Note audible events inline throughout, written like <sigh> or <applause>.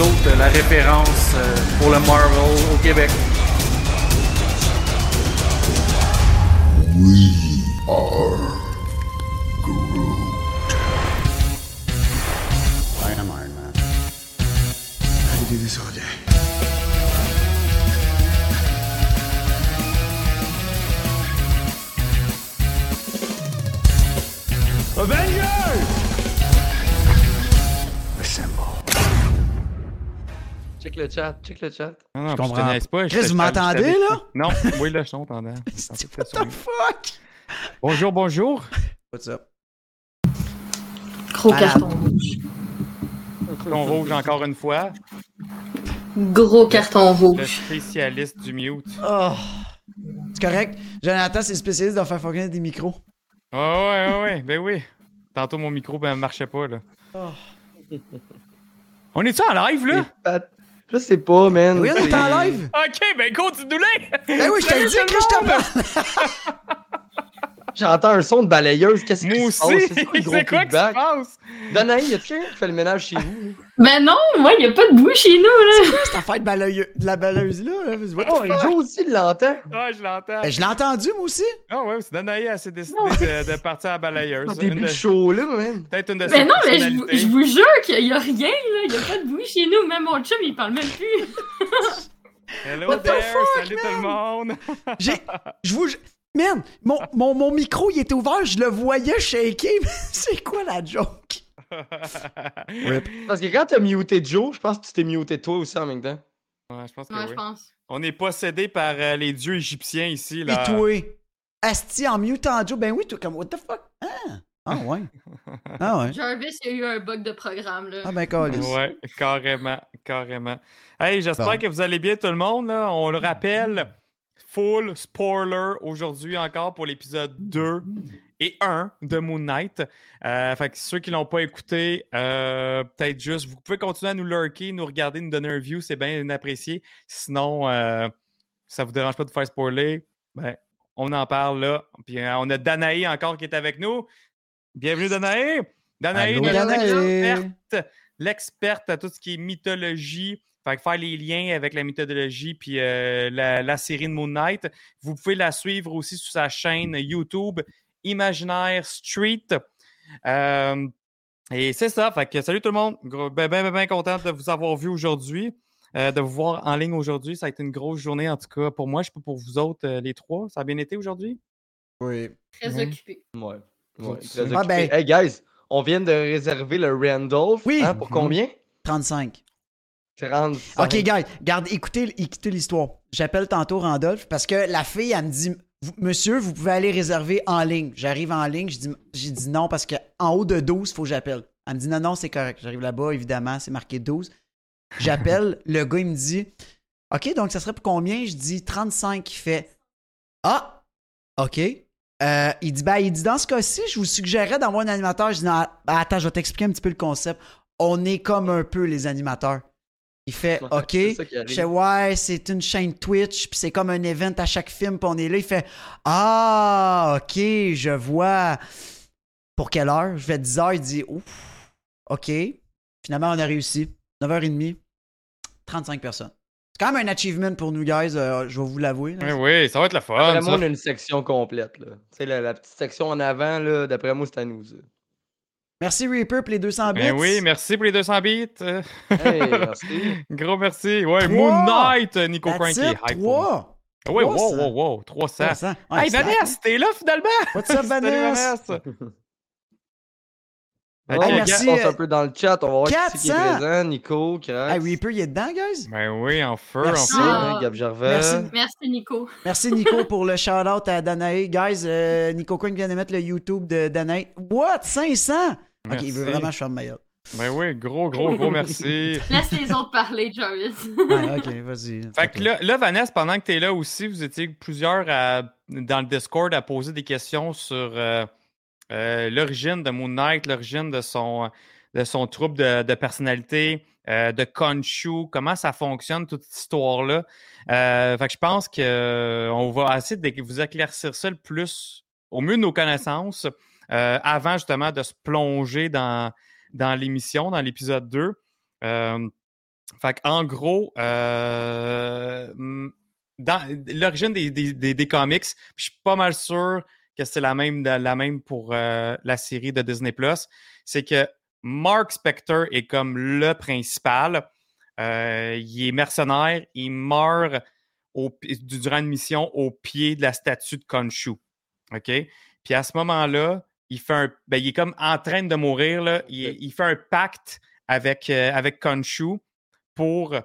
autres la référence euh, pour le Marvel au Québec. Chat, check le chat. Non, non, Je je comprends. niaise pas. je Chris, vous je m'entendez, là? <laughs> Non, oui, là, je t'entendais. <laughs> What the fuck? Bonjour, bonjour. What's up? Gros carton rouge. Ton rouge encore une fois. Gros carton Le rouge. spécialiste du mute. Oh. C'est correct. Jonathan, c'est le spécialiste de faire fonctionner des micros. Ouais, ouais, ouais, ouais, ben oui. Tantôt, mon micro ben, marchait pas, là. Oh. On est-tu en live, là? Je sais pas, man. Oui, on est C'est- en live. Ok, ben continue-les! Ben oui, je t'ai dit que je t'en parle. <laughs> J'entends un son de balayeuse. Qu'est-ce qui se passe? aussi! C'est quoi le <laughs> gros C'est quoi qui se passe? Danaï, y a quelqu'un qui fait le ménage chez vous? Ben non, moi, il a pas de bruit chez nous, là. Cette affaire de, balayeuse- de la balayeuse là? là. Oh, Joe aussi l'entend. Ah, je l'entends. Ben, je l'ai entendu, moi aussi. Ah ouais, c'est Danaï, elle s'est décidée de, de partir à la balayeuse. Début de- de show, là, man. Peut-être une de ses Ben non, mais je vous, personnalités. je vous jure qu'il y a rien, là. Il y a pas de bruit chez nous. Même mon chum, il parle même plus. Hello What the there, fuck, salut tout le monde! J'ai. Je vous. Man, mon, mon, mon micro, il était ouvert, je le voyais shaker. <laughs> mais C'est quoi la joke? Parce que quand t'as muté Joe, je pense que tu t'es muté toi aussi en même temps. Ouais, je pense que Ouais, oui. je pense. On est possédé par euh, les dieux égyptiens ici, là. Et toi? Asti en mutant Joe, ben oui, toi, comme, what the fuck? Ah, ah ouais. <laughs> Ah ouais. Jarvis, il y a eu un bug de programme, là. Ah ben, câlisse. Ouais, carrément, carrément. Hey, j'espère Bon. que vous allez bien tout le monde. Là. On le rappelle, full spoiler aujourd'hui encore pour l'épisode 2 et 1 de Moon Knight. Euh, fait que ceux qui l'ont pas écouté, euh, peut-être juste, vous pouvez continuer à nous lurker, nous regarder, nous donner un view, c'est bien apprécié. Sinon, euh, ça vous dérange pas de faire spoiler, ben, on en parle là. Puis euh, on a Danae encore qui est avec nous. Bienvenue Danae! Danae, Danae. experte l'experte à tout ce qui est mythologie. Fait que faire les liens avec la mythologie puis euh, la, la série de Moon Knight. Vous pouvez la suivre aussi sur sa chaîne YouTube Imaginaire Street. Euh, et c'est ça. Fait que salut tout le monde. Ben, ben, ben, ben content de vous avoir vu aujourd'hui. euh, de vous voir en ligne aujourd'hui. Ça a été une grosse journée, en tout cas, pour moi. Je sais pas pour vous autres, euh, les trois. Ça a bien été aujourd'hui? Oui. Très Mhm. occupé. Ouais. Très Ah, occupé. ben- Hey, guys, on vient de réserver le Randolph. Oui. hein, pour Mhm. combien? 35. 35. Ok, gars, garde, écoutez, écoutez l'histoire. J'appelle tantôt Randolph parce que la fille, elle me dit Monsieur, vous pouvez aller réserver en ligne. J'arrive en ligne, j'ai dit non parce qu'en haut de 12, il faut que j'appelle. Elle me dit non, non, c'est correct. J'arrive là-bas, évidemment, c'est marqué 12. J'appelle, <laughs> le gars, il me dit OK, donc ça serait pour combien? Je dis 35. Il fait Ah, OK. Euh, il dit, ben, il dit, dans ce cas-ci, je vous suggérerais d'avoir un animateur. Je dis, non, attends, je vais t'expliquer un petit peu le concept. On est comme un peu les animateurs. Il fait, <laughs> Ouais, OK. Je fais, ouais, c'est une chaîne Twitch, puis c'est comme un event à chaque film, puis on est là. Il fait, ah, OK, je vois. Pour quelle heure? Je fais 10 heures. Il dit, ouf, OK. Finalement, on a réussi. 9h30, 35 personnes. C'est quand même un achievement pour nous, guys, euh, je vais vous l'avouer. Oui, oui, ça va être le fun. D'après moi, on a une section complète. Là. Tu sais, la, la petite section en avant, là, d'après moi, c'est à nous. ça. Merci Reaper pour les 200 bits. Ben oui, merci pour les 200 bits. Euh, Hey, <laughs> merci. Gros merci. Ouais, Trois. Moon Knight, Nico That's Cranky. it. Ah Oui, wow, 300. wow, wow, 300. 300. Ouais, Hey, Vanessa, t'es là finalement? What's up, <laughs> Vanessa? Hey, on merci, euh, un peu dans le chat. On va voir qui, est 400. présent. Nico, Crax. Hey, Reaper, il est dedans, guys? Ben oui, en feu, Merci. en feu. Ah. Gab Gervais. Merci. Merci, Nico. Merci Nico pour le shout-out à Danae. Guys, euh, Nico Quinn vient de mettre le YouTube de Danae. What? 500? Ok, il veut vraiment que je ferme ma gueule. Ben oui, gros, gros, gros merci. <laughs> Laisse les autres parler, Jarvis. Ouais, ok, vas-y. <laughs> Fait que là, là, Vanessa, pendant que tu es là aussi, vous étiez plusieurs à- dans le Discord à poser des questions sur euh, euh, l'origine de Moon Knight, l'origine de son, de son trouble de, de personnalité, euh, de Khonshu, comment ça fonctionne, toute cette histoire-là. Euh, fait que je pense qu'on va essayer de vous éclaircir ça le plus au mieux de nos connaissances, euh, avant justement de se plonger dans, l'émission, dans l'épisode 2. Euh, fait en gros, euh, l'origine des, comics, je suis pas mal sûr que c'est la même, pour euh, la série de Disney Plus. C'est que Mark Spector est comme le principal. Il est mercenaire, il meurt au, durant une mission au pied de la statue de Khonshu. Puis à ce moment-là, il fait un, ben, il est comme en train de mourir. Là. Il, fait un pacte avec, euh, avec Khonshu pour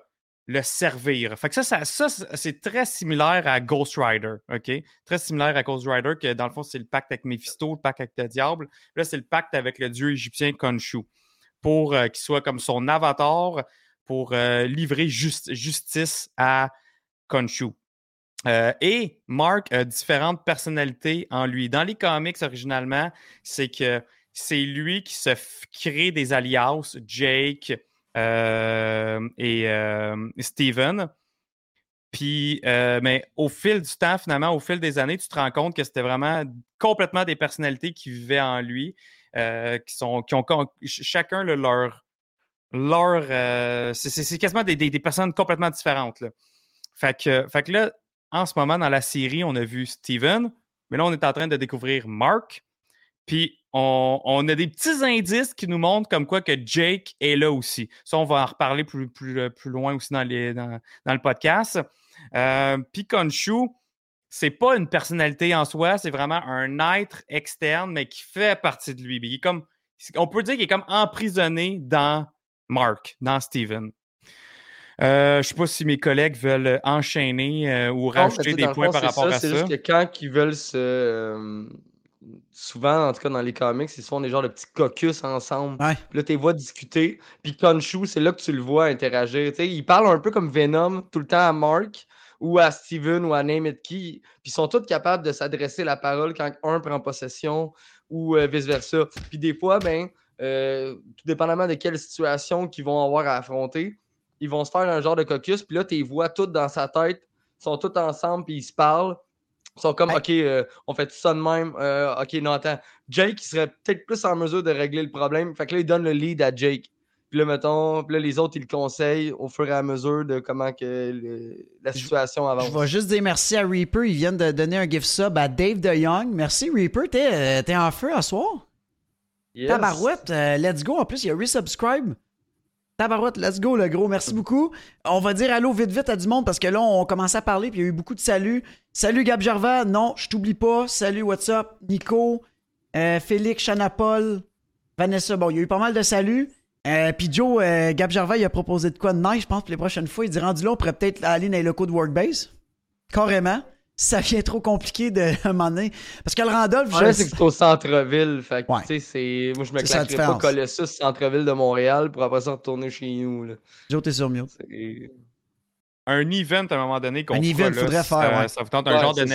le servir. Fait que ça, ça, c'est très similaire à Ghost Rider, OK? Très similaire à Ghost Rider, que dans le fond, c'est le pacte avec Mephisto, le pacte avec le diable. Là, c'est le pacte avec le dieu égyptien Khonshu pour euh, qu'il soit comme son avatar pour euh, livrer justice à Khonshu. Euh, et Mark a différentes personnalités en lui. Dans les comics, originalement, c'est que c'est lui qui se crée des alliances, Jake, euh, et euh, Steven. Puis, mais au fil du temps, finalement, au fil des années, tu te rends compte que c'était vraiment complètement des personnalités qui vivaient en lui, qui, sont, qui ont chacun leur. leur c'est quasiment des, des, personnes complètement différentes. Fait que là, en ce moment, dans la série, on a vu Steven, mais là, on est en train de découvrir Mark. Puis on, a des petits indices qui nous montrent comme quoi que Jake est là aussi. Ça, on va en reparler plus, euh, loin aussi dans, dans, le podcast. Euh, Puis Khonshu, c'est pas une personnalité en soi, c'est vraiment un être externe, mais qui fait partie de lui. Comme, on peut dire qu'il est comme emprisonné dans Mark, dans Steven. Euh, je sais pas si mes collègues veulent enchaîner euh, ou rajouter des points par rapport à ça. C'est juste que quand ils veulent se, souvent, en tout cas dans les comics, ils se font des genres de petits caucus ensemble. Puis là, tu les vois discuter. Puis Khonshu, c'est là que tu le vois interagir. sais il parle un peu comme Venom tout le temps à Mark ou à Steven ou à Name It Key. Puis ils sont tous capables de s'adresser la parole quand un prend possession ou euh, vice-versa. Puis des fois, ben, euh, tout dépendamment de quelle situation qu'ils vont avoir à affronter, ils vont se faire un genre de caucus. Puis là, tu les vois tous dans sa tête, ils sont tous ensemble, puis ils se parlent. Ils sont comme, OK, euh, on fait tout ça de même. Euh, OK, non, attends. Jake, il serait peut-être plus en mesure de régler le problème. Fait que là, il donne le lead à Jake. Puis là, mettons, puis là, les autres, ils le conseillent au fur et à mesure de comment que la situation avance. Je vais juste dire merci à Reaper. Ils viennent de donner un gift sub à Dave DeYoung. Merci, Reaper. T'es euh, es en feu à soir? Yes. Tabarouette, let's go. En plus, il y a resubscribe. Tabarouette, let's go, le gros. Merci beaucoup. On va dire allô vite, vite à du monde parce que là, on commence à parler puis il y a eu beaucoup de saluts. Salut Gab Gervais. Non, je t'oublie pas. Salut, what's up? Nico, euh, Félix, Chanapol, Vanessa. Bon, il y a eu pas mal de saluts. Euh, puis Joe, euh, Gab Gervais, il a proposé de quoi de nice, je pense, pour les prochaines fois. Il dit rendu là, on pourrait peut-être aller dans les locaux de Workbase. Carrément ça vient trop compliqué de <laughs> un moment donné. Parce que le Randolph, je... c'est que c'est au centre-ville. Fait que, tu sais, c'est... Moi, je me claquerais pas coller ça centre-ville de Montréal pour après ça retourner chez nous. Là. Joe, t'es sur mute. Un event à un moment donné qu'on Un event, il faudrait faire, ça, ouais. ça vous tente un, genre de,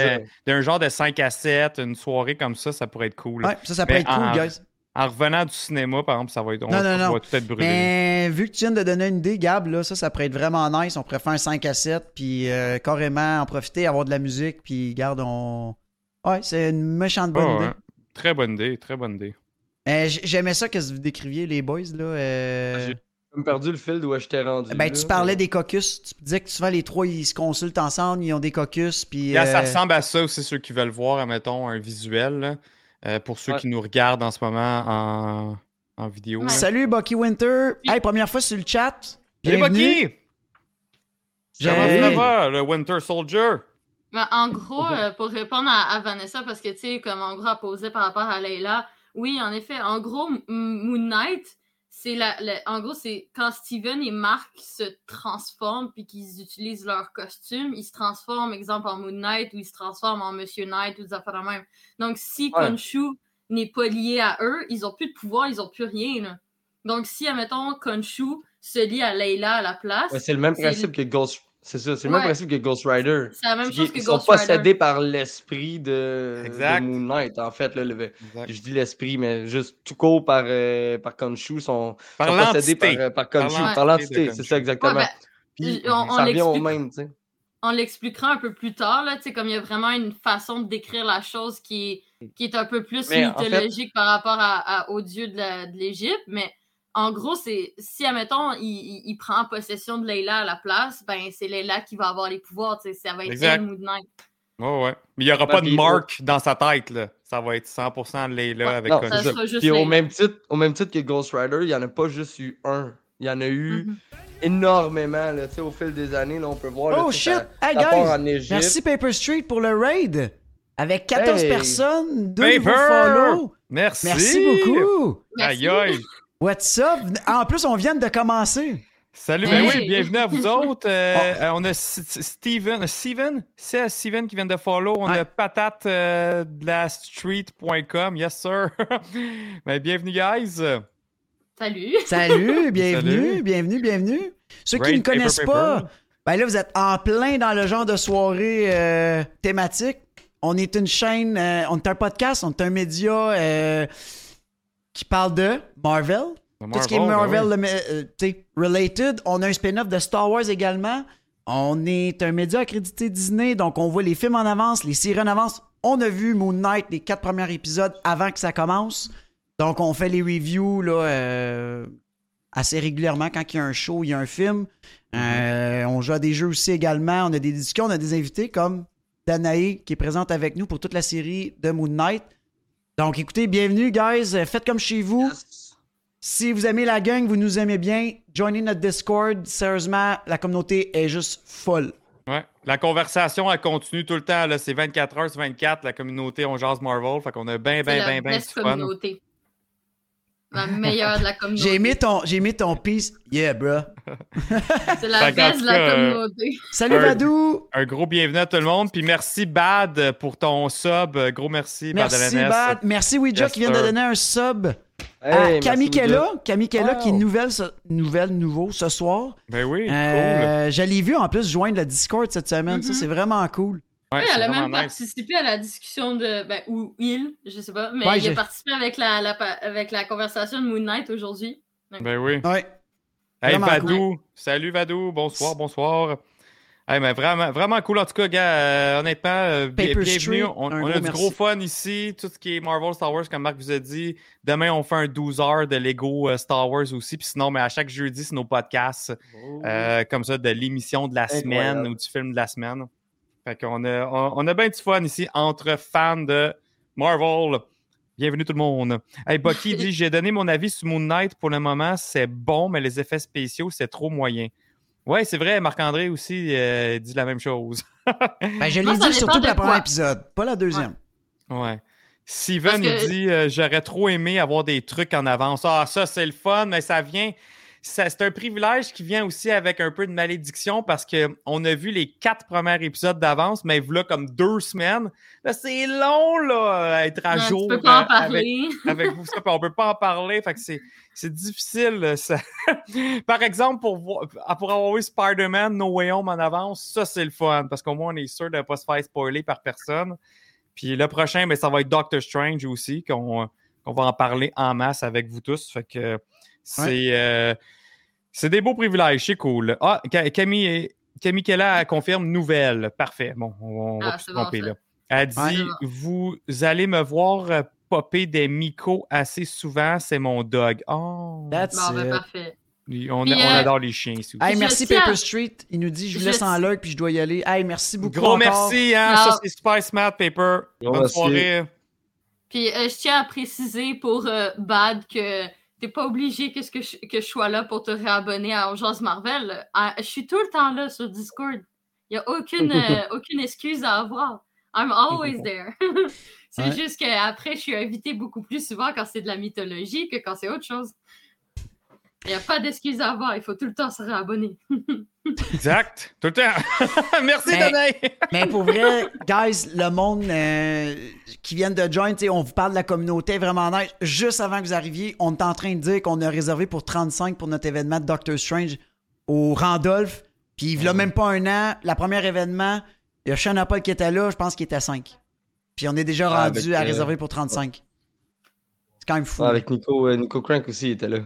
d'un genre de 5 à 7, une soirée comme ça, ça pourrait être cool. Ouais, ça, ça pourrait être cool, guys. En revenant du cinéma, par exemple, ça va être. On, non, non, non. va tout être brûlé. Mais vu que tu viens de donner une idée, Gab, là, ça, ça pourrait être vraiment nice. On pourrait faire un 5 à 7, puis euh, carrément en profiter, avoir de la musique, puis garde, on. Ouais, c'est une méchante bonne idée. Très bonne idée, très bonne idée. Euh, J'aimais ça que vous décriviez, les boys, là. Euh... J'ai perdu le fil d'où je t'ai rendu. Ben, tu parlais des caucus. Tu disais que souvent les trois, ils se consultent ensemble, ils ont des caucus, puis. Là, ça ressemble à ça aussi, ceux qui veulent voir, mettons, un visuel, là. Euh, pour ceux qui nous regardent en ce moment en, en vidéo. Salut Bucky Winter. Hey, première fois sur le chat. Salut Bucky! Ça va, le Winter Soldier? Ben, en gros, euh, pour répondre à, Vanessa, parce que tu sais, comme en gros, a posé par rapport à Leila, oui, en effet, en gros, Moon Knight, c'est la, en gros, c'est quand Steven et Mark se transforment puis qu'ils utilisent leur costume, ils se transforment, exemple, en Moon Knight ou ils se transforment en Monsieur Knight ou des affaires de même. Donc, si ouais. n'est pas lié à eux, ils ont plus de pouvoir, ils ont plus rien. Là. Donc, si, admettons, Khonshu se lie à Layla à la place. c'est le même principe que Ghost c'est ça, c'est le même principe que Ghost Rider. C'est la même chose que Ils sont possédés par l'esprit de, de, Moon Knight, en fait. Là, le... Je dis l'esprit, mais juste tout court par, euh, par Khonshu, sont, par sont possédés par, euh, par Khonshu, par l'entité, c'est ça exactement. Ben, Puis on, ça revient au même, tu sais. On l'expliquera un peu plus tard, là, comme il y a vraiment une façon de décrire la chose qui est qui est un peu plus Mais en fait- mythologique par rapport à, à- aux dieux de la- de l'Égypte, mais en gros, c'est si, admettons, il, il, il prend possession de Layla à la place, ben c'est Layla qui va avoir les pouvoirs, tu sais, ça va être Exact. Moon Knight. Ouais, ouais. Mais il n'y aura pas de marque dans sa tête, là. Ça va être 100% Layla Ouais, avec non, Connie. Ça sera juste Puis au même, titre, au même titre que Ghost Rider, il n'y en a pas juste eu un. Il y en a eu énormément là, tu sais, au fil des années. Là, on peut voir. Oh shit! ça- Hey ça guys! en Égypte. Merci Paper Street pour le raid. Avec 14 Hey. personnes, deux Paper! nouveaux follow. Merci! Merci beaucoup. Merci. Aïe aïe! What's up? En plus, on vient de commencer. Salut, ben Hey. oui, bienvenue à vous <laughs> autres. Euh, euh, on a S- S- Steven, Steven, c'est Steven qui vient de follow. On a patate euh, de la street.com, yes sir. <laughs> ben, bienvenue guys. Salut! Salut, <laughs> bienvenue, Salut. bienvenue, bienvenue. Ceux qui ne connaissent Paper pas, Paper. ben là, vous êtes en plein dans le genre de soirée euh, thématique. On est une chaîne, euh, on est un podcast, on est un média euh, qui parle de Marvel. Tout ce qui est Marvel ben oui. le- euh, tu sais, related. On a un spin-off de Star Wars également. On est un média accrédité Disney, donc on voit les films en avance, les séries en avance. On a vu Moon Knight, les quatre premiers épisodes avant que ça commence. Donc on fait les reviews là, euh, assez régulièrement quand il y a un show, il y a un film. Euh, on joue à des jeux aussi également. On a des discussions, on a des invités comme Danae qui est présente avec nous pour toute la série de Moon Knight. Donc écoutez, bienvenue guys, Euh, faites comme chez vous. Yes. Si vous aimez la gang, vous nous aimez bien, joignez notre Discord. Sérieusement, la communauté est juste folle. Ouais. La conversation, elle continue tout le temps. là. C'est 24 heures sur 24. La communauté, on jase Marvel. Fait qu'on a bien, bien, la bien, bien communauté. La meilleure de la communauté. J'ai aimé ton, j'ai aimé ton piece. Yeah, bro. C'est la best de la cas, communauté. Salut Un- Vadou. Un gros bienvenue à tout le monde. Puis merci, Bad, pour ton sub. Gros merci, Bad Merci. Bad. Merci, Ouija, Yes, qui vient de donner un sub Hey, à merci, Camille. Kella. Camille Kella, qui est nouvelle, ce- nouvelle, nouveau ce soir. Ben oui, cool. Euh, Je l'ai vu en plus joindre le Discord cette semaine. Ça, Mhm. c'est vraiment cool. Ouais, Oui, elle a même nice. participé à la discussion de. Ben, ou il, je sais pas. Mais Ouais, il j'ai- a participé avec la, avec la conversation de Moon Knight aujourd'hui. Ben oui. Ouais. Hey, Vraiment Vadou. Salut, Vadou. Bonsoir, bonsoir. Hey, mais vraiment, vraiment cool. En tout cas, gars, euh, honnêtement, euh, bienvenue. Street, On, a du merci. gros fun ici. Tout ce qui est Marvel, Star Wars, comme Marc vous a dit. Demain, on fait un 12 heures de Lego euh, Star Wars aussi. Puis sinon, mais à chaque jeudi, c'est nos podcasts. Oh. euh, comme ça, de l'émission de la Incroyable. semaine ou du film de la semaine. Fait qu'on a, on, on a bien du fun ici entre fans de Marvel. Bienvenue tout le monde. Hey, Bucky <laughs> dit J'ai donné mon avis sur Moon Knight pour le moment. C'est bon, mais les effets spéciaux, c'est trop moyen. Ouais, c'est vrai. Marc-André aussi euh, dit la même chose. <laughs> Ben, je l'ai dit surtout pour le de premier épisode, pas la deuxième. Ouais. Steven que- il dit euh, J'aurais trop aimé avoir des trucs en avance. Ah, ça, c'est le fun, mais ça vient. C'est un privilège qui vient aussi avec un peu de malédiction parce qu'on a vu les quatre premiers épisodes d'avance, mais voilà comme deux semaines. Là, c'est long, là, à être à Ouais, jour. tu peux pas en euh, avec- parler. <laughs> avec vous, ça, on peut pas en parler. Fait que c'est, c'est difficile. euh, ça. <laughs> Par exemple, pour, voir- pour avoir eu Spider-Man No Way Home en avance, ça, c'est le fun parce qu'au moins, on est sûr de ne pas se faire spoiler par personne. Puis le prochain, ben, ça va être Doctor Strange aussi, qu'on, qu'on va en parler en masse avec vous tous. Fait que c'est, euh, c'est des beaux privilèges. C'est cool. Ah, Ca- Camille, Camille Kella confirme nouvelle. Parfait. Bon, on, on va Ah, plus se bon, tromper là. Elle dit Ouais. Vous allez me voir euh, popper des micos assez souvent, c'est mon dog. Oh That's Bon, ben, it. parfait. on, Puis, on euh, adore les chiens ici. Hey, merci Paper Street. Il nous dit je vous Je laisse en lurk puis je dois y aller. Hey, merci beaucoup. Gros encore. merci, hein, Non. ça c'est super smart, Paper. Gros Bonne merci. soirée. Puis euh, je tiens à préciser pour euh, Bad que t'es pas obligé que, je, que je sois là pour te réabonner à Urgence Marvel. Je suis tout le temps là sur Discord. Il n'y a aucune, <laughs> euh, aucune excuse à avoir. I'm always there. <laughs> c'est Ouais. juste qu'après, je suis invitée beaucoup plus souvent quand c'est de la mythologie que quand c'est autre chose. Il n'y a pas d'excuse à avoir. Il faut tout le temps se réabonner. <laughs> Exact. Tout le temps. <laughs> merci, Mais- Danae. Mais pour vrai, guys, le monde euh, qui vient de join, tu sais, on vous parle de la communauté vraiment nice. Juste avant que vous arriviez, on est en train de dire qu'on a réservé pour 35 pour notre événement de Doctor Strange au Randolph. Puis il a même pas un an, le premier événement, il y a Sean Paul qui était là, je pense qu'il était à 5. Puis on est déjà Ah, rendu avec, à euh, réserver pour 35. C'est quand même fou. Ouais, avec Nico, euh, Nico Crank aussi, il était là.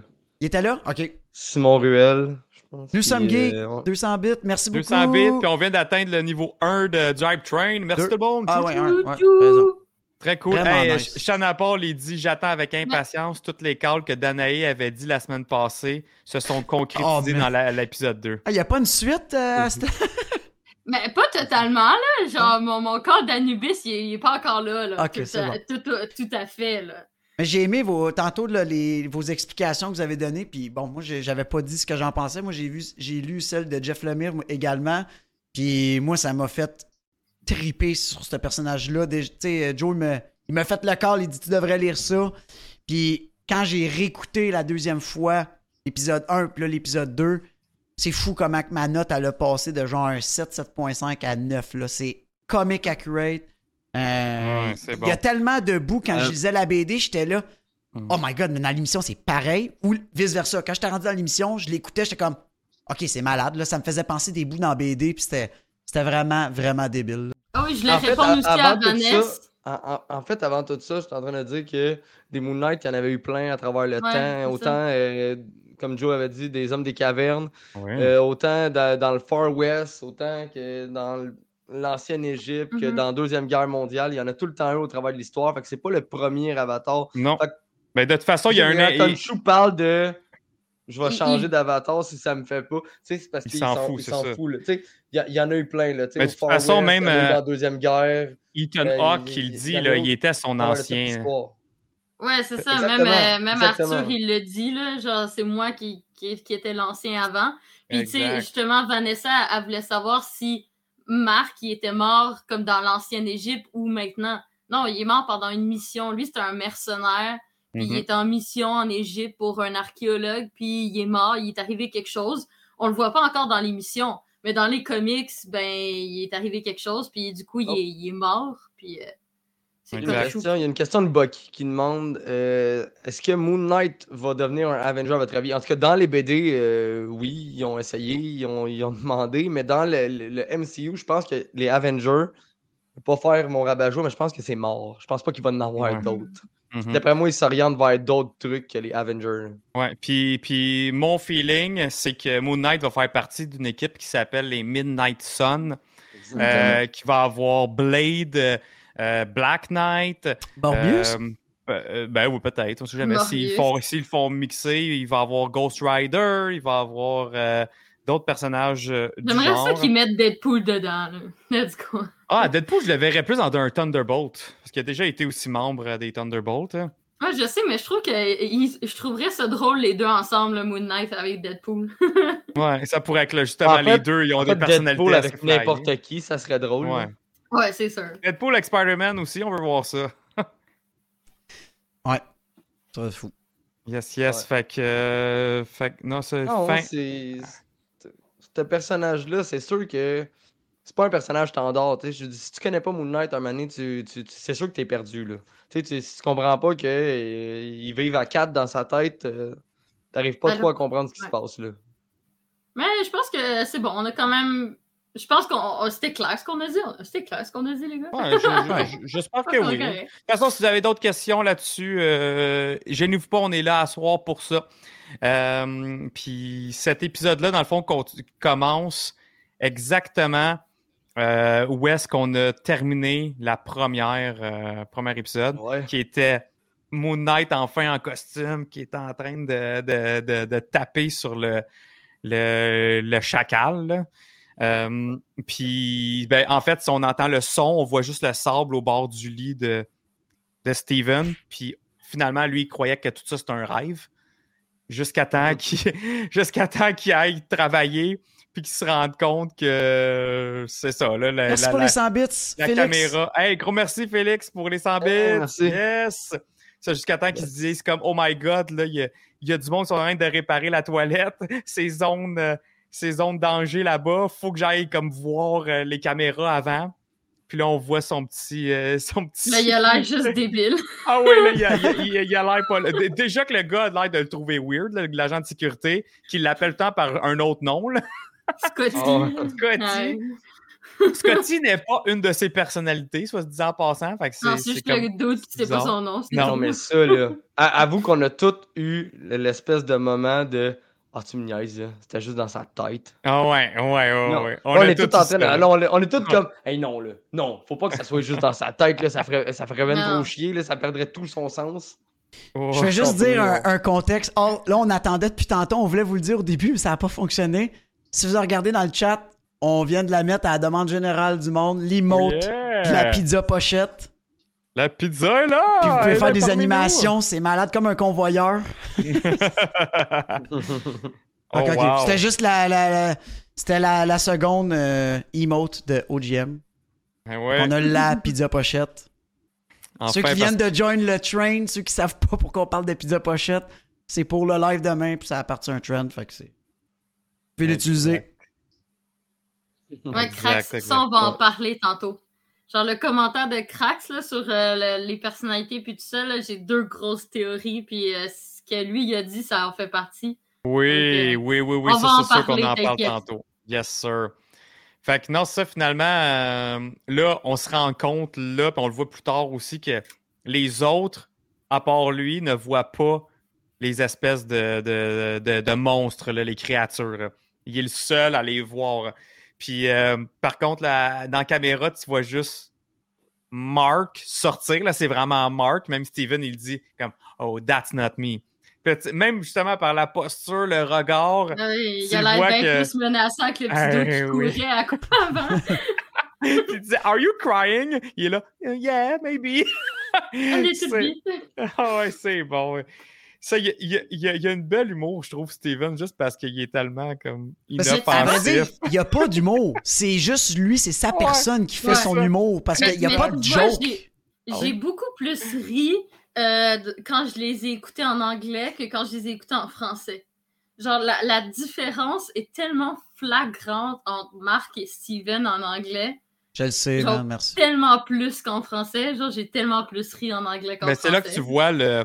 Il était là? OK. Simon Ruel, je pense. Nous sommes gays. euh, on- 200 bits. Merci beaucoup. 200 bits, puis on vient d'atteindre le niveau 1 de Drive Train. Merci Deux. tout le monde. Ah Tchou, ouais, tchou. un, ouais. Très cool. Hey, Shana Paul, il dit J'attends avec impatience toutes les calls que Danae avait dit la semaine passée se sont concrétisées oh, dans l'épisode 2. Il n'y a pas une suite euh, <laughs> Mais pas totalement, là. Genre, mon, mon corps d'Anubis, il, n'est pas encore là. là. tout, tout, à fait, là. Mais j'ai aimé vos, tantôt les, vos explications que vous avez données. Puis bon, moi, j'avais pas dit ce que j'en pensais. Moi, j'ai vu j'ai lu celle de Jeff Lemire également. Puis moi, ça m'a fait triper sur ce personnage-là. Tu sais, Joe, il m'a fait le call. Il dit Tu devrais lire ça. Puis quand j'ai réécouté la deuxième fois l'épisode 1, puis là, l'épisode 2, c'est fou comment ma note, elle a passé de genre un 7, 7.5 à 9. C'est comic accurate. Euh, il y a tellement de bouts quand je euh, lisais la BD, j'étais là. Hmm. Oh my god, mais dans l'émission, c'est pareil. Ou vice-versa. Quand j'étais rendu dans l'émission, je l'écoutais, j'étais comme OK, c'est malade. Là, ça me faisait penser des bouts dans la BD, puis c'était, vraiment, vraiment débile. Ah oui, je l'ai répondu aussi à Vanessa. En, fait, avant tout ça, j'étais en train de dire que des Moon Knight, il y en avait eu plein à travers le temps. Autant, euh, comme Joe avait dit, des hommes des cavernes. autant dans, le Far West, autant que dans le l'ancienne Égypte, que mm-hmm. dans la Deuxième Guerre mondiale, il y en a tout le temps eu au travers de l'histoire. Fait que c'est pas le premier avatar. Non. Mais de toute façon, il y a un. Chou parle de je vais changer d'avatar si ça me fait pas. Tu sais, c'est parce qu'il s'en fout. Il s'en fout. Tu sais, il y, en a eu plein. Là, mais de toute façon, même. Euh, dans la Deuxième Guerre. Ethan euh, Hawke, il, dit, là, il était son ancien. Ouais, c'est ça. Même, euh, même Arthur, il le dit, là. Genre, c'est moi qui, qui, qui était l'ancien avant. Puis, tu sais, justement, Vanessa, elle voulait savoir si Marc, il était mort comme dans l'ancienne Égypte ou maintenant. Non, il est mort pendant une mission. Lui, c'était un mercenaire. Puis il mhm. est en mission en Égypte pour un archéologue. Puis il est mort. Il est arrivé quelque chose. On le voit pas encore dans l'émission. Mais dans les comics, ben, il est arrivé quelque chose. Puis du coup, il, oh. est, mort. Puis. Euh, il y a une question de Bucky qui demande euh, est-ce que Moon Knight va devenir un Avenger à votre avis? En tout cas, dans les BD, euh, oui, ils ont essayé, ils ont, demandé, mais dans le, MCU, je pense que les Avengers, je vais pas faire mon rabat mais je pense que c'est mort. Je pense pas qu'il va en avoir d'autres. Mhm. D'après moi, ils s'orientent vers d'autres trucs que les Avengers. Ouais, puis, puis mon feeling, c'est que Moon Knight va faire partie d'une équipe qui s'appelle les Midnight Sun, euh, qui va avoir Blade. Euh, Black Knight. Morbius? Euh, euh, ben oui, peut-être. On sait jamais. S'ils font, font, mixer, il va y avoir Ghost Rider, il va y avoir d'autres personnages J'aimerais ça qu'ils mettent Deadpool dedans. Let's go. Ah, Deadpool, je le verrais plus dans un Thunderbolt. Parce qu'il a déjà été aussi membre des Thunderbolts. Hein. Ouais, je sais, mais je trouve que je trouverais ça drôle les deux ensemble, le Moon Knight avec Deadpool. <laughs> ouais, ça pourrait être justement les deux, ils ont des personnalités. Deadpool avec n'importe qui, ça serait drôle. Ouais. Ouais, c'est sûr. Deadpool avec Spider-Man aussi, on veut voir ça. <laughs> ouais. Ça va fou. Yes, yes. Fait que. Euh, fait que. Non, c'est. Fin... c'est. Ce personnage-là, c'est sûr que. C'est pas un personnage standard. Je dis, si tu connais pas Moon Knight, un moment tu, tu, c'est sûr que t'es perdu. Là. Tu, tu, si tu comprends pas qu'il euh, vive à 4 dans sa tête, euh, t'arrives pas trop à comprendre ce qui se passe là. Mais je pense que c'est bon. On a quand même je pense qu'on c'était clair ce qu'on a dit. C'était clair ce qu'on a dit, les gars. Ouais, J'espère que oui. De toute façon, si vous avez d'autres questions là-dessus, euh, gênez-vous pas, on est là à soir pour ça. Euh, puis cet épisode-là, dans le fond, commence exactement euh, où est-ce qu'on a terminé la première euh, premier épisode, qui était Moon Knight enfin en costume, qui est en train de, de, de, de taper sur le, le, le chacal. Là. Euh, puis, ben, en fait, si on entend le son, on voit juste le sable au bord du lit de, de Steven. Puis, finalement, lui, il croyait que tout ça, c'était un rêve. Jusqu'à temps qu'il <laughs> jusqu'à temps qu'il aille travailler puis qu'il se rende compte que c'est ça. Là, la, merci pour les 100 bits, La caméra. Hey, gros merci, Félix, pour les 100 bits. merci. Yes! Jusqu'à temps qu'ils se disent comme, oh my god, là, il y a, y a, du monde qui sont en train de réparer la toilette. <laughs> Ces zones, euh, ces zones de danger là-bas. Faut que j'aille comme voir euh, les caméras avant. Puis là, on voit son petit. Euh, <laughs> son petit... Mais il a l'air juste <laughs> débile. ah oui, là, il a, il <laughs> a, l'air pas. Déjà que le gars a l'air de le trouver weird, l'agent de sécurité, qui l'appelle tant par un autre nom. Là. Scotty. Oh. Scotty. Scotty n'est pas une de ses personnalités, soit se disant en passant. Fait que non, c'est juste le doute c'est pas son nom. Non, mais ça, là. Avoue qu'on a tous eu l'espèce de moment de Ah, tu me niaises, là. C'était juste dans sa tête. Ah ouais, ouais, ouais, Non. ouais. On, a est tous en train de. on est, on est tous comme. Hey, non, là. Non, faut pas que ça soit juste dans sa tête, là. Ça ferait, ça ferait même Non. trop chier, là. Ça perdrait tout son sens. Oh. Je vais juste dire un, un contexte. Oh, là, on attendait depuis tantôt, on voulait vous le dire au début, mais ça n'a pas fonctionné. Si vous regardez dans le chat, on vient de la mettre à la demande générale du monde, l'emote Yeah. de la pizza pochette. La pizza est là! Puis vous pouvez faire des animations, c'est malade comme un convoyeur. nous. <laughs> Oh, Ok, ok. wow. C'était juste la, la- la- c'était la, la seconde euh, emote de OGM. Ah ouais. On a la pizza pochette. Enfin, ceux qui parce- viennent de join le train, ceux qui savent pas pourquoi on parle de pizza pochette, c'est pour le live demain, puis ça appartient à un trend, fait que c'est. Vous pouvez l'utiliser. Ouais, ça, on va en parler tantôt. Genre, le commentaire de Crax là, sur euh, le- les personnalités puis tout ça, là, j'ai deux grosses théories, puis euh, ce que lui, il a dit, ça en fait partie. Oui, Donc, oui, oui, oui, ça c'est sûr qu'on en parle tantôt. Yes, sir. Fait que non, ça finalement, euh, là, on se rend compte, là, puis on le voit plus tard aussi, que les autres, à part lui, ne voient pas les espèces de, de, de, de monstres, là, les créatures. là. Il est le seul à les voir. Puis euh, par contre, là, dans la caméra, tu vois juste Mark sortir. Là, c'est vraiment Mark. Même Steven, il dit comme Oh, that's not me. Puis, même justement par la posture, le regard, Ah oui, il a l'air vois bien que- plus menaçant que le petit dos qui oui. courait à quoi avant. <laughs> <laughs> il dit Are you crying? Il est là "Uh, Yeah, maybe. <laughs> Ah ouais, c'est bon. ouais. Ça, il y a, il y a- il y a- il y a une belle humour, je trouve, Steven, juste parce qu'il est tellement comme inoffensif. il n'y a pas d'humour. <laughs> C'est juste lui, c'est sa Ouais. personne qui fait Ouais. son humour. Parce Mais- qu'il n'y a mais pas de joke. j'ai- Ah J'ai oui? beaucoup plus ri euh, quand je les ai écoutés en anglais que quand je les ai écoutés en français. Genre, la, la différence est tellement flagrante entre Mark et Steven en anglais, Je le sais, Genre- merci. tellement plus qu'en français. Genre, j'ai tellement plus ri en anglais qu'en Mais français. c'est là que tu vois le,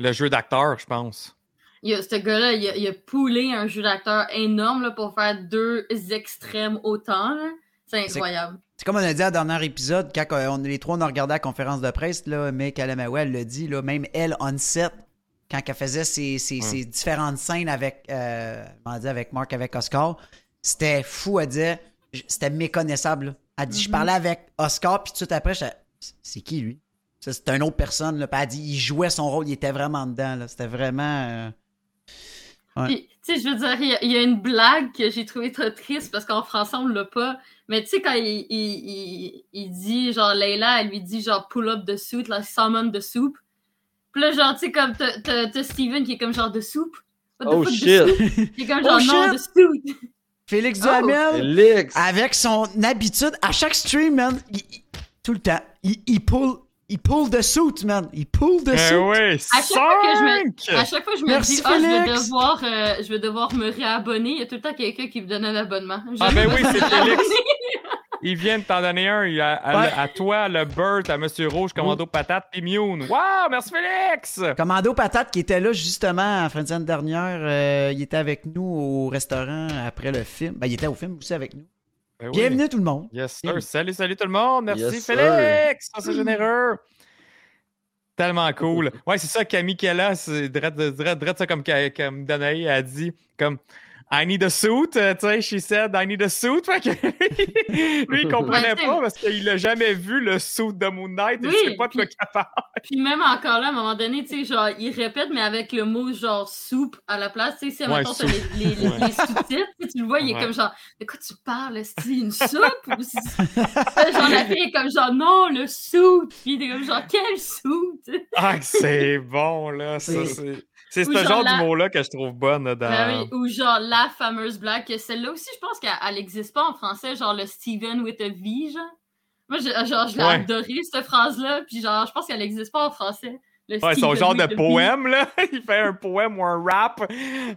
le jeu d'acteur, je pense. Il y a, ce gars-là, il a, il a poulé un jeu d'acteur énorme là, pour faire deux extrêmes autant. là. C'est incroyable. C'est comme on a dit à dernier épisode, quand on, les trois on a regardé la conférence de presse, là, mais Kalamawa, elle l'a dit, là, même elle, on set, quand elle faisait ses, ses- Ouais. ses différentes scènes avec, euh, comment dire, avec Marc, avec Oscar, c'était fou, elle disait, j- c'était méconnaissable. là. Elle dit, je Mhm. parlais avec Oscar, puis tout de suite après, j'étais, c'est qui lui? C'était une autre personne, là. Puis elle dit, il jouait son rôle, il était vraiment dedans, là. C'était vraiment... euh, Ouais. Tu sais, je veux dire, il y, a- il y a une blague que j'ai trouvé très triste parce qu'en français, on l'a pas. Mais tu sais, quand il, il, il, il dit, genre, Leila, elle lui dit, genre, pull up the suit, like summon the soup. Puis là, genre, tu sais, comme t'as- Steven qui est comme genre de soupe. What the Oh shit! soup? Qui est comme <laughs> Oh, genre, non, shit! de suit. Félix Oh. Duhamel, avec son habitude, à chaque stream, man, il- il- tout le temps, il, il pull, il pull the suit, man. Il pull the Eh suit. oui, À chaque fois que je me-! À chaque fois, je me Merci, dis, ah, je vais devoir, euh, je vais devoir me réabonner. Il y a tout le temps quelqu'un qui me donne un abonnement. Ah, ben oui, c'est. Félix. Il vient de t'en donner un. il a- à, Ouais. à toi, le Burt, à Monsieur Rouge, Commando Patate, puis Mune. Wow, merci Félix! Commando Patate qui était là justement en fin de semaine dernière, euh, il était avec nous au restaurant après le film. Ben, il était au film aussi avec nous. Ben oui. Bienvenue tout le monde. Yes, sir. Bienvenue. Salut, salut tout le monde. Merci, Yes. Félix. Ça, c'est généreux. Tellement cool. Ouais, c'est ça, Camille Kella, c'est drette, ça comme, comme Danae a dit, comme I need a suit, euh, tu sais, she said I need a suit. <laughs> Fait que lui, il comprenait pas parce qu'il a jamais vu le suit de Moon Knight. Il Oui, sait pas de quoi puis- capable. Puis même encore là, à un moment donné, tu sais, genre, il répète, mais avec le mot genre soupe à la place. Tu sais, si, Ouais, soupe. les, les, les- Ouais. les sous-titres, tu le vois, il est Ouais. comme genre, de quoi tu parles, est une soupe? Ou si- genre, la fille est comme genre, non, le soupe. Puis t'es comme genre, quel sais. Ah, c'est bon, là. Ça, C'est- c'est ce genre genre la- d'humour-là que je trouve bonne là, dans. Ben oui, ou genre la fameuse blague, que celle-là aussi, je pense qu'elle n'existe pas en français, genre le Steven with a V, genre. Moi, je, genre, je l'ai Ouais. adoré, cette phrase-là, puis genre, je pense qu'elle n'existe pas en français. Le Ouais, son genre de V. poème, là. <laughs> Il fait un poème ou un rap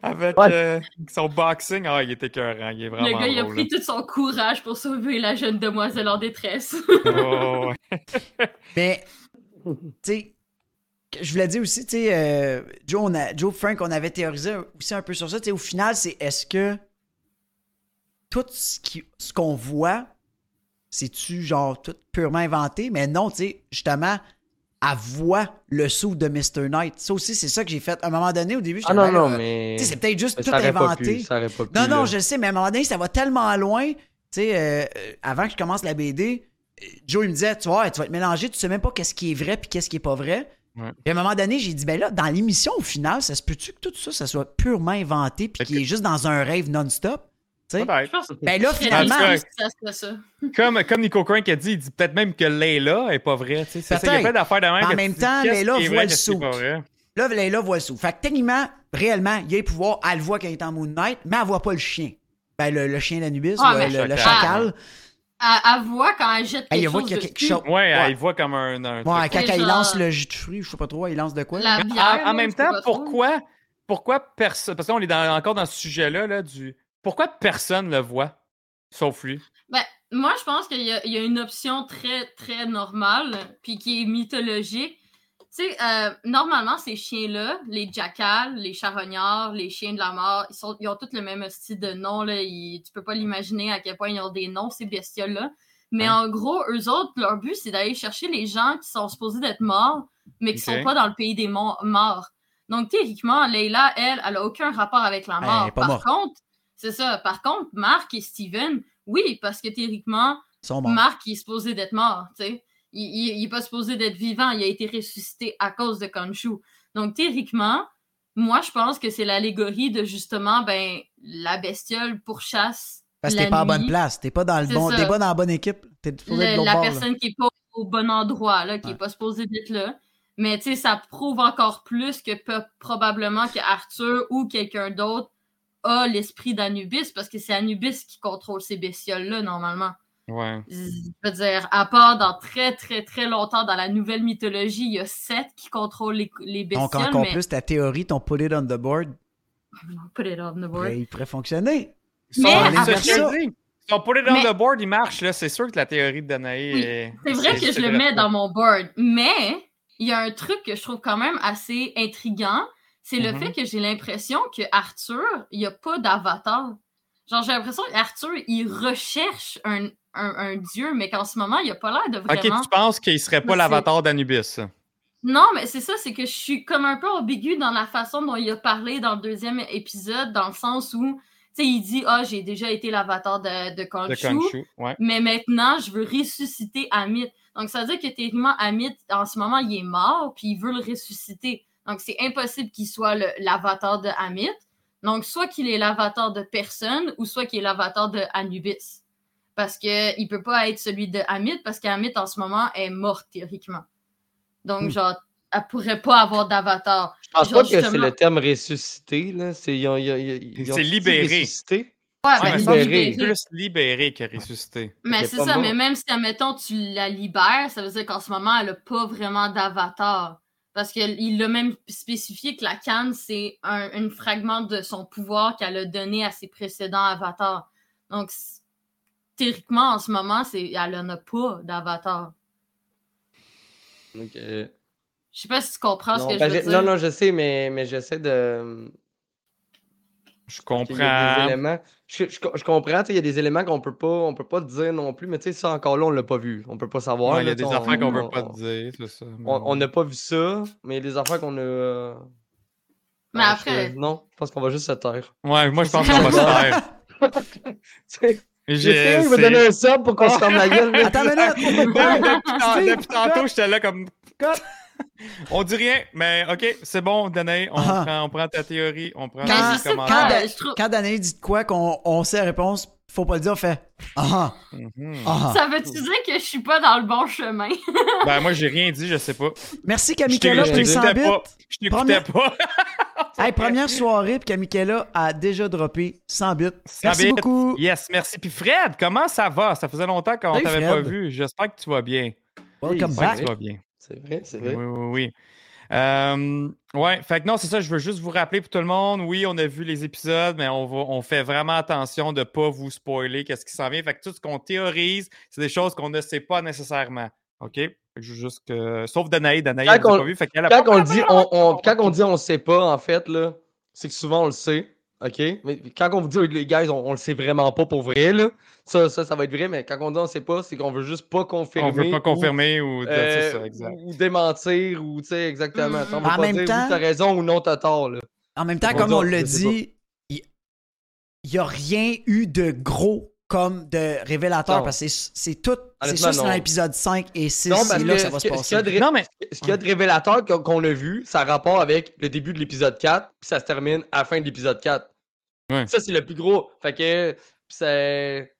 avec Ouais. euh, son boxing. Ah, il est écœurant. Il est vraiment Le gars, il a pris tout son courage pour sauver la jeune demoiselle en détresse. là. Oh, ouais. Mais, tu sais, <laughs> je voulais dire aussi, tu sais, euh, Joe, on a- Joe Frank, on avait théorisé aussi un peu sur ça. Tu sais, au final, c'est est-ce que tout ce qu'on voit, c'est-tu genre tout purement inventé? Mais non, tu sais, justement, elle voit le sou de Mr. Knight. Ça aussi, c'est ça que j'ai fait. À un moment donné, au début, je Ah non, non, mais. c'est peut-être juste mais tout inventé. pu, ça aurait pas pu, non, non, là. je sais, mais à un moment donné, ça va tellement loin. Tu sais, euh, euh, avant que je commence la BD, Joe, il me disait, tu vois, tu vas te mélanger, tu sais même pas qu'est-ce qui est vrai puis qu'est-ce qui est pas vrai. Ouais. Puis à un moment donné, j'ai dit, ben là, dans l'émission, au final, ça se peut-tu que tout ça, ça soit purement inventé puis qu'il est juste dans un rêve non-stop? Ben là, finalement. <laughs> Comme, comme Nico Crank a dit, il dit peut-être même que Layla est pas vraie. tu sais. C'est ça, Il y a plein d'affaires de même. En même temps, Layla voit le vrai? Là, Layla voit le sou. Fait que techniquement, réellement, il y a les pouvoirs, elle le voit quand il est en Moon Knight, mais elle voit pas le chien. Ben, le, le chien d'Anubis, Ah, le chacal. Elle, elle voit quand elle jette quelque il voit chose qu'il y a quelque dessus. chose. Ouais, Ouais. il voit comme un. un Ouais, truc. quand il genre- lance le jus de fruits, je sais pas trop, il lance de quoi? La bière, en, même temps, trop. pourquoi, pourquoi personne. Parce qu'on est dans- encore dans ce sujet-là, là, du. Pourquoi personne le voit, sauf lui? Ben, moi, je pense qu'il y, a- il y a une option très, très normale, puis qui est mythologique. Tu sais, euh, normalement, ces chiens-là, les jackals, les charognards, les chiens de la mort, ils, sont, ils ont tous le même style de nom. Là. Ils- tu peux pas l'imaginer à quel point ils ont des noms, ces bestioles-là. Mais en gros, eux autres, leur but, c'est d'aller chercher les gens qui sont supposés d'être morts, mais qui Ok. sont pas dans le pays des mo- morts. Donc, théoriquement, Leila, elle, elle a aucun rapport avec la mort. Par contre, c'est ça. Par contre, Marc et Steven, oui, parce que théoriquement. Marc, est supposé d'être mort, tu sais. Il, il, il est pas supposé d'être vivant, il a été ressuscité à cause de Khonshu. Donc, théoriquement, moi, je pense que c'est l'allégorie de justement, ben, la bestiole pourchasse Parce que t'es pas en bonne place. T'es pas dans le bon. T'es pas dans la bonne équipe. De Le- la bord, là. personne qui est pas au bon endroit, là, qui Ouais. est pas supposée d'être là. Mais tu sais, ça prouve encore plus que probablement que Arthur ou quelqu'un d'autre a l'esprit d'Anubis, parce que c'est Anubis qui contrôle ces bestioles-là, normalement. Ouais. Je veux dire, à part dans très, très, très longtemps, dans la nouvelle mythologie, il y a Seth qui contrôle les, les Donc, bestioles, encore mais... plus, ta théorie, ton put it on the board, Put it on the board. ben, il pourrait fonctionner. Son, Mais c'est après ce que ça- je dis. Son put it on Mais- the board, il marche, là. C'est sûr que la théorie de Danae Oui, est. C'est vrai que je le mets dans mon board, mais il y a un truc que je trouve quand même assez intriguant, c'est le Mhm. fait que j'ai l'impression que Arthur, il n'y a pas d'avatar. Genre, j'ai l'impression qu'Arthur, il recherche un, un, un dieu, mais qu'en ce moment, il a pas l'air de Ok, vraiment... tu penses qu'il serait pas l'avatar d'Anubis? Non, mais c'est ça, c'est que je suis comme un peu ambigu dans la façon dont il a parlé dans le deuxième épisode, dans le sens où, tu sais, il dit « Ah, j'ai déjà été l'avatar de, de De Khonshu. Khonshu, ouais. Mais maintenant, je veux ressusciter Amit. Donc, ça veut dire que techniquement, Amit, en ce moment, il est mort, puis il veut le ressusciter. Donc, c'est impossible qu'il soit l'avatar de Amit. Donc, soit qu'il est l'avatar de personne, ou soit qu'il est l'avatar de Anubis. Parce que il peut pas être celui de Amit, parce qu'Amit, en ce moment, est morte, théoriquement. Donc, Hmm. genre, elle pourrait pas avoir d'avatar. Je pense Genre, pas que c'est le terme ressuscité, là. C'est, libéré. ressuscité? Ouais, ben, libéré. ça, c'est libéré. plus libéré que ressuscité. Mais c'est ça, mais même si, admettons, tu la libères, ça veut dire qu'en ce moment, elle a pas vraiment d'avatar. Parce qu'il l'a même spécifié que la canne, c'est un, un fragment de son pouvoir qu'elle a donné à ses précédents avatars. Donc, en ce moment, c'est elle en a pas d'avatar. Euh, Je sais pas si tu comprends non, ce que ben, je veux dire. non, non, je sais, mais, mais j'essaie de. Je Il y a des comprends. éléments. Je, je- je comprends, tu sais, il y a des éléments qu'on peut pas, on peut pas dire non plus, mais tu sais, ça encore là, on l'a pas vu. On peut pas savoir. Il y a des affaires qu'on on- veut pas dire, c'est ça. On n'a pas vu ça, mais il y a des affaires qu'on a. Mais après- non, je pense qu'on va juste se taire. Ouais, moi, je pense qu'on va se <laughs> faire. J'ai- J'ai il va donner un sub pour qu'on se ferme la gueule. Attends une <laughs> minute! Depuis, tantôt, j'étais là comme. On dit rien, mais ok, c'est bon, Danae, on, Ah. prend, on prend ta théorie, on prend Quand- tes commentaires. je trouve- Quand Danae dit de quoi qu'on on sait la réponse, faut pas le dire, on fait Ah Mhm. ah ah. Ça veut-tu dire que je suis pas dans le bon chemin? <laughs> Ben, moi, j'ai rien dit, je sais pas. Merci Kamikela je pour les 100 t'écoutais bits. pas. Je t'écoutais Première- pas. <laughs> Hey, première soirée, puis Kamikela a déjà droppé 100 bits. 100 Merci bits. beaucoup. Yes, merci. Puis Fred, comment ça va? Ça faisait longtemps qu'on Hey, t'avait Fred. pas vu. J'espère que tu vas bien. Welcome Oui, J'espère back. que tu vas bien. C'est vrai, c'est Oui, vrai. oui, oui. Euh, ouais, fait que non, c'est ça, je veux juste vous rappeler pour tout le monde, oui, on a vu les épisodes, mais on, va, on fait vraiment attention de ne pas vous spoiler qu'est-ce qui s'en vient. Fait que tout ce qu'on théorise, c'est des choses qu'on ne sait pas nécessairement. OK? Juste que... Sauf Danaï, Danaï, on- pas vu, fait Quand pas on dit on, on- quand on dit on sait pas, en fait, là, c'est que souvent on le sait. OK? Mais quand on vous dit, les gars, on, on le sait vraiment pas pour vrai, là. Ça, ça, ça va être vrai, mais quand on dit on sait pas, c'est qu'on veut juste pas confirmer. On veut pas ou, confirmer ou, euh, c'est ça, exact. ou démentir, ou tu sais, exactement. Mm, On mm. veut En pas même dire temps- oui, t'as raison ou non, t'as tort, là. En même temps, On comme on sais dit, il n'y a rien eu de gros comme de révélateur Non. parce que c'est- c'est tout. C'est ça, c'est dans l'épisode 5 et 6. Non, c'est là que ça va se que- ce qu'il y passer. ré- mais y a de révélateur qu'on qu'on a vu, ça a rapport avec le début de l'épisode 4, puis ça se termine à la fin de l'épisode 4. Ouais. Ça, c'est le plus gros. Fait que, c'est-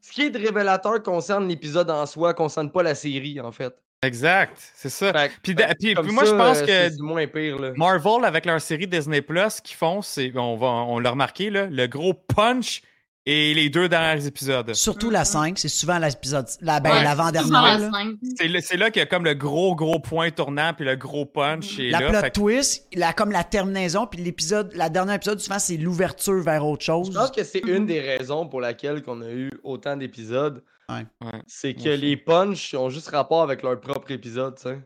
ce qui est de révélateur concerne l'épisode en soi, concerne pas la série, en fait. exact, c'est ça. Fait Puis, fait moi, je pense euh, que moins pire, là. Marvel, avec leur série Disney Plus, ce qu'ils font, c'est, on, va, on l'a remarqué, là, le gros punch et les deux derniers épisodes. Surtout la 5, c'est souvent l'épisode. La, ben, Ouais, l'avant-dernière. souvent la. C'est, là qu'il y a comme le gros, gros point tournant, puis le gros punch. est La là, plot fait que- twist, la, comme la terminaison, puis l'épisode, la dernière épisode, souvent, c'est l'ouverture vers autre chose. Je pense que c'est une des raisons pour laquelle qu'on a eu autant d'épisodes. Ouais. Ouais. C'est que les punchs ont juste rapport avec leur propre épisode, tu sais.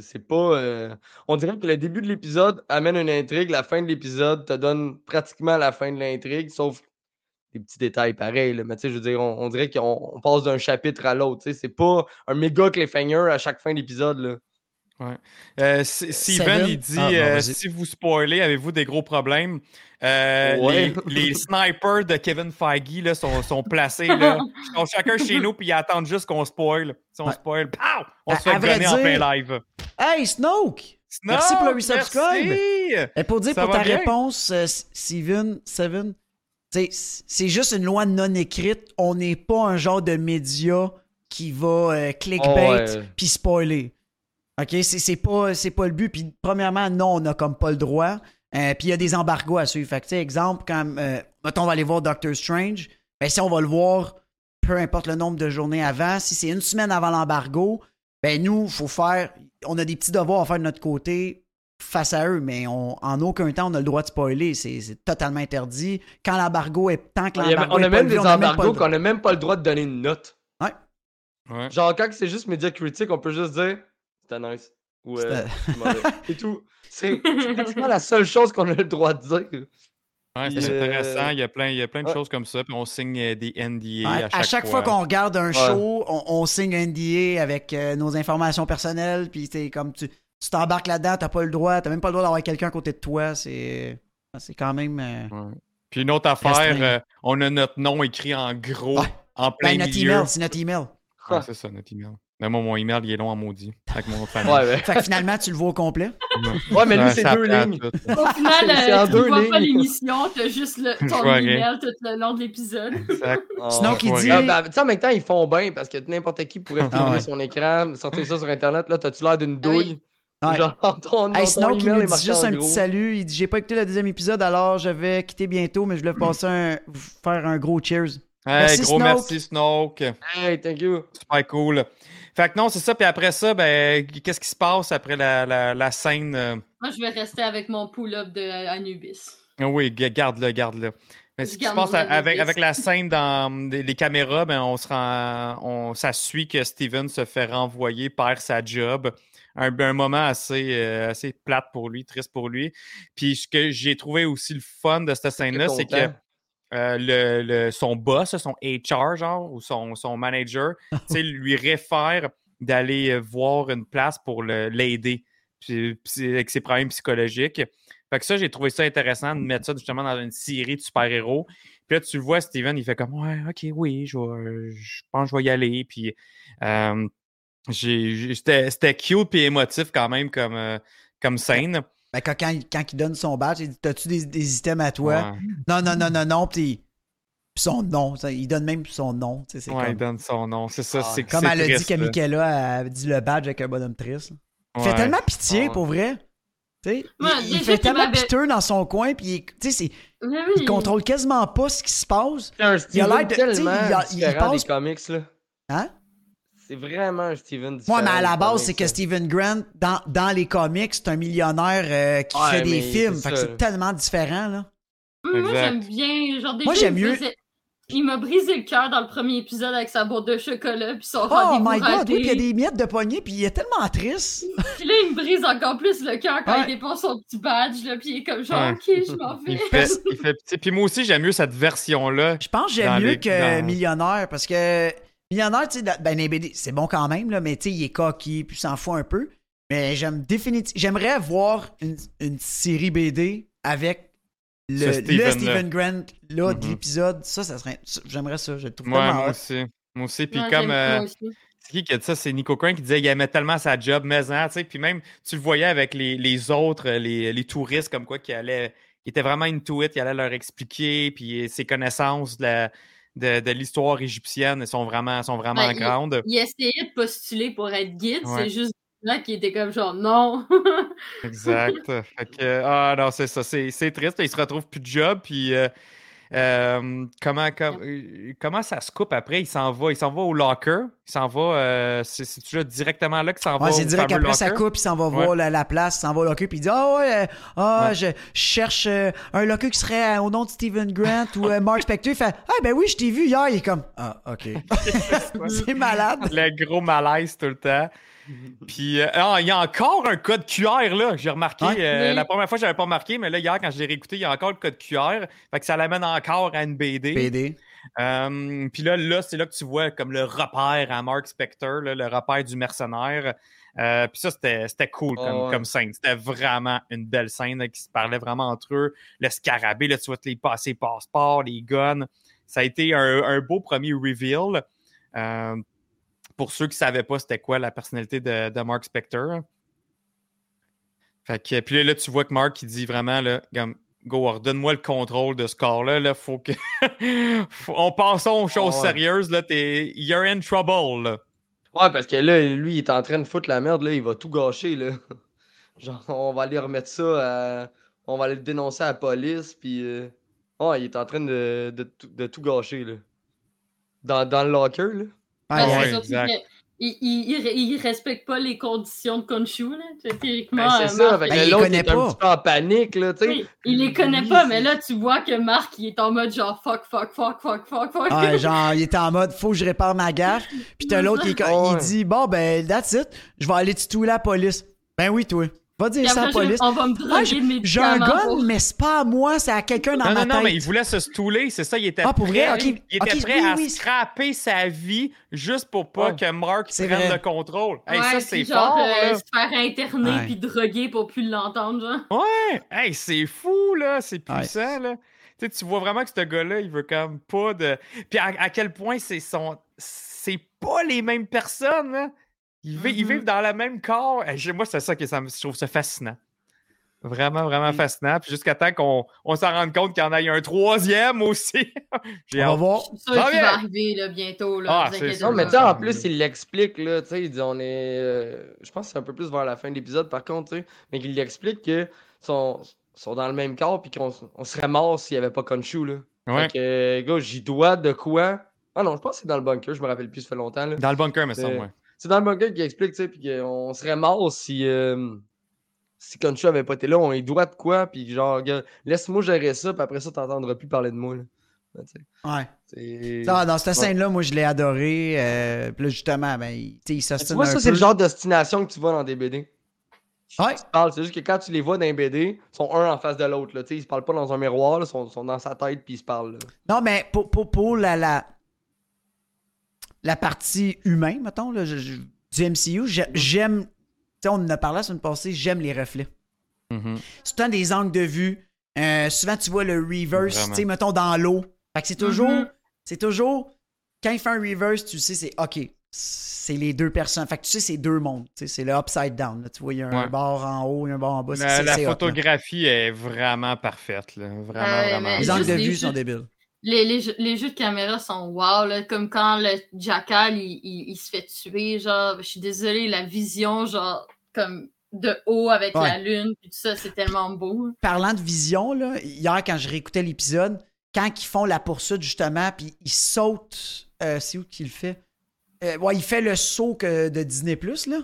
C'est pas. euh, On dirait que le début de l'épisode amène une intrigue, la fin de l'épisode te donne pratiquement la fin de l'intrigue, sauf des petits détails pareils. là. Mais tu sais, je veux dire, on, on dirait qu'on on passe d'un chapitre à l'autre. tu sais. C'est pas un méga cliffhanger à chaque fin d'épisode. là. Euh, S- Steven, il dit Ah, euh, si vous spoilez, avez-vous des gros problèmes? Euh, Ouais. les, les <laughs> snipers de Kevin Feige là, sont, sont placés. Là. <laughs> Ils sont chacun chez nous, puis ils attendent juste qu'on spoil. Si on Ouais. spoil, pow! on À- se fait gonner en plein live. Hey, Snoke! Merci pour le resubscribe. merci! Et pour dire Ça pour ta bien? réponse, euh, Steven, Seven, c'est juste une loi non écrite. On n'est pas un genre de média qui va euh, clickbait Oh, ouais. puis spoiler. OK? C'est pas, pas le but. Puis, premièrement, non, on n'a comme pas le droit. Euh, puis, il y a des embargos à suivre. Fait que, exemple, quand, euh, mettons, on va aller voir Doctor Strange, ben, si on va le voir, peu importe le nombre de journées avant, si c'est une semaine avant l'embargo, ben, nous, faut faire, on a des petits devoirs à faire de notre côté face à eux, mais on, en aucun temps, on a le droit de spoiler. C'est c'est totalement interdit. Quand l'embargo est, tant que l'embargo on est a même des on a même pas embargos qu'on n'a même pas le droit de donner une note. Ouais. Genre, quand c'est juste média critique, on peut juste dire c'était nice. Ou euh, c'est tout. C'est c'est <laughs> pratiquement la seule chose qu'on a le droit de dire. Ouais, c'est euh, intéressant. Il y a plein, il y a plein de ouais. choses comme ça. Puis on signe euh, des NDA Ouais, à chaque, fois, qu'on regarde un Ouais. show, on, on signe un NDA avec euh, nos informations personnelles, puis c'est comme tu tu t'embarques là-dedans, t'as pas le droit, t'as même pas le droit d'avoir quelqu'un à côté de toi, c'est c'est quand même euh, Ouais. Puis une autre affaire, euh, on a notre nom écrit en gros, Ouais. en plein ben, notre milieu. email, c'est notre email. Ouais, c'est ça, notre email. Mais moi, mon email, il est long en maudit. Avec mon autre famille. Ouais, ben. Fait que finalement, tu le vois au complet. ouais mais lui, Ouais, c'est deux lignes. tout. Au final, euh, tu vois pas l'émission, t'as juste le, ton email tout le long de l'épisode. Exact. <laughs> Sinon, qui dit. Ah, ben, tu sais, en même temps, ils font bien parce que n'importe qui pourrait Ah filmer ouais. son écran, sortir ça sur Internet. Là, t'as-tu l'air d'une Ah oui. douille? Ouais. Genre, <laughs> ton, Hey, Snow qui nous dit juste un gros. petit salut. Il dit J'ai pas écouté le deuxième épisode, alors je vais quitter bientôt, mais je voulais passer un, faire un gros cheers. Hey, Merci, gros Snoke. merci, Snoke. Hey, thank you. Super cool. Fait que non, c'est ça. Puis après ça, ben, qu'est-ce qui se passe après la, la, la scène? euh, Moi, je vais rester avec mon pull-up de Anubis. Ah Oui, garde-le, garde-le. Mais ce qui se passe avec, avec la scène dans les les caméras, ben, on se rend, on, ça suit que Steven se fait renvoyer, perd sa job. Un, un moment assez, euh, assez plate pour lui, triste pour lui. Puis ce que j'ai trouvé aussi le fun de cette scène-là, c'est que euh, le, le- son boss, son HR, genre, ou son, son manager, <laughs> tu sais, lui réfère d'aller euh, voir une place pour l'aider avec ses problèmes psychologiques. Fait que ça, j'ai trouvé ça intéressant de mettre ça justement dans une série de super-héros. Puis là, tu le vois, Steven, il fait comme Ouais, ok, oui, je, vais- je pense que je vais y aller. Puis euh, c'était cute et émotif quand même comme, euh, comme scène. Ben, quand, quand, il- quand il donne son badge, il dit T'as-tu des, des items à toi? Ouais. Non, non, non, non, non. Puis son nom. ça, il donne même son nom. Ouais, il donne son nom. C'est ça. Ah, c'est comme elle a dit que. Michaela a dit le badge avec un bonhomme triste. Il fait tellement pitié, Ouais. pour vrai. Tu sais, Ouais, il, fait tellement piteux dans son coin, puis il- tu sais, c'est- Mais il oui. contrôle quasiment pas ce qui se passe. Un Il a l'air de- tu sais, tellement il a- il passe- des comics, là. Hein? C'est vraiment un Steven différent. Ouais, mais à la des base, c'est que là. Steven Grant, dans, dans les comics, c'est un millionnaire euh, qui Ouais, fait des films. c'est Fait que c'est là. tellement différent, là. Moi, Exact. j'aime bien. Genre, déjà, Moi, j'aime mieux- faisait- il m'a brisé le cœur dans le premier épisode avec sa boîte de chocolat puis son Oh my god, oui, puis il y a des miettes de poignée, puis il est tellement triste. Puis là, il me brise encore plus le cœur quand Ouais. il dépense son petit badge, là, puis il est comme genre, Ouais. ok, je m'en Il vais. fait, il fait petit. Puis moi aussi, j'aime mieux cette version-là. Je pense que j'aime mieux les- que dans- Millionnaire, parce que Millionnaire, tu sais, dans- ben, les BD, c'est bon quand même, là, mais tu sais, il est coquille, puis il s'en fout un peu. Mais j'aime définitivement. J'aimerais voir une, une série BD avec le. Steven Grant là, de Mhm. l'épisode. Ça, ça serait. J'aimerais ça. Je le trouve Ouais, tellement moi hot. aussi. Moi aussi. Puis Ouais, comme. euh, moi aussi. C'est qui qui a dit ça? C'est Nico Crane qui disait qu'il aimait tellement sa job, mais hein, tu sais, puis même, tu le voyais avec les, les autres, euh, les, les touristes, comme quoi, qui allaient, qui étaient vraiment into it, il allait leur expliquer, puis ses connaissances de la- de, de l'histoire égyptienne sont vraiment, sont vraiment Ben, grandes. Il essayait de postuler pour être guide, Ouais. c'est juste là qui était comme genre, non. <laughs> Exact. Fait que, ah non, c'est ça, c'est c'est triste. Il se retrouve plus de job, puis euh, euh, comment, com- euh, comment ça se coupe après? Il s'en va, il s'en va au locker. Il s'en va, euh, c'est là directement là qu'il s'en va Ouais, au c'est direct fameux après sa locker? coupe, il s'en va Ouais. voir la, la place, il s'en va au locker, puis il dit Ah ouais, Ouais. je, je cherche euh, un locker qui serait au nom de Steven Grant ou Mark Spector. Il fait Ah ben oui, je t'ai vu hier. Il est comme Ah, ok. <laughs> <laughs> c'est malade. Le gros malaise tout le temps. <laughs> Puis, euh, ah, il y a encore un code QR, là. J'ai remarqué. Euh, Oui. La première fois, je n'avais pas remarqué, mais là, hier, quand je l'ai réécouté, il y a encore le code QR. Fait que ça l'amène encore à une BD. BD. Euh, puis là, là c'est là que tu vois comme le repère à Mark Spector, là, le repère du mercenaire. Euh, puis ça, c'était c'était cool Ah comme, ouais. comme scène. C'était vraiment une belle scène là, qui se parlait vraiment entre eux. Le scarabée, là, tu vois les passés passeports, les guns. Ça a été un, un beau premier reveal. Euh, pour ceux qui ne savaient pas c'était quoi la personnalité de, de Mark Spector. Fait que, puis là, tu vois que Mark, il dit vraiment, là, comme, Go, donne-moi le contrôle de ce corps-là. Là, faut que. <laughs> on passe aux choses ouais. sérieuses. Là, t'es... You're in trouble. Là. Ouais, parce que là, lui, il est en train de foutre la merde, là, il va tout gâcher, là. <laughs> Genre, on va aller remettre ça à... On va aller le dénoncer à la police, puis... euh, Ouais, il est en train de, de tout gâcher, là. Dans, dans le locker, là. Ah, il ouais, exact. il, il, il- il respecte pas les conditions de Konshu, là. Théoriquement, Ben, c'est ça, Ben, il l'autre connaît est un pas. petit peu en panique, là, tu sais. Oui, il les connaît pas, mais là, tu vois que Marc, il est en mode genre fuck, fuck, fuck, fuck, fuck, fuck. <laughs> Genre, il était en mode faut que je répare ma gaffe. Puis t'as l'autre est il Ouais. dit Bon, ben, that's it. Je vais aller titouiller la police. Ben oui, toi. Va dire ça à la police. on va me Ah, j'ai de mes j'ai un gun, pour- mais c'est pas à moi, c'est à quelqu'un dans Non, ma non, non, mais il voulait se stouler, c'est ça. Il était Ah, pour prêt, vrai? Ok, il était ok, prêt oui, à oui. scraper sa vie juste pour pas Ouais. que Mark prenne vrai. le contrôle. Hey, Ouais, ça, c'est genre, fort. euh, se faire interner Ouais. puis droguer pour plus l'entendre, genre. Ouais, hey, c'est fou, là. C'est Ouais. puissant, là. Tu sais, tu vois vraiment que ce gars-là, il veut comme pas de. Puis à, à quel point c'est son. C'est pas les mêmes personnes, là. Ils, Mhm. vivent dans le même corps. Moi, c'est ça que ça me- je trouve ça fascinant. Vraiment, vraiment fascinant. Puis jusqu'à temps qu'on on s'en rende compte qu'il y en a eu un troisième aussi. <laughs> J'ai On va voir. Sûre Ça qu'il va arriver là, bientôt. Là, Ah, c'est ça. Non, mais pas. tu sais, en plus, il l'explique, là, tu sais, il dit, on est... euh, je pense que c'est un peu plus vers la fin de l'épisode, par contre, tu sais, mais qu'il l'explique que sont, sont dans le même corps, puis qu'on on serait mort s'il n'y avait pas Konshu, là. Ouais. Fait que, gars, j'y dois de quoi... Ah non, je pense que c'est dans le bunker, je me rappelle plus, ça fait longtemps, là. Dans le bunker, semble, Euh, ouais. C'est dans le bunker qu'il explique, tu sais, puis qu'on serait mort si... euh, si Konshu avait pas été là, on y doit de quoi, puis genre, laisse-moi gérer ça, puis après ça, t'entendras plus parler de moi, là. Ben, Ouais. c'est- Ça, dans cette scène-là, moi, je l'ai adoré. Euh, puis là, justement, ben, il, il s'ostine un ça, c'est le genre de destination que tu vois dans des BD. Ouais. C'est juste que quand tu les vois dans les BD, ils sont un en face de l'autre. là, tu sais, Ils se parlent pas dans un miroir, ils sont, sont dans sa tête puis ils se parlent. là. Non, mais pour, pour, pour la, la, la partie humain, mettons, là, je- je- du MCU, j'ai- j'aime. Tu sais, on en a parlé la semaine passée, j'aime les reflets. C'est tout le temps des angles de vue. Euh, souvent, tu vois le reverse, tu sais, mettons, dans l'eau. Fait que c'est toujours. Mhm. C'est toujours. Quand il fait un reverse, tu sais, c'est OK. C'est les deux personnes. Fait que tu sais, c'est deux mondes. Tu sais, c'est le upside down. là. Tu vois, il y a un Ouais. bord en haut, il y a un bord en bas. C'est- La, c'est- la c'est hot, là. photographie est vraiment parfaite. Là. Vraiment, vraiment. Les angles de vue sont débiles. Les, les, jeux, les jeux de caméra sont wow, là, comme quand le Jackal il, il, il se fait tuer, genre, je suis désolée, la vision, genre, comme de haut avec Ouais. la lune, puis tout ça, c'est tellement beau. Parlant de vision, là, hier, quand je réécoutais l'épisode, quand ils font la poursuite, justement, puis ils sautent. euh, c'est où qu'il fait? Euh, ouais, il fait le saut que de Disney, là.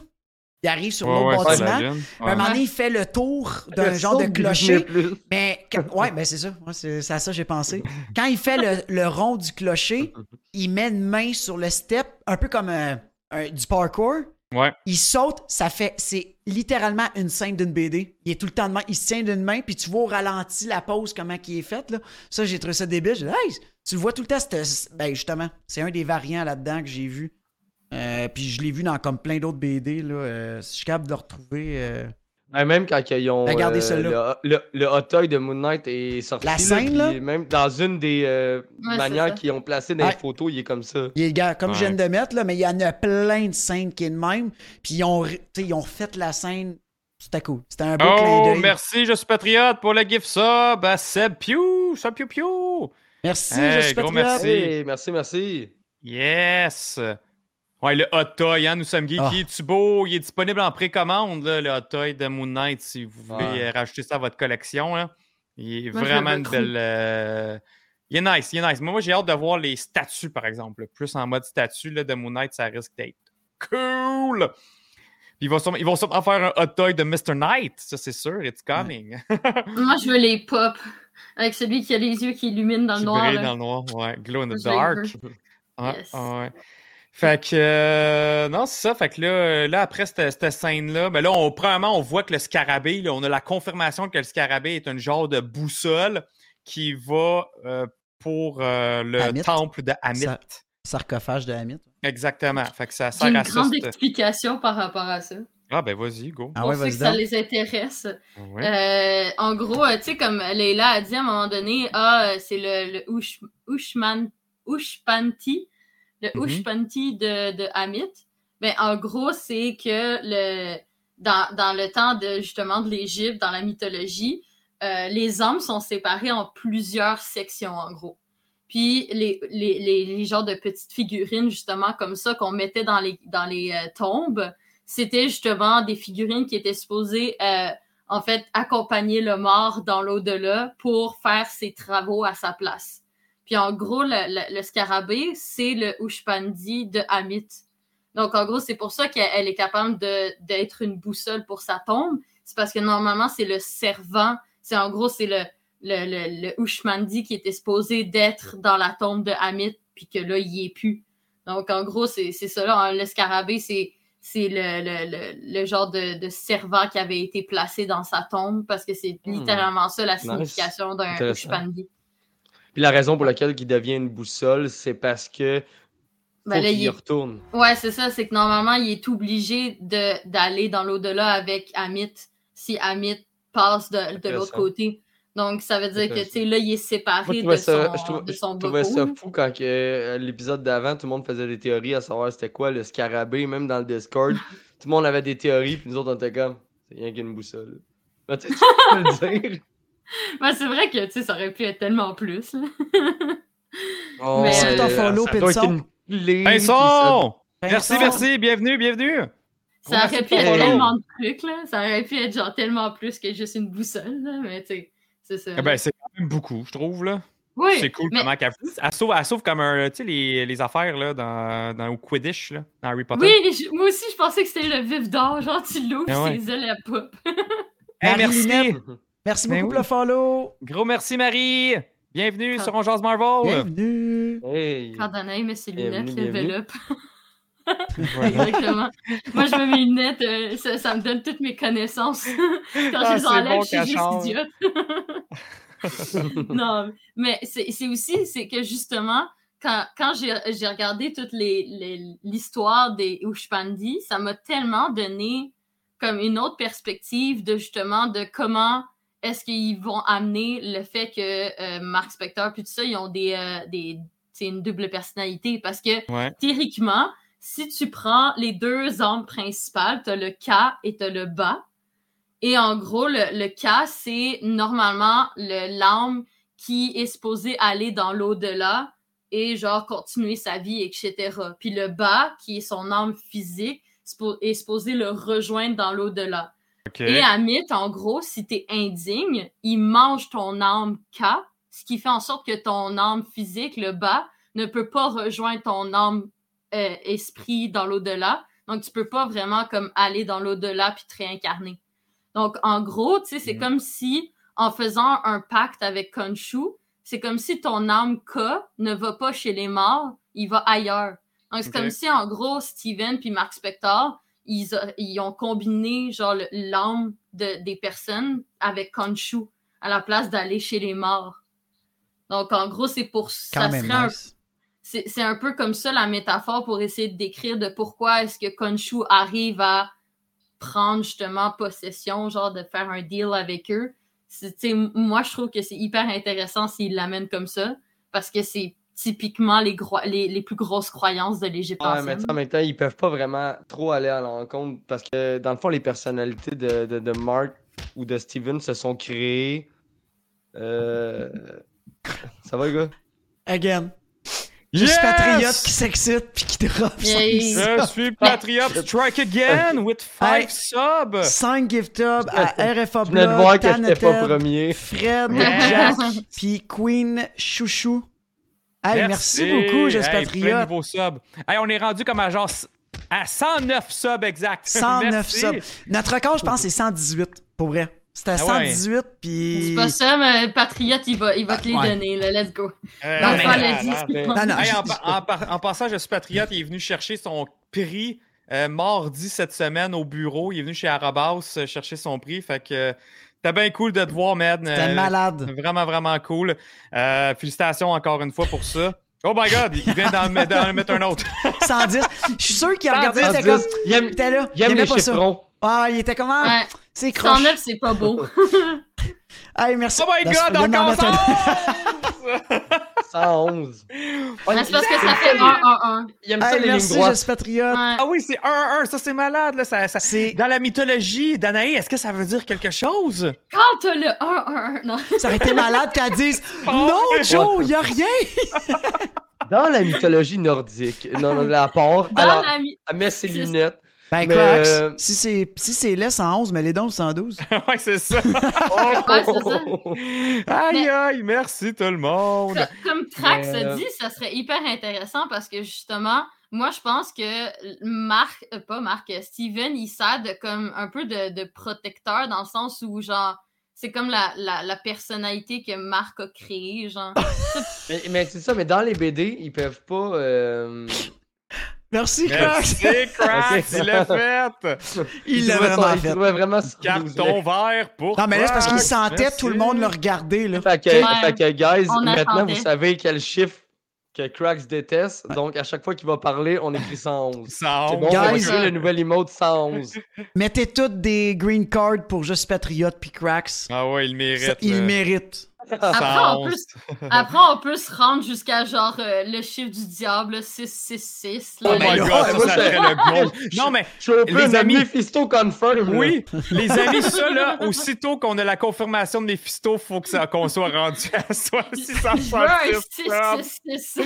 Il arrive sur Ouais, l'autre ouais, bâtiment. À un moment donné, il fait le tour d'un Le genre de clocher. Mais, quand- ouais, ben c'est ça. Ouais, c'est à ça que j'ai pensé. Quand il fait le, le rond du clocher, il met une main sur le step, un peu comme un- un- du parkour. Ouais. Il saute, ça fait. C'est littéralement une scène d'une BD. Il est tout le temps de main. Il se tient d'une main, puis tu vois au ralenti la pose, comment qui est faite. Là. Ça, j'ai trouvé ça débile. J'ai dit, hey, tu le vois tout le temps. c'était- Ben, justement, c'est un des variants là-dedans que j'ai vu. Euh, puis je l'ai vu dans comme plein d'autres BD. Là. Euh, si je suis capable de le retrouver. euh, Ouais, même quand ils ont. Regardez euh, celui-là. le, le, le hot toy de Moon Knight est sorti. La scène, là? Même dans une des euh, Ouais, manières qu'ils ont placé dans Ouais. les photos, il est comme ça. Il est gars, comme je viens de mettre, là, mais il y en a plein de scènes qui est de même. Puis ils ont, tu sais, ils ont refait la scène. C'était cool. C'était un beau clin Oh, d'œil. merci, je suis patriote pour le gift sub à Seb Pew. Seb Pew Pew. Merci, Hey, je suis gros patriote. merci. Hey, merci, merci. Yes! Ouais, le hot toy, hein, nous sommes geeks. Ah. Il est-tu beau? Il est disponible en précommande, là, le hot toy de Moon Knight, si vous voulez Ouais. rajouter ça à votre collection. Là. Il est Moi, vraiment une belle. euh, Il est nice, il est nice. Moi, moi, j'ai hâte de voir les statues, par exemple. là. Plus en mode statue là, de Moon Knight, ça risque d'être cool! Puis ils vont, sûrement, ils vont sûrement faire un hot toy de Mr. Knight, ça c'est sûr, it's coming. <laughs> Moi, je veux les pop. Avec celui qui a les yeux qui illuminent dans le Qui noir. brille dans le noir, ouais. Glow in the Je dark. Yes. ouais. Fait que, euh, non, c'est ça. Fait que là, euh, là après cette, cette scène-là, ben là, on, premièrement, on voit que le scarabée, là, on a la confirmation que le scarabée est un genre de boussole qui va euh, pour euh, le Amit. temple de Amit. Ça- Sarcophage de Hamid. Exactement. Fait que ça sert une à ça. grande cette- explication par rapport à ça. Ah, ben vas-y, go. Ah pour ouais, ceux que ça les intéresse. Ouais. Euh, en gros, tu sais, comme Leila a dit à un moment donné, ah, c'est le, le Ush- Ushman, Ushpanti, le. Ushpanti de, de Amit. Ben, en gros, c'est que le, dans, dans le temps de, justement, de l'Égypte, dans la mythologie, euh, les hommes sont séparés en plusieurs sections, en gros. Puis les, les, les, les genres de petites figurines, justement, comme ça, qu'on mettait dans les, dans les euh, tombes, c'était justement des figurines qui étaient supposées, euh, en fait, accompagner le mort dans l'au-delà pour faire ses travaux à sa place. Puis en gros, le, le, le scarabée, c'est le Ushpandi de Amit. Donc en gros, c'est pour ça qu'elle elle est capable de- d'être une boussole pour sa tombe. C'est parce que normalement, c'est le servant. C'est en gros, c'est le, le, le, Ushmandi qui était supposé d'être dans la tombe de Amit, puis que là, il y est plus. Donc en gros, c'est c'est ça là. hein. Le scarabée, c'est c'est le, le, le, le genre de, de servant qui avait été placé dans sa tombe parce que c'est Hmm. littéralement ça la signification d'un. Ushpandi. Puis la raison pour laquelle il devient une boussole, c'est parce que Ben là, il retourne. Ouais, c'est ça, c'est que normalement, il est obligé d'aller dans l'au-delà avec Amit si Amit passe de, de l'autre côté. Donc, ça veut dire que, tu sais, là, il est séparé je de son, je trou- de je son trouvais ça fou quand euh, l'épisode d'avant, tout le monde faisait des théories à savoir c'était quoi le scarabée, même dans le Discord. <laughs> tout le monde avait des théories, puis nous autres, on était comme, c'est rien qu'une boussole. Tu <laughs> peux le dire. Ouais, <laughs> c'est vrai que, tu sais, ça aurait pu être tellement plus. là. <laughs> Oh, Mais, Merci euh, pour ton follow, ça Pinson. une Pinson! Merci, merci, bienvenue, bienvenue. Ça aurait pu être ton tellement de trucs, là. Ça aurait pu être genre tellement plus que juste une boussole, là. Mais, tu sais, c'est ça. Eh ben, c'est quand même beaucoup, je trouve, là. oui, C'est cool mais- comment qu'elle elle sauve, elle sauve comme un, tu sais, les, les affaires là, dans, dans au Quidditch, là, dans Harry Potter. Oui, je- moi aussi, je pensais que c'était le vif d'or. Genre, tu l'ouvres, Ah ouais. ses ailes à pop. Hey, merci! Merci Ben beaucoup oui. pour le follow. Gros merci, Marie! Bienvenue Ah. sur On Jase Marvel! Bienvenue. Hey. Met ses Bienvenue, lunettes, level up. <laughs> Exactement. Moi, je mets mes lunettes, euh, ça, ça me donne toutes mes connaissances. <laughs> Quand Ah, je les c'est enlève, bon je suis juste change. idiote. <laughs> non, mais c'est c'est aussi, c'est que justement, quand, quand j'ai j'ai regardé toute les- les- l'histoire des Ushpandi, ça m'a tellement donné comme une autre perspective de justement de comment est-ce qu'ils vont amener le fait que euh, Mark Spector puis tout ça, ils ont des, euh, des une double personnalité? Parce que Ouais. théoriquement, si tu prends les deux âmes principales, tu as le K et tu as le bas. Et en gros, le, le K, c'est normalement le- l'âme qui est supposée aller dans l'au-delà et genre continuer sa vie, etc. Puis le bas, qui est son âme physique, est supposé le rejoindre dans l'au-delà. Et Amit, en gros, si t'es indigne, il mange ton âme K, ce qui fait en sorte que ton âme physique, le bas, ne peut pas rejoindre ton âme euh, esprit dans l'au-delà. Donc, tu peux pas vraiment comme aller dans l'au-delà puis te réincarner. Donc, en gros, tu sais, c'est Mhm. comme si, en faisant un pacte avec Khonshu, c'est comme si ton âme K ne va pas chez les morts, il va ailleurs. Donc, c'est comme si, en gros, Steven puis Mark Spector, ils, a- ils ont combiné, genre, l'âme de, des personnes avec Khonshu à la place d'aller chez les morts. Donc, en gros, c'est pour Quand ça serait un c'est c'est un peu comme ça la métaphore pour essayer de décrire de pourquoi est-ce que Khonshu arrive à prendre justement possession, genre de faire un deal avec eux. C'est- moi, je trouve que c'est hyper intéressant s'il l'amène comme ça, parce que c'est typiquement les, gro- les, les plus grosses croyances de l'Égypte Ouais, mais ancienne. en même temps, ils peuvent pas vraiment trop aller à l'encontre parce que, dans le fond, les personnalités de, de, de Mark ou de Steven se sont créées. Euh... <laughs> Ça va, les gars? Again. Juste Yes! patriote qui s'excite puis qui drop Yeah. 5 Je suis Patriot Strike Again with Hey. 5 subs. 5 gift tubs à RFA Je venais de Blood, voir que j'étais pas Tanatel, premier. Fred. Jack, puis Queen Chouchou. Hey, merci, beaucoup, Juste Hey, Patriote. Hey, on est rendu comme à genre à 109 subs exact. 109 <laughs> Merci. subs. Notre record, je pense, c'est 118, pour vrai. C'était à Ah ouais. 118, C'est puis... pas ça, mais Patriote, il va, il va te les Ouais. donner, là. Let's go. Euh, ah, ah, Non, non, Hey, en, passant, je suis patriote. Il est venu chercher son prix euh, mardi cette semaine au bureau. Il est venu chez Arabas euh, chercher son prix. Fait que euh, c'était bien cool de te voir, man. C'était Euh, malade. Vraiment, vraiment cool. Euh, félicitations encore une fois pour ça. Oh my god, il vient d'en mettre, un autre. <laughs> 110. Je suis sûr qu'il a regardé, 110. il était comme... Il aime, était là, il aime aimait les pas ça. Ah, il était comment? Ouais. C'est croche. 109, c'est pas beau. <laughs> Hey, merci. Oh my god, encore mettre un- <laughs> 111. Mais c'est parce que ça fait 1-1-1. Il aime ça, Hey, les lignes merci, droites. Juste Patriote. Ouais. Ah oui, c'est 1-1, ça c'est malade. Là. Ça, ça- C'est... Dans la mythologie d'Anaï, est-ce que ça veut dire quelque chose? Quand t'as le 1-1-1, non. <laughs> Ça aurait été malade qu'elle dise <laughs> Non, Joe, il a rien. Dans la mythologie nordique, non, non, la part, Dans alors, la mi- elle met ses lunettes. Ben, Mais, Crocs, euh, si c'est si c'est laid 111, mais les dons 112. ouais, c'est ça. Ouais, c'est ça. aïe, Mais- aïe, merci tout le monde. Co- Comme Trax Mais, a euh, dit, ça serait hyper intéressant parce que justement, moi je pense que Marc, euh, pas Marc, Steven, il sert de comme un peu de, de protecteur dans le sens où genre c'est comme la, la, la personnalité que Marc a créée, genre. <laughs> Mais, mais c'est ça, mais dans les BD, ils peuvent pas. euh, Merci, Crocs. Merci, Cracks, <laughs> Ok. il l'a fait. Il l'a vraiment fait. trouvaient vraiment ça Carton vert pour Non, mais là, c'est parce qu'il sentait merci. tout le monde le regarder, là. Fait que, Ouais. fait que, guys, On maintenant attendait. vous savez quel chiffre que Cracks déteste. Donc, à chaque fois qu'il va parler, on écrit 111. Ça <laughs> C'est bon, honte. on va Guys. créer le nouvel emote 111. <laughs> Mettez toutes des green cards pour Juste Patriote puis Cracks. Ah ouais, il le mérite. Ça, il mérite. Après, on peut, honte. s- après, on peut se rendre jusqu'à genre euh, le chiffre du diable, 666. Oh là. my là, god, ça, ça serait le <laughs> goal. Non, mais Je Les amis- Mephisto confirm. là. oui, les amis, ça là, aussitôt qu'on a la confirmation de Mephisto, faut que ça, qu'on soit rendu à <laughs> soit Je veux un 666. 666.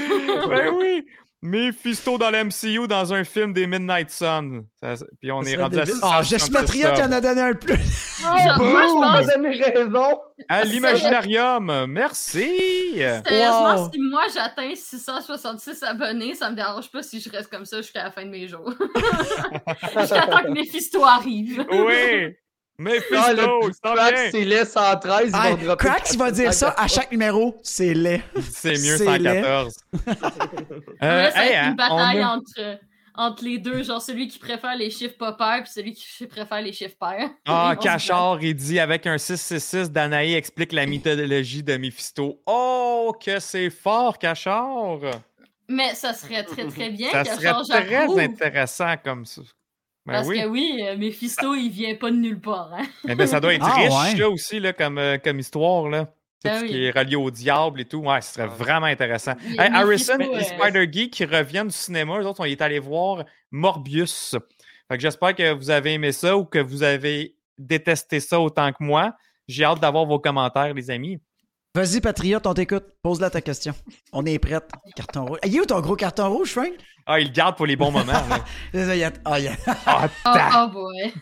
Ben oui! Mephisto dans l'MCU dans un film des Midnight Sun. Ça- puis on est rendu à Ah, Juste 666 Patriote, il subs. en a donné un plus. <laughs> Genre, moi, je pense avez raison. À l'imaginarium, merci! Sérieusement, Wow. si moi j'atteins 666 abonnés, ça me dérange pas si je reste comme ça jusqu'à la fin de mes jours. <laughs> J'attends que Mephisto arrive. Oui! Ah, Mephisto, vient! c'est laid 113. ils Hey, vont dropper Cracks, il va dire ça à 414. chaque numéro. C'est laid. C'est mieux C'est laid. 114. Là, <laughs> Euh, ça va hey, être hein, une bataille on entre, entre les deux, genre celui qui préfère les chiffres pas pairs puis celui qui préfère les chiffres pairs. Ah, <laughs> Ils vont Cachard, il dit avec un 666, Danaï explique la mythologie de Mephisto. Oh, que c'est fort, Cachard! Mais ça serait très très bien Ça qu'elle serait très intéressant comme ça. Ben Parce oui. que oui, euh, Mephisto, il vient pas de nulle part. Hein? Eh ben, ça doit être <laughs> Ah, riche, ouais. là, aussi, là, comme, euh, comme histoire, là. Tout Ah ce oui. qui est relié au diable et tout. Ouais, ce serait Ah. vraiment intéressant. Mephisto, Harrison et euh, Spider Geek qui reviennent du cinéma, eux autres, on est allés voir Morbius. Fait que j'espère que vous avez aimé ça ou que vous avez détesté ça autant que moi. J'ai hâte d'avoir vos commentaires, les amis. Vas-y, Patriote, on t'écoute. Pose-la ta question. On est prête. Carton rouge. Il est où ton gros carton rouge, Frank? Ah, il le garde pour les bons moments. <laughs> ça, il a- Ah, il y a- <laughs> Ah, Oh, oh boy.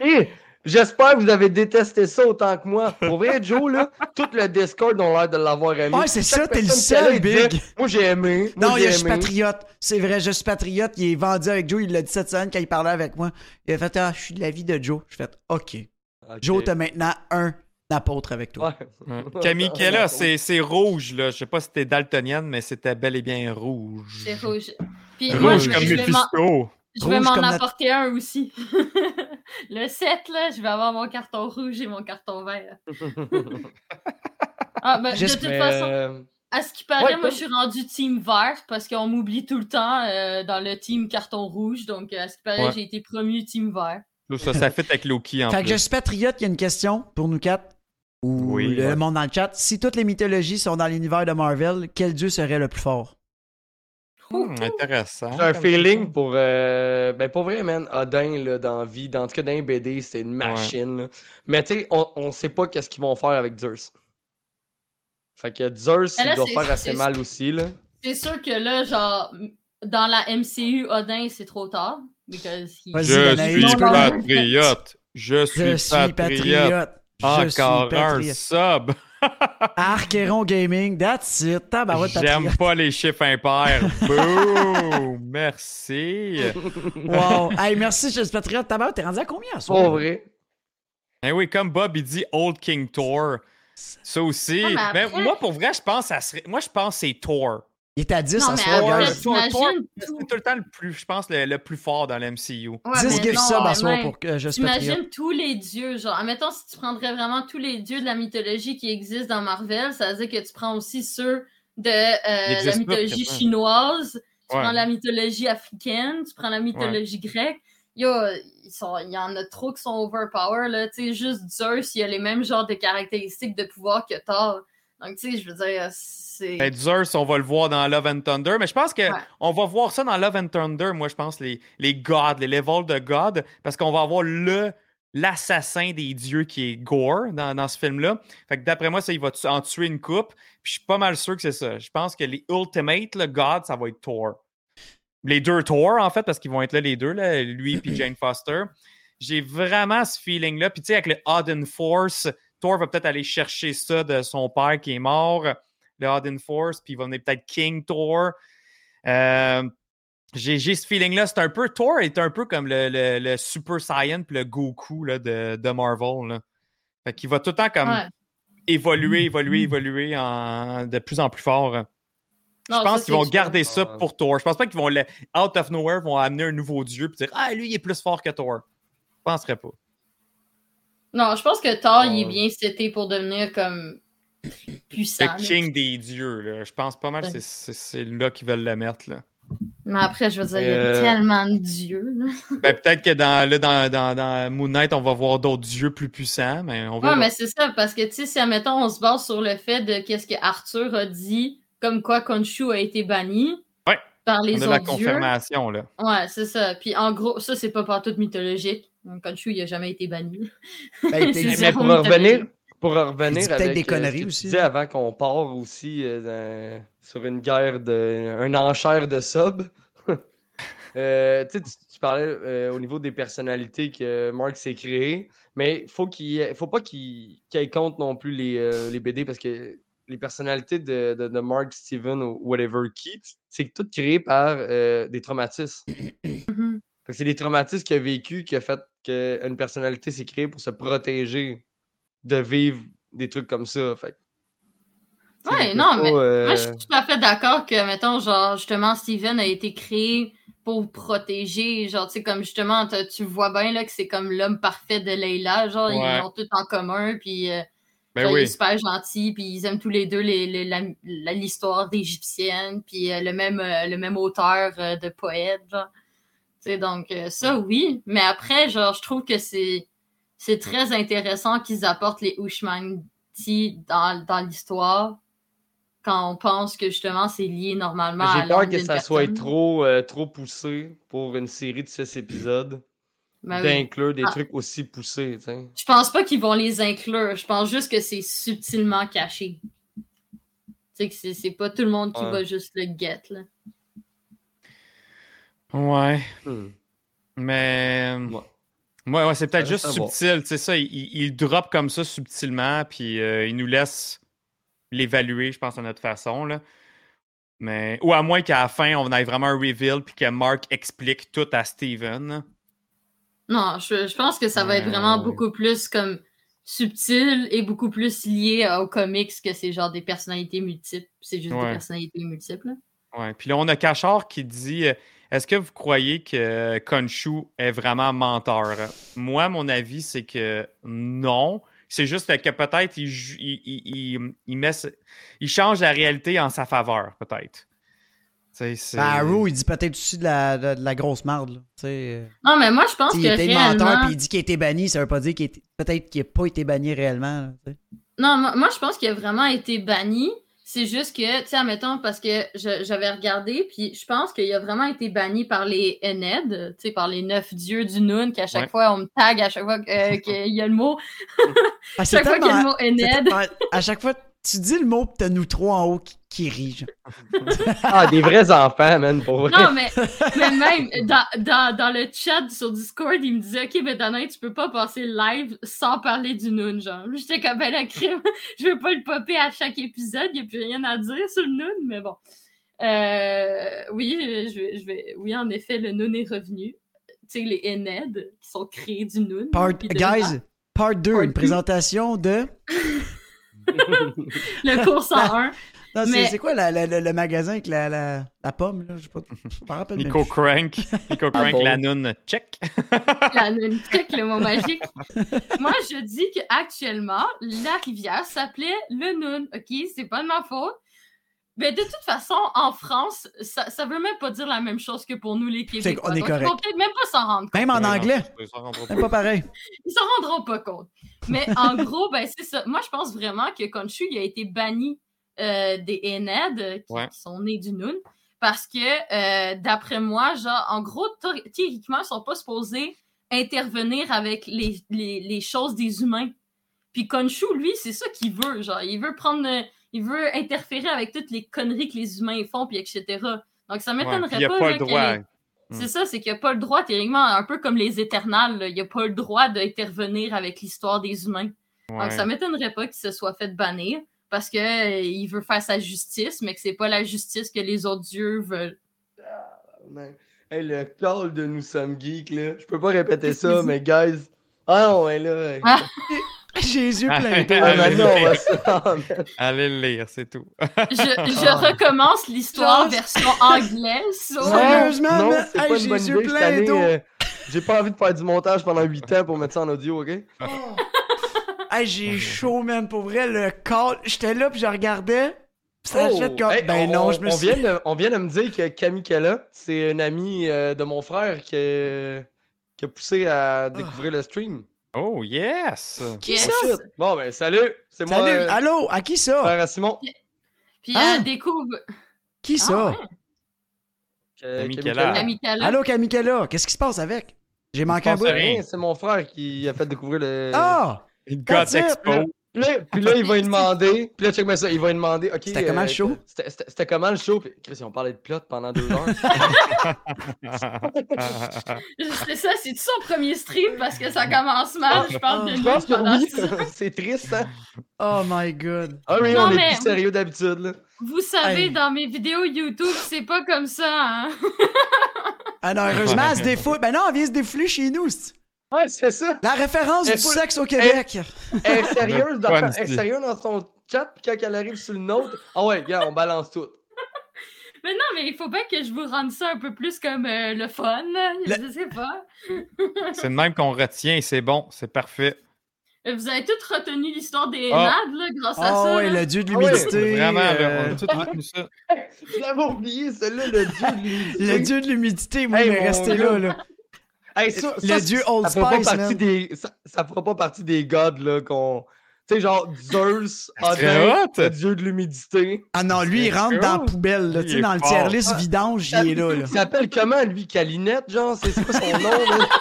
<laughs> Et J'espère que vous avez détesté ça autant que moi. Pour vrai, Joe, là, tout le Discord ont l'air de l'avoir aimé. Ouais, c'est ça, t'es le seul, Big. Moi, j'ai aimé. Moi, Non, il y a Je suis patriote. C'est vrai, je suis patriote. Il est vendu avec Joe. Il l'a dit cette semaine quand il parlait avec moi. Il a fait Ah, je suis de l'avis de Joe. Je fais OK. Ok. Joe, t'as maintenant un apôtre avec toi. Ouais. Camille Kella, c'est c'est rouge, là. Je sais pas si c'était daltonienne, mais c'était bel et bien rouge. C'est rouge. Puis moi, Rouge je, comme Mephisto. je vais m'en apporter un aussi. <laughs> le 7, là, je vais avoir mon carton rouge et mon carton vert. <laughs> Ah, ben, de toute Mais, façon, euh, à ce qui paraît, Ouais, moi, je suis rendu team vert parce qu'on m'oublie tout le temps euh, dans le team carton rouge. Donc, à ce qui paraît, Ouais. j'ai été promu team vert. Ça, ça fit avec Loki en Fait que plus. je suis patriote. Il y a une question pour nous quatre. Ou Oui, le ouais. monde dans le chat. Si toutes les mythologies sont dans l'univers de Marvel, quel dieu serait le plus fort? Hmm, intéressant. J'ai un feeling pour. euh, ben, pour vrai, man, Odin, là, dans la vie, dans en tout cas, dans BD, c'est une machine. Mais, tu sais, on, on sait pas qu'est-ce qu'ils vont faire avec Zeus. Fait que Zeus, là, il doit faire assez mal aussi, là. C'est sûr que là, genre, dans la MCU, Odin, c'est trop tard. He- Je suis patriote. Je suis Je suis patriote. Je suis Encore un patriote. sub. <laughs> Archeron Gaming, that's it. Tabarouette J'aime pas les chiffres impairs. <laughs> Boom! Merci. Wow. Hey, merci, je suis patriote. Tabarouette, t'es rendu à combien à soir? Pour vrai. Eh oui, comme Bob, il dit Old King Thor. Ça aussi. Mais moi, pour vrai, je pense ça serait. Moi, je pense que c'est Thor. Il est à 10 Non, à soir, c'est tout le temps le plus, je pense, le, le plus fort dans l'MCU. Ouais, 10 mais gift non, subs à mais soir même. pour que je suis patriote. T'imagines tous les dieux, genre, admettons, si tu prendrais vraiment tous les dieux de la mythologie qui existent dans Marvel, ça veut dire que tu prends aussi ceux de euh, la pas, mythologie chinoise, tu Ouais. prends la mythologie africaine, tu prends la mythologie grecque. Yo, ils sont, il y en a trop qui sont overpower, là. Tu sais, juste Zeus, il a les mêmes genres de caractéristiques de pouvoir que Thor. Donc, tu sais, je veux dire, c'est. Ben, Zeus, on va le voir dans Love and Thunder, mais je pense que Ouais. on va voir ça dans Love and Thunder, moi je pense, les, les gods, les levels de God, parce qu'on va avoir le l'assassin des dieux qui est Gore dans, dans ce film-là. Fait que d'après moi, ça, il va en tuer une coupe. Puis je suis pas mal sûr que c'est ça. Je pense que les Ultimate, le God, ça va être Thor. Les deux Thor, en fait, parce qu'ils vont être là les deux, là, lui et <clears throat> Jane Foster. J'ai vraiment ce feeling-là. Puis tu sais, avec le Odin Force, Thor va peut-être aller chercher ça de son père qui est mort, le Odin Force, puis il va venir peut-être King Thor. Euh, j'ai j'ai ce feeling-là. C'est un peu. Thor est un peu comme le, le- le Super Saiyan puis le Goku là, de, de Marvel. Là. Fait qu'il va tout le temps comme Ouais. évoluer, évoluer, évoluer en, de plus en plus fort. Non, je pense qu'ils vont garder ça pour Thor. Je pense pas qu'ils vont, le, out of nowhere, vont amener un nouveau dieu et dire Ah, lui, il est plus fort que Thor. Je penserais pas. Non, je pense que Thor, il est bien seté pour devenir comme puissant. Le là. king des dieux. Là. Je pense pas mal que c'est- là qu'ils veulent le mettre. Là. Mais après, je veux dire, il y a Euh, tellement de dieux. Là. <laughs> Ben, peut-être que dans, là, dans, dans, dans Moon Knight, on va voir d'autres dieux plus puissants, mais on va. Ouais, mais c'est ça, parce que, tu sais, si, admettons, on se base sur le fait de qu'est-ce que Arthur a dit, comme quoi Khonshu a été banni Ouais. par on les a la dieux. confirmation. Là. Ouais, c'est ça. Puis, en gros, ça, c'est pas partout mythologique. Khonshu, il a jamais été banni. Ben, Mais <laughs> pour revenir, pour revenir avec des euh, ce conneries tu disais avant qu'on part aussi euh, sur une guerre de un enchère de sub. <laughs> Euh, tu parlais euh, au niveau des personnalités que Mark s'est créé, mais faut qu'il faut pas qu'il ait compte non plus les, les BD parce que les personnalités de, de, de Mark, Steven ou whatever qui, c'est tout créé par des traumatismes. <coughs> C'est des traumatismes qu'il a vécu qui a fait qu'une personnalité s'est créée pour se protéger de vivre des trucs comme ça. Fait Ouais, non, mais euh, Moi, je suis tout à fait d'accord que, mettons, genre, justement, Steven a été créé pour protéger, genre, tu sais, comme justement, tu vois bien, là, que c'est comme l'homme parfait de Leila, genre, Ouais. ils ont tout en commun, puis euh, Ben genre, il est super gentil, puis ils aiment tous les deux les- les- l'histoire d'égyptienne, puis euh, le même euh, le même auteur euh, de poète, genre. Tu sais, donc, euh, ça, oui, mais après, genre, je trouve que c'est c'est très intéressant qu'ils apportent les Ushmanti dans, dans l'histoire quand on pense que justement c'est lié normalement à J'ai peur que ça soit trop, euh, trop poussé pour une série de six épisodes Ben oui. d'inclure des Ah. trucs aussi poussés. tu sais. Je pense pas qu'ils vont les inclure. Je pense juste que c'est subtilement caché. Tu sais que c'est c'est pas tout le monde qui Ouais. va juste le get, là. Ouais. Hmm. Mais. Ouais. Ouais, ouais, c'est peut-être juste subtil. Tu sais, ça, il, drop comme ça subtilement, puis euh, il nous laisse l'évaluer, je pense, à notre façon. Là. Mais... Ou à moins qu'à la fin, on ait vraiment un reveal, puis que Mark explique tout à Steven. Non, je, je pense que ça va être vraiment beaucoup plus comme subtil et beaucoup plus lié euh, aux comics que c'est genre des personnalités multiples. C'est juste Ouais. des personnalités multiples. Ouais. Puis là, on a Cachard qui dit euh, Est-ce que vous croyez que Khonshu est vraiment menteur? Moi, mon avis, c'est que non. C'est juste que peut-être il, il, il- il- met, change la réalité en sa faveur, peut-être. Ben, Arrow, il dit peut-être aussi de la, de, de la grosse marde. Là. Tu sais, euh, Non, mais moi, je pense que il était menteur réellement... puis il dit qu'il a été banni, ça veut pas dire qu'il était- peut-être qu'il n'a pas été banni réellement. là. Non, moi, moi, je pense qu'il a vraiment été banni. C'est juste que, tu sais, admettons, parce que je- j'avais regardé, puis je pense qu'il a vraiment été banni par les Ened, tu sais, par les neuf dieux du Noon, qu'à chaque Ouais. fois, on me tag à chaque fois que- euh, qu'il y a le mot. <laughs> Ah, c'est Chaque fois qu'il y a le mot Ened. À chaque fois, tu dis le mot, pis t'as nous trois en haut qui, qui. <laughs> Ah, des vrais enfants, man, pour vrai. Non, mais, mais même dans, dans, dans le chat sur Discord, il me disait Ok, mais Danae, tu peux pas passer live sans parler du Noon, genre. J'étais comme ben la crime, <laughs> je veux pas le popper à chaque épisode, il y a plus rien à dire sur le Noon, mais bon. Euh, oui, je vais, je vais, oui, en effet, le Noon est revenu. Tu sais, les Ened qui sont créés du Noon. Part, guys, part 2, Part une présentation de. <laughs> Le cours 101. Non, c'est- Mais- c'est quoi la- la- le, le magasin avec la, la, la pomme, là? Je sais pas. Rappelle Nico. Crank. Nico Crank, bon? la noune, check. la Noon Trick, le mot magique. Moi, je dis qu'actuellement, la rivière s'appelait le Noon. OK, c'est pas de ma faute. Mais de toute façon, en France, ça, ça veut même pas dire la même chose que pour nous, les Québécois. qu'on est Donc, Ils vont peut-être même pas s'en rendre compte. Même en Ouais, anglais, ça rentre pas. pareil. Ils s'en rendront pas compte. Mais en <laughs> gros, ben c'est ça. Moi, je pense vraiment que il a été banni euh, des Ened euh, qui, Ouais. qui sont nés du Noon. Parce que, euh, d'après moi, genre, en gros, théoriquement, ils sont pas supposés intervenir avec les, les, les choses des humains. Puis Khonshu, lui, c'est ça qu'il veut. Genre, il veut prendre. Il veut interférer avec toutes les conneries que les humains font, puis etc. Donc, ça Ouais, m'étonnerait puis il n'y a pas. pas le droit. les- c'est ça, c'est qu'il n'y a pas le droit, théoriquement, un peu comme les éternels, là, il n'y a pas le droit d'intervenir avec l'histoire des humains. Ouais. Donc, ça m'étonnerait pas qu'il se soit fait bannir parce que euh, il veut faire sa justice, mais que c'est pas la justice que les autres dieux veulent. Man. Hey, le call de Nous sommes geeks, là. Je peux pas répéter ça, mais guys. Ah non, ouais, là. Ah. J'ai les yeux pleins d'eau. Ah, Allez, va allez. Ah, le lire, c'est tout. Je, je <laughs> recommence l'histoire version anglaise. Sérieusement, non, c'est pas j'ai une bonne les yeux idée. Cette pleins année, d'eau. euh, j'ai pas envie de faire du montage pendant 8 ans pour mettre ça en audio, ok? Hey, j'ai chaud, man. Pour vrai, le call. J'étais là, puis je regardais. Ça a Oh, fait comme. hey, ben on, non, je me on suis. vient de, on vient de me dire que Camille Kella, c'est une amie euh, de mon frère qui, a- qui a poussé à découvrir le stream. Oh, yes! Qui Yes. ça? Bon, ben, salut! C'est moi, Salut, euh, allô, à qui ça? frère à Simon. Puis Hein? elle découvre Qui Ah, ça? ouais. Euh, Camille. Camille Kalla. Allô, Kamikela, qu'est-ce qui se passe avec? J'ai manqué un bout. c'est mon frère qui a fait découvrir le. Ah! God That's it, Expo. Puis là, puis là, il va lui <laughs> demander. Puis là, check moi ça. Il va lui demander. OK. C'était comment le show? C'était comment le show? Puis Chris, ils ont parlé de plot pendant deux heures. <laughs> C'est ça, c'est son premier stream? Parce que ça commence mal. Je parle de que pendant oui. <laughs> c'est triste, hein? Oh my god. Ah oui, Non, on est plus sérieux d'habitude, là. Vous savez, Hey. dans mes vidéos YouTube, c'est pas comme ça. Hein? Ah non, heureusement, elle se défoule. Ben non, elle vient se défouler chez nous. Ouais, c'est ça. La référence Elle du sexe au Québec. Elle est sérieuse dans, Fun, elle est c'est- sérieuse dans son chat, puis quand elle arrive sur le nôtre, ah ouais, gars, on balance tout. <laughs> Mais non, mais il faut bien que je vous rende ça un peu plus comme euh, le fun. Le- Je sais pas. <laughs> c'est le même qu'on retient, c'est bon, c'est parfait. Vous avez toutes retenu l'histoire des Ah. NAD là, grâce à Oh ça. ouais, là. le dieu de Ah ouais, l'humidité. Vraiment, là, euh, on a tout retenu ça. <laughs> Je l'avais oublié, celui-là, le dieu de l'humidité. Le dieu de l'humidité, moi, Hey, il est resté là, là. Hey, ça- Le ça, dieu ça Old fera pas Spice, partie man. des, ça, ça fera pas partie des gods, là, qu'on... Tu sais, genre Zeus, <laughs> Odin, le dieu de l'humidité. Ah non, lui, il rentre dans la poubelle, là. Il Tu sais, est dans le tiers list Ah. vidange, il est là, là. Il s'appelle comment, lui? Calinette, genre? C'est quoi son nom, là? <laughs>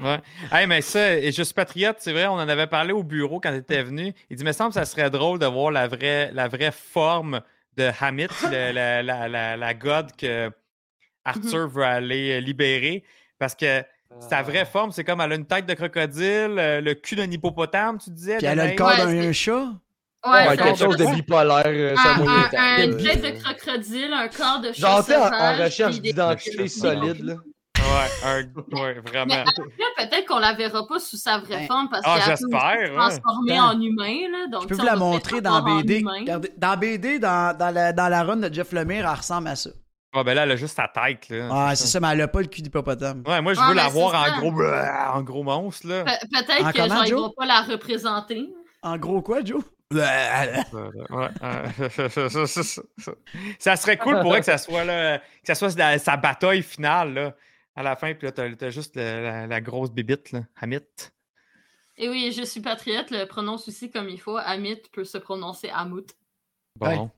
Ouais. Hey, mais ça, et Juste Patriote, c'est vrai, on en avait parlé au bureau quand tu étais venu. Il dit, me semble que ça serait drôle de voir la vraie, la vraie forme de Hamid, la, la, la, la god que Arthur veut aller euh, libérer. Parce que Sa vraie forme, c'est comme elle a une tête de crocodile, euh, le cul d'un hippopotame, tu disais. Puis elle a le corps Ouais, d'un chat? Ouais, Ouais, quelque chose de bipolaire, euh, ça un, un- un- une tête de crocodile, un corps de chat Genre, en, recherche d'identité solide, là. Ouais, un- ouais, Mais vraiment. après, peut-être qu'on la verra pas sous sa vraie Ben, forme parce ah, qu'elle peut se transformer Attends. en humain. Là, donc, Je peux vous la montrer dans BD. Regardez, dans BD, dans, dans, la, dans la run de Jeff Lemire, elle ressemble à ça. Ah, ben là, elle a juste sa tête, là. Ah, c'est ça, mais elle a pas le cul d'hippopotame. Ouais, moi, je Ouais, veux la mais voir en ça. gros, en gros monstre, là. Pe- Peut-être que comment, genre, ils vont pas la représenter. En gros quoi, Joe? <laughs> Ça serait cool pour elle que ça soit là, que ça soit la- sa bataille finale là, à la fin, puis là t'as, juste le- la, la grosse bibite là, Hamit. Et oui, je suis patriote, le prononce aussi comme il faut. Amit peut se prononcer Amout. Bon. Ouais.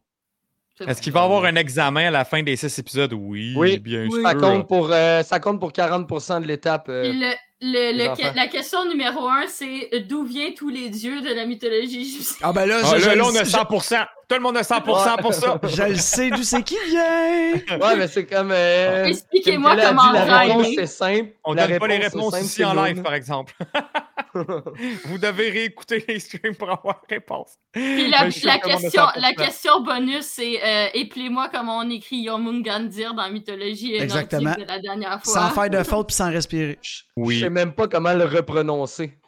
Est-ce qu'il va y avoir un examen à la fin des six épisodes? Oui, Oui. bien Oui. Ça sûr. compte pour, euh, ça compte pour 40% de l'étape. euh, Et le- le- les le- enfants. la question numéro un, c'est d'où viennent tous les dieux de la mythologie <laughs> égyptienne? Ah ben là, Ah, je, là, je, là, on a je- 100%. Tout le monde a 100% pour ça. <laughs> je le sais d'où c'est qui vient. Ouais, mais c'est comme. euh, Expliquez-moi comment dit, La réponse, c'est simple. On La donne pas les réponses simple, ici en live, par exemple. <laughs> Vous devez réécouter les streams pour avoir réponse. Puis la, question, 100%. la question bonus, c'est euh, Épelez-moi comment on écrit Yomungandir dans la mythologie euh, Exactement. de la dernière fois. Sans faire de faute puis sans respirer. Je sais même pas comment le reprononcer.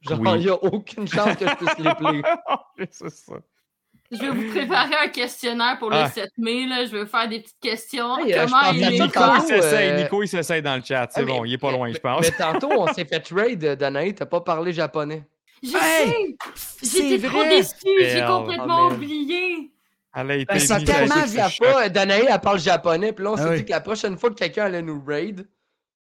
Genre, il Oui. y a aucune chance que je puisse <laughs> l'épeler. c'est ça. Je vais vous préparer un questionnaire pour le Ah. 7 mai. Là. Je vais faire des petites questions. Hey, euh, comment il est ça? Nico, il s'essaye. euh, Nico, il s'essaye dans le chat. C'est Ah, mais- bon, il est pas loin, je pense. Mais tantôt, on s'est fait trade, euh, Danaï, t'as pas parlé japonais. Je Hey! sais! J'étais trop déçue, j'ai complètement Ah, oublié. Elle a été Ben, ça tellement chocs. pas, Danaï, elle parle japonais, puis là, on Ah s'est oui. dit que la prochaine fois que quelqu'un allait nous raid,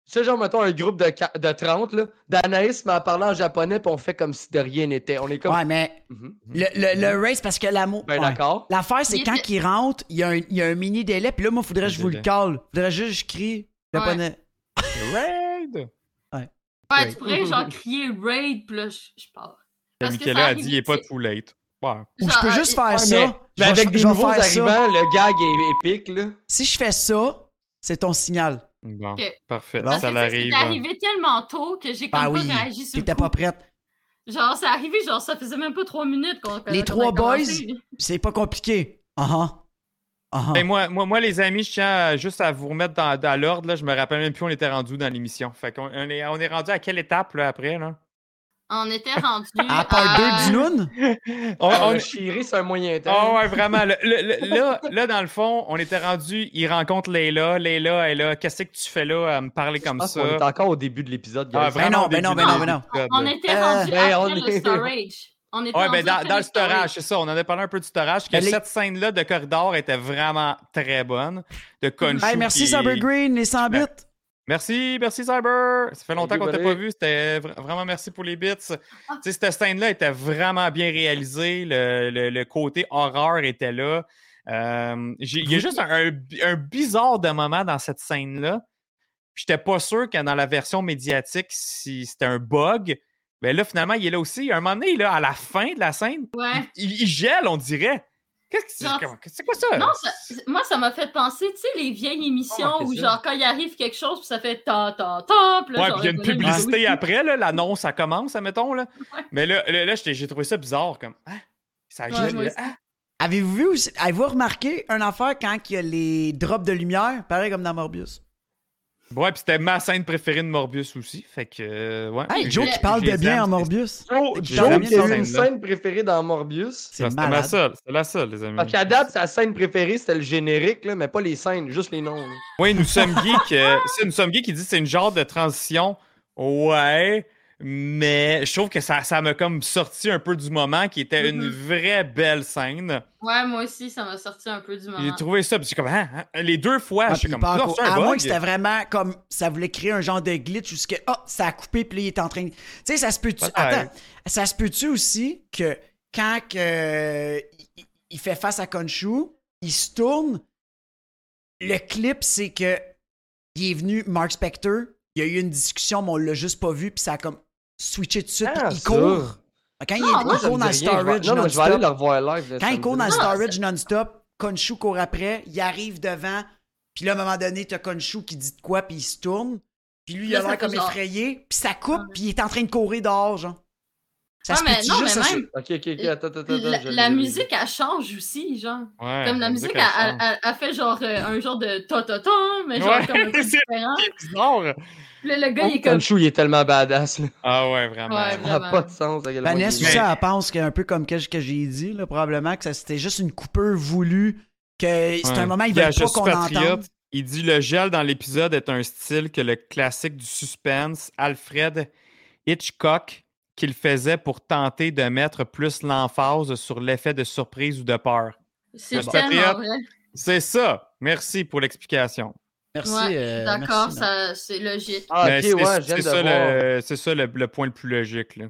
c'est genre, mettons, un groupe de, de 30, là, Danaïs m'a parlé en japonais, puis on fait comme si de rien n'était. On est comme. Ouais, mais Mhm. le, le, le race, parce que l'amour. Ben, ouais. d'accord. L'affaire, c'est quand était- il rentre, il y, a un, il y a un mini délai, puis là, moi, faudrait que je vous le cale. Faudrait juste que je crie japonais. Raid! Ouais, tu pourrais genre crier raid, puis là, je, je pars. Michaela a dit il est pas sais. too late. Ouais. Ou je peux juste euh, faire Ouais, ça. mais, avec des je nouveaux ça. arrivants, le gag est épique, là. Si je fais ça, c'est ton signal. Bon, Ok. parfait. Parce Ça que ça, l'arrive. C'est arrivé tellement tôt que j'ai comme Ben pas oui, réagi sur le t'étais pas prête. Genre, c'est arrivé, genre, ça faisait même pas trois minutes qu'on Les trois boys? <laughs> C'est pas compliqué. Ah ah. Ah ah. Ben, moi, moi, moi, les amis, je tiens juste à vous remettre dans, dans l'ordre. là. Je me rappelle même plus où on était rendu dans l'émission. Fait qu'on on est, on est rendu à quelle étape là, après? Là? On était rendu À part deux du noun? <laughs> On, On on- a chiré sur un moyen temps. Ah ouais, vraiment. Le- le- le- là, <laughs> là, dans le fond, on était rendu. Il rencontre Leila. Leila est là. Qu'est-ce que tu fais là à me parler Je comme pense ça? qu'on est encore au début de l'épisode, Ah, guys. Ben non, vraiment au ben non, début ben non, ben non. On était Euh, rendu ben, après on le est- storage. On était Ouais, ben dans, le storage, c'est ça. On en a parlé un peu du storage. Que les- cette scène-là de corridor était vraiment très bonne. De Hey, merci qui- Green, les 100 bits. Merci, merci Cyber. Ça fait longtemps Thank you, qu'on t'a pas vu. C'était vra- vraiment merci pour les bits. Ah. Tu sais, cette scène-là était vraiment bien réalisée. Le, le- le côté horreur était là. Euh, Il y a juste un, un bi- un bizarre de moment dans cette scène-là. J'étais pas sûr que dans la version médiatique, si c'était un bug. Mais là, finalement, il est là aussi. À un moment donné, là, à la fin de la scène, Ouais. il, il gèle, on dirait. Qu'est-ce que c'est? Genre- C'est quoi ça? Non, ça- moi, ça m'a fait penser, tu sais, les vieilles émissions Ah, où, genre, quand il arrive quelque chose, puis ça fait ta ta ta, puis Ouais, genre, puis il y a une publicité après, là, l'annonce, ça commence, admettons. Là. Ouais. Mais là, là, j'ai trouvé ça bizarre. Comme, ah, ça Ouais. Ah. Avez-vous vu aussi, avez-vous remarqué une affaire quand il y a les drops de lumière, pareil comme dans Morbius? Ouais, puis c'était ma scène préférée de Morbius aussi. Fait que, euh, ouais. Hey, Joe qui parle de bien en c'est- Morbius. Joe, qui a eu une scène préférée dans Morbius. C'est malade. seule, c'était la seule, les amis. Parce qu'à date, sa scène préférée, c'était le générique, là, mais pas les scènes, juste les noms. là. Oui, nous sommes geeks. euh, c'est nous sommes geeks qui dit que c'est une genre de transition. Ouais. Mais je trouve que ça, ça m'a comme sorti un peu du moment qui était une Mhm. vraie belle scène. Ouais, moi aussi, ça m'a sorti un peu du J'ai moment. trouvé ça, puis j'ai comme, hein, hein, les deux fois, Ah, je suis comme, encore- c'est un à moins que c'était vraiment comme ça voulait créer un genre de glitch où ce que ah ça a coupé puis là, il est en train de... tu sais ça se peut tu Peut-être. attends ça se peut-tu aussi que quand que, euh, il, il fait face à Khonshu il se tourne le clip c'est que il est venu Mark Spector il y a eu une discussion mais on l'a juste pas vu puis ça a comme switché tout de suite Ah, puis il court quand il, Non, moi, court dans le storage Non, mais je vais aller non-stop le revoir live. là, quand il court dans le storage non-stop, Khonshu court après, il arrive devant, puis là, à un moment donné, t'as Khonshu qui dit de quoi, puis il se tourne. Puis lui, il a l'air comme genre- effrayé, puis ça coupe, puis il est en train de courir dehors, genre. Ça se mais non, juste mais ça- même- Ok, ok, ok, attends, attends, attends. La, musique, elle change aussi, genre. Ouais, Comme la musique, elle, elle elle, elle- elle fait genre euh, un genre de ta-ta-ta, mais genre Ouais, comme un peu <laughs> c'est- différent. bizarre. Là, le gars, il est comme. Il est tellement badass. là. Ah ouais, vraiment. Ouais, Ça n'a Vraiment. pas de sens. Vanessa est- aussi, elle pense qu'un peu comme que, que j'ai dit, là, probablement, que ça c'était juste une coupure voulue, que c'est Ouais. un moment, il à veut pas qu'on entende. Il dit le gel dans l'épisode est un style que le classique du suspense, Alfred Hitchcock, qu'il faisait pour tenter de mettre plus l'emphase sur l'effet de surprise ou de peur. C'est. C'est ça. Merci pour l'explication. Merci. Ouais, euh, D'accord, c'est logique. Ah, c'est ouais, ça, le, c'est ça le, le point le plus logique. Là.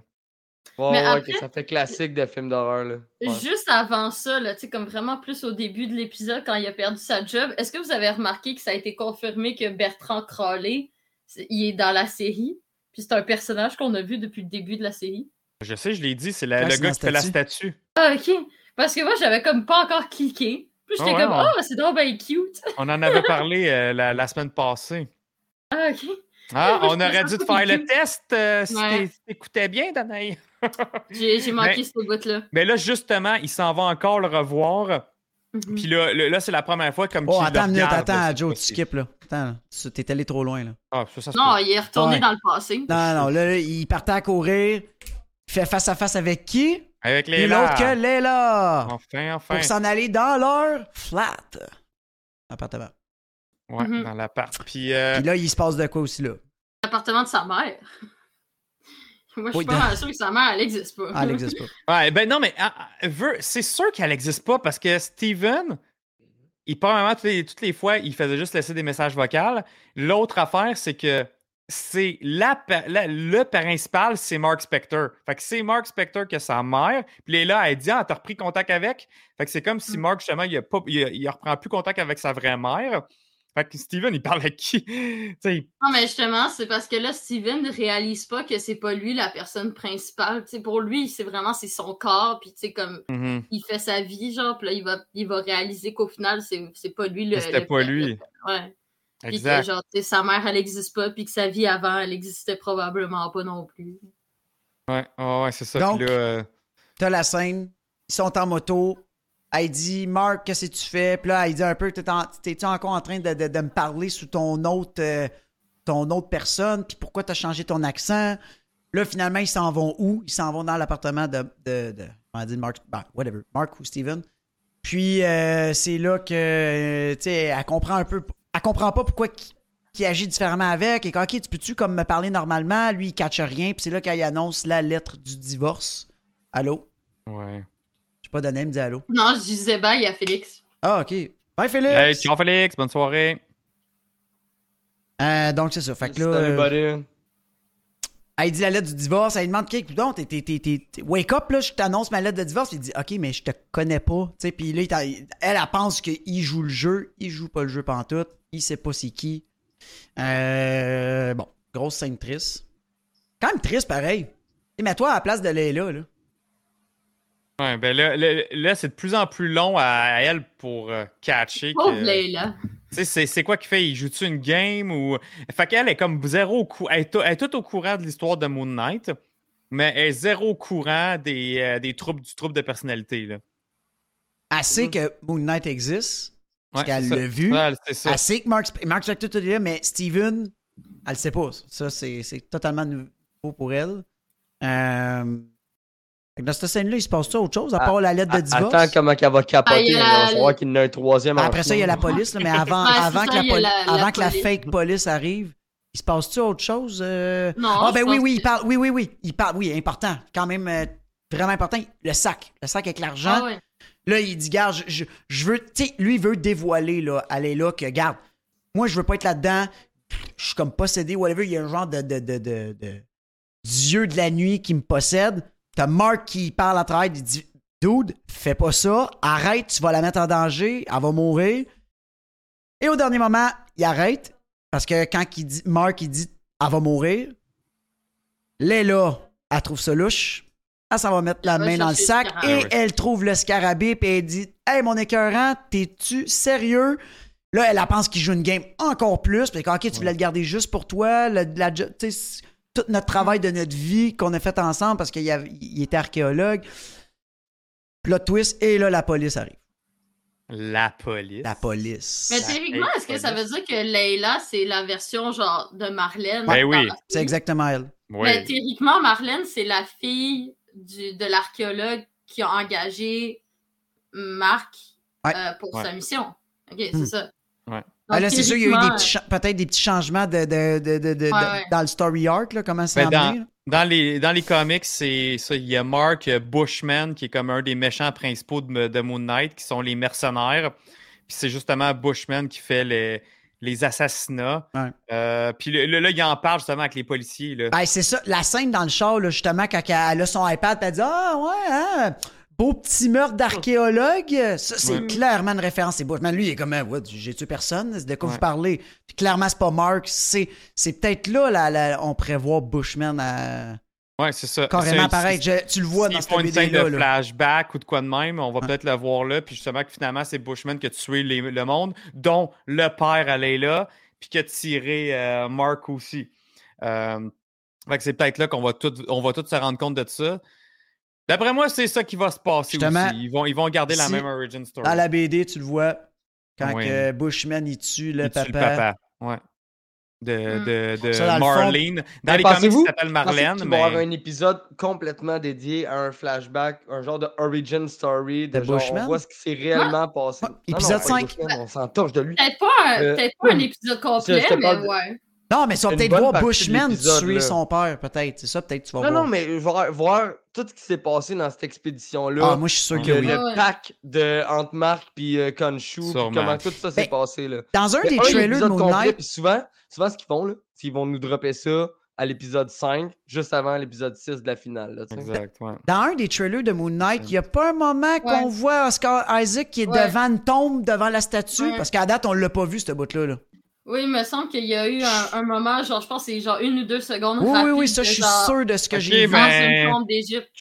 Ouais, Mais ouais, après- que ça fait classique de film d'horreur. Ouais. Juste avant ça, là, tu sais, comme vraiment plus au début de l'épisode, quand il a perdu sa job, est-ce que vous avez remarqué que ça a été confirmé que Bertrand Crowley, c'est- il est dans la série? Puis c'est un personnage qu'on a vu depuis le début de la série. Je sais, je l'ai dit, c'est la- Ah, le gars qui fait la statue. Ah, ok. Parce que moi, j'avais comme pas encore cliqué. Puis j'étais Ah ouais, comme, on- oh, c'est donc bien cute. <laughs> On en avait parlé euh, la, la semaine passée. Ah, ok. Ah, Moi, on aurait dû te faire le cute. test euh, si Ouais. t'écoutais bien, Danaï. J'ai j'ai manqué Mais- ce bout-là. Mais là, justement, il s'en va encore le revoir. Mhm. Puis là, là c'est la première fois comme Oh, attends minute, attends, Joe, tu skips, là. Attends, là. Tu- t'es allé trop loin, là. Ah, ça, ça se Non, il est retourné Ouais. dans le passé. Non, non, là, là, il partait à courir, il fait face à face avec qui? Avec les Puis l'autre que Léla! Enfin, enfin. Pour s'en aller dans leur flat. Appartement. Ouais, Mhm. dans l'appart. Puis, euh, Puis là, il se passe de quoi aussi, là? L'appartement de sa mère. Moi, je Oui, suis pas sûr que sa mère, elle existe pas. Ah, elle n'existe pas. ouais, ben non, mais ah, ah, c'est sûr qu'elle n'existe pas parce que Steven, il probablement toutes les, toutes les fois, il faisait juste laisser des messages vocaux. L'autre affaire, c'est que c'est la, le principal, c'est Mark Spector. Fait que c'est Mark Spector que sa mère. Puis là, elle dit Ah, t'as repris contact avec? Fait que c'est comme si Mm. Mark, justement, il, a pas, il, a- il reprend plus contact avec sa vraie mère. Fait que Steven, il parle à qui? <laughs> Non, mais justement, c'est parce que là, Steven ne réalise pas que c'est pas lui la personne principale. Pour lui, c'est vraiment c'est son corps, puis tu sais, comme mhm. il fait sa vie, genre, puis là, il va, il va réaliser qu'au final, c'est c'est pas lui le. C'était pas père, lui. le- Ouais. Puis que, genre, sa mère, elle existe pas, puis que sa vie avant, elle existait probablement pas non plus. Ouais, ouais, ouais, c'est ça. Donc- euh, T'as la scène, ils sont en moto. Elle dit, Marc, qu'est-ce que tu fais? Puis là, elle dit un peu, t'es-tu encore en train de, me parler sous ton autre, euh, ton autre personne? Puis pourquoi t'as changé ton accent? Là, finalement, ils s'en vont où? Ils s'en vont dans l'appartement de, de, de- dire Mark, ben, whatever, Mark ou Steven. Puis c'est c'est là que, euh, tu sais, elle comprend un peu, elle comprend pas pourquoi qu'il agit différemment avec. Et OK, tu peux-tu comme me parler normalement? Lui, il catche rien. Puis c'est là qu'elle annonce la lettre du divorce. Allô? ouais. Je pas donné, elle me dit allô. Non, je disais bye à Félix. Ah, OK. Bye, Félix! Hey, ciao Félix, bonne soirée. Euh, donc, c'est ça. Fait que là, euh, buddy. elle dit la lettre du divorce. Elle lui demande, OK, donc, t'es, t'es, t'es, t'es- t'es- wake up, là, je t'annonce ma lettre de divorce. Il dit, OK, mais je te connais pas. Tu sais, puis là, elle, elle pense qu'il joue le jeu. Il joue pas le jeu pantoute. Il sait pas c'est qui. Euh, bon, grosse scène triste. Quand même triste, pareil. Et mets-toi à la place de Leila, là. Ouais, ben là, là, là, c'est de plus en plus long à, à elle pour euh, catcher. Pauvre que- Leila. Tu sais, c'est, c'est quoi qu'il fait? Il joue-tu une game ou. Fait qu'elle est comme zéro au courant. Elle, est tout- elle est toute au courant de l'histoire de Moon Knight, mais elle est zéro au courant des, euh, des troubles, du trouble de personnalité. Là. Elle sait que Moon Knight existe. Parce Ouais, qu'elle l'a vu. Ouais, c'est ça. Elle sait que Mark, Mark Spector tout est là, mais Steven, elle le sait pas. Ça, c'est c'est totalement nouveau pour elle. Euh, dans cette scène-là, il se passe ça autre chose, à part la lettre de divorce? Attends comment qu'elle va Ah, capoter. il y a elle va savoir qu'il y en a un troisième en Après ça, il y a la police, là, mais <laughs> avant, Ouais, avant, ça, que, la, poli- fake police arrive, il se passe-tu autre chose? euh? Non, Ah, ben oui, oui, que- il parle. Oui, oui, oui. Il parle, oui, important. Quand même, euh, vraiment important. Le sac. Le sac avec l'argent. Ah ouais. Là, il dit, garde, je, je, je veux, tu sais, lui, il veut dévoiler, là, aller là, que, garde, moi, je veux pas être là-dedans, je suis comme possédé, whatever, il y a un genre de, de, de, de, de dieu de la nuit qui me possède. T'as Mark qui parle à travers, il dit, dude, fais pas ça, arrête, tu vas la mettre en danger, elle va mourir. Et au dernier moment, il arrête, parce que quand il dit, Mark, il dit, elle va mourir, Léla, elle trouve ça louche. Elle s'en va mettre la main dans le sac et elle trouve le scarabée puis elle dit Hey mon écœurant, t'es-tu sérieux? Là, elle, pense qu'il joue une game encore plus. Puis, OK, tu voulais le garder juste pour toi. Tout notre travail de notre vie qu'on a fait ensemble parce qu'il il était archéologue. Plot twist, et là, la police arrive. La police. La police. Mais théoriquement, est-ce que ça veut dire que Leila, c'est la version genre de Marlène? Ben oui. C'est exactement elle. Mais théoriquement, Marlène, c'est la fille du, de l'archéologue qui a engagé Marc euh, pour sa mission. Ok, c'est hmm. ça. Ouais. Ah, là, c'est sûr, il y a eu peut-être des petits changements de, de, de, dans le story arc, là, comment c'est ben, amené. Dans, dans, les, dans les comics, c'est ça. Il y a Mark Bushman, qui est comme un des méchants principaux de, Moon Knight, qui sont les mercenaires. Puis c'est justement Bushman qui fait les, les assassinats. Euh, puis là, il en parle justement avec les policiers. Ben, c'est ça. La scène dans le show, là, justement, quand elle a son iPad, elle dit Ah, ouais, hein, beau petit meurtre d'archéologue. Ça, c'est clairement une référence. C'est Bushman. Lui, il est comme, ah, j'ai tué personne? De quoi vous parlez? Puis clairement, c'est pas Mark. C'est, peut-être là, là, on prévoit Bushman à. Ouais, c'est ça. Carrément pareil. tu le vois dans cette vidéo là. de flashback ou de quoi de même, on va peut-être le voir là. Puis justement, que finalement, c'est Bushman qui a tué le monde, dont le père allait là, puis qui a tiré euh, Mark aussi. Euh, fait que c'est peut-être là qu'on va tout, on va tous se rendre compte de ça. D'après moi, c'est ça qui va se passer aussi. Ils vont, ils vont garder la même origin story. Dans la BD, tu le vois, quand Bushman il tue le papa. Tue le papa. Ouais. De, hmm. de, de Marlene. Dans les comics, il s'appelle Marlène. Il va y avoir un épisode complètement dédié à un flashback, un genre de origin story. De, genre, Bushman? On voit ce qui s'est réellement passé. épisode 5. on s'entorche de lui. Peut-être pas, euh, peut pas un <laughs> épisode complet, mais ouais. Non, mais ça va peut-être voir Bushman tuer son père, peut-être. C'est ça, peut-être tu vas non, voir. Non, mais voir, voir tout ce qui s'est passé dans cette expédition-là. Ah, moi, je suis sûr que le, oui. Le pack de Ant Mark puis euh, comment tout ça s'est ben, passé. Là. Dans un des trailers de Moon Knight... souvent, souvent, ce qu'ils font, là, c'est qu'ils vont nous dropper ça à l'épisode 5, juste avant l'épisode 6 de la finale. Là, exact, ouais. Dans un des trailers de Moon Knight, il n'y a pas un moment qu'on voit Oscar Isaac qui est devant une tombe, devant la statue, parce qu'à date, on ne l'a pas vu, ce bout-là. Là. Oui, il me semble qu'il y a eu un, moment, genre, je pense que c'est genre une ou deux secondes. Oui, oui, oui, ça, je suis sûr de ce que j'ai vu. Ben...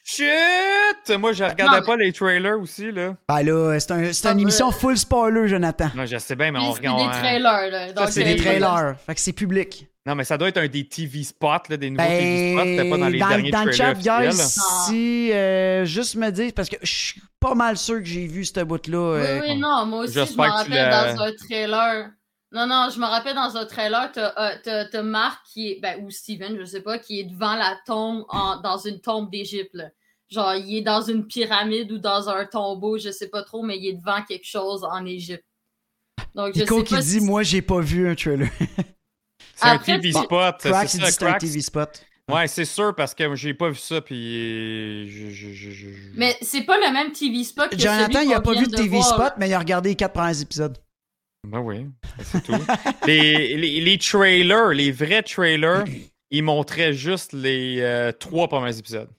Shit! Moi, je regardais pas les trailers aussi, là. Ben là, c'est un, une émission full spoiler, Jonathan. Non, je sais bien, mais on regarde. C'est des trailers, là. Ça, c'est des trailers. Fait que c'est public. Non, mais ça doit être un des TV spots, là, des nouveaux TV spots. C'était pas dans les dans, derniers dans trailers. Dans le chat, guys, si euh, juste me dire, parce que je suis pas mal sûr que j'ai vu ce bout-là. Oui, euh, oui, non, moi aussi, je me rappelle dans un trailer. Non, non, je me rappelle dans un trailer, t'as euh, Marc qui est, ben, ou Steven, je sais pas, qui est devant la tombe, en, dans une tombe d'Égypte. Genre, il est dans une pyramide ou dans un tombeau, je sais pas trop, mais il est devant quelque chose en Égypte. Donc, je Nico sais qui dit, moi, j'ai pas vu un trailer. <laughs> c'est un TV spot. c'est ça, un TV spot. Ouais, c'est sûr parce que j'ai pas vu ça puis Mais c'est pas le même TV spot que Jonathan, il a pas vu de TV spot, mais il a regardé les quatre premiers épisodes. Ben oui, ben c'est tout. les, les, trailers, les vrais trailers, ils montraient juste les euh, trois premiers épisodes.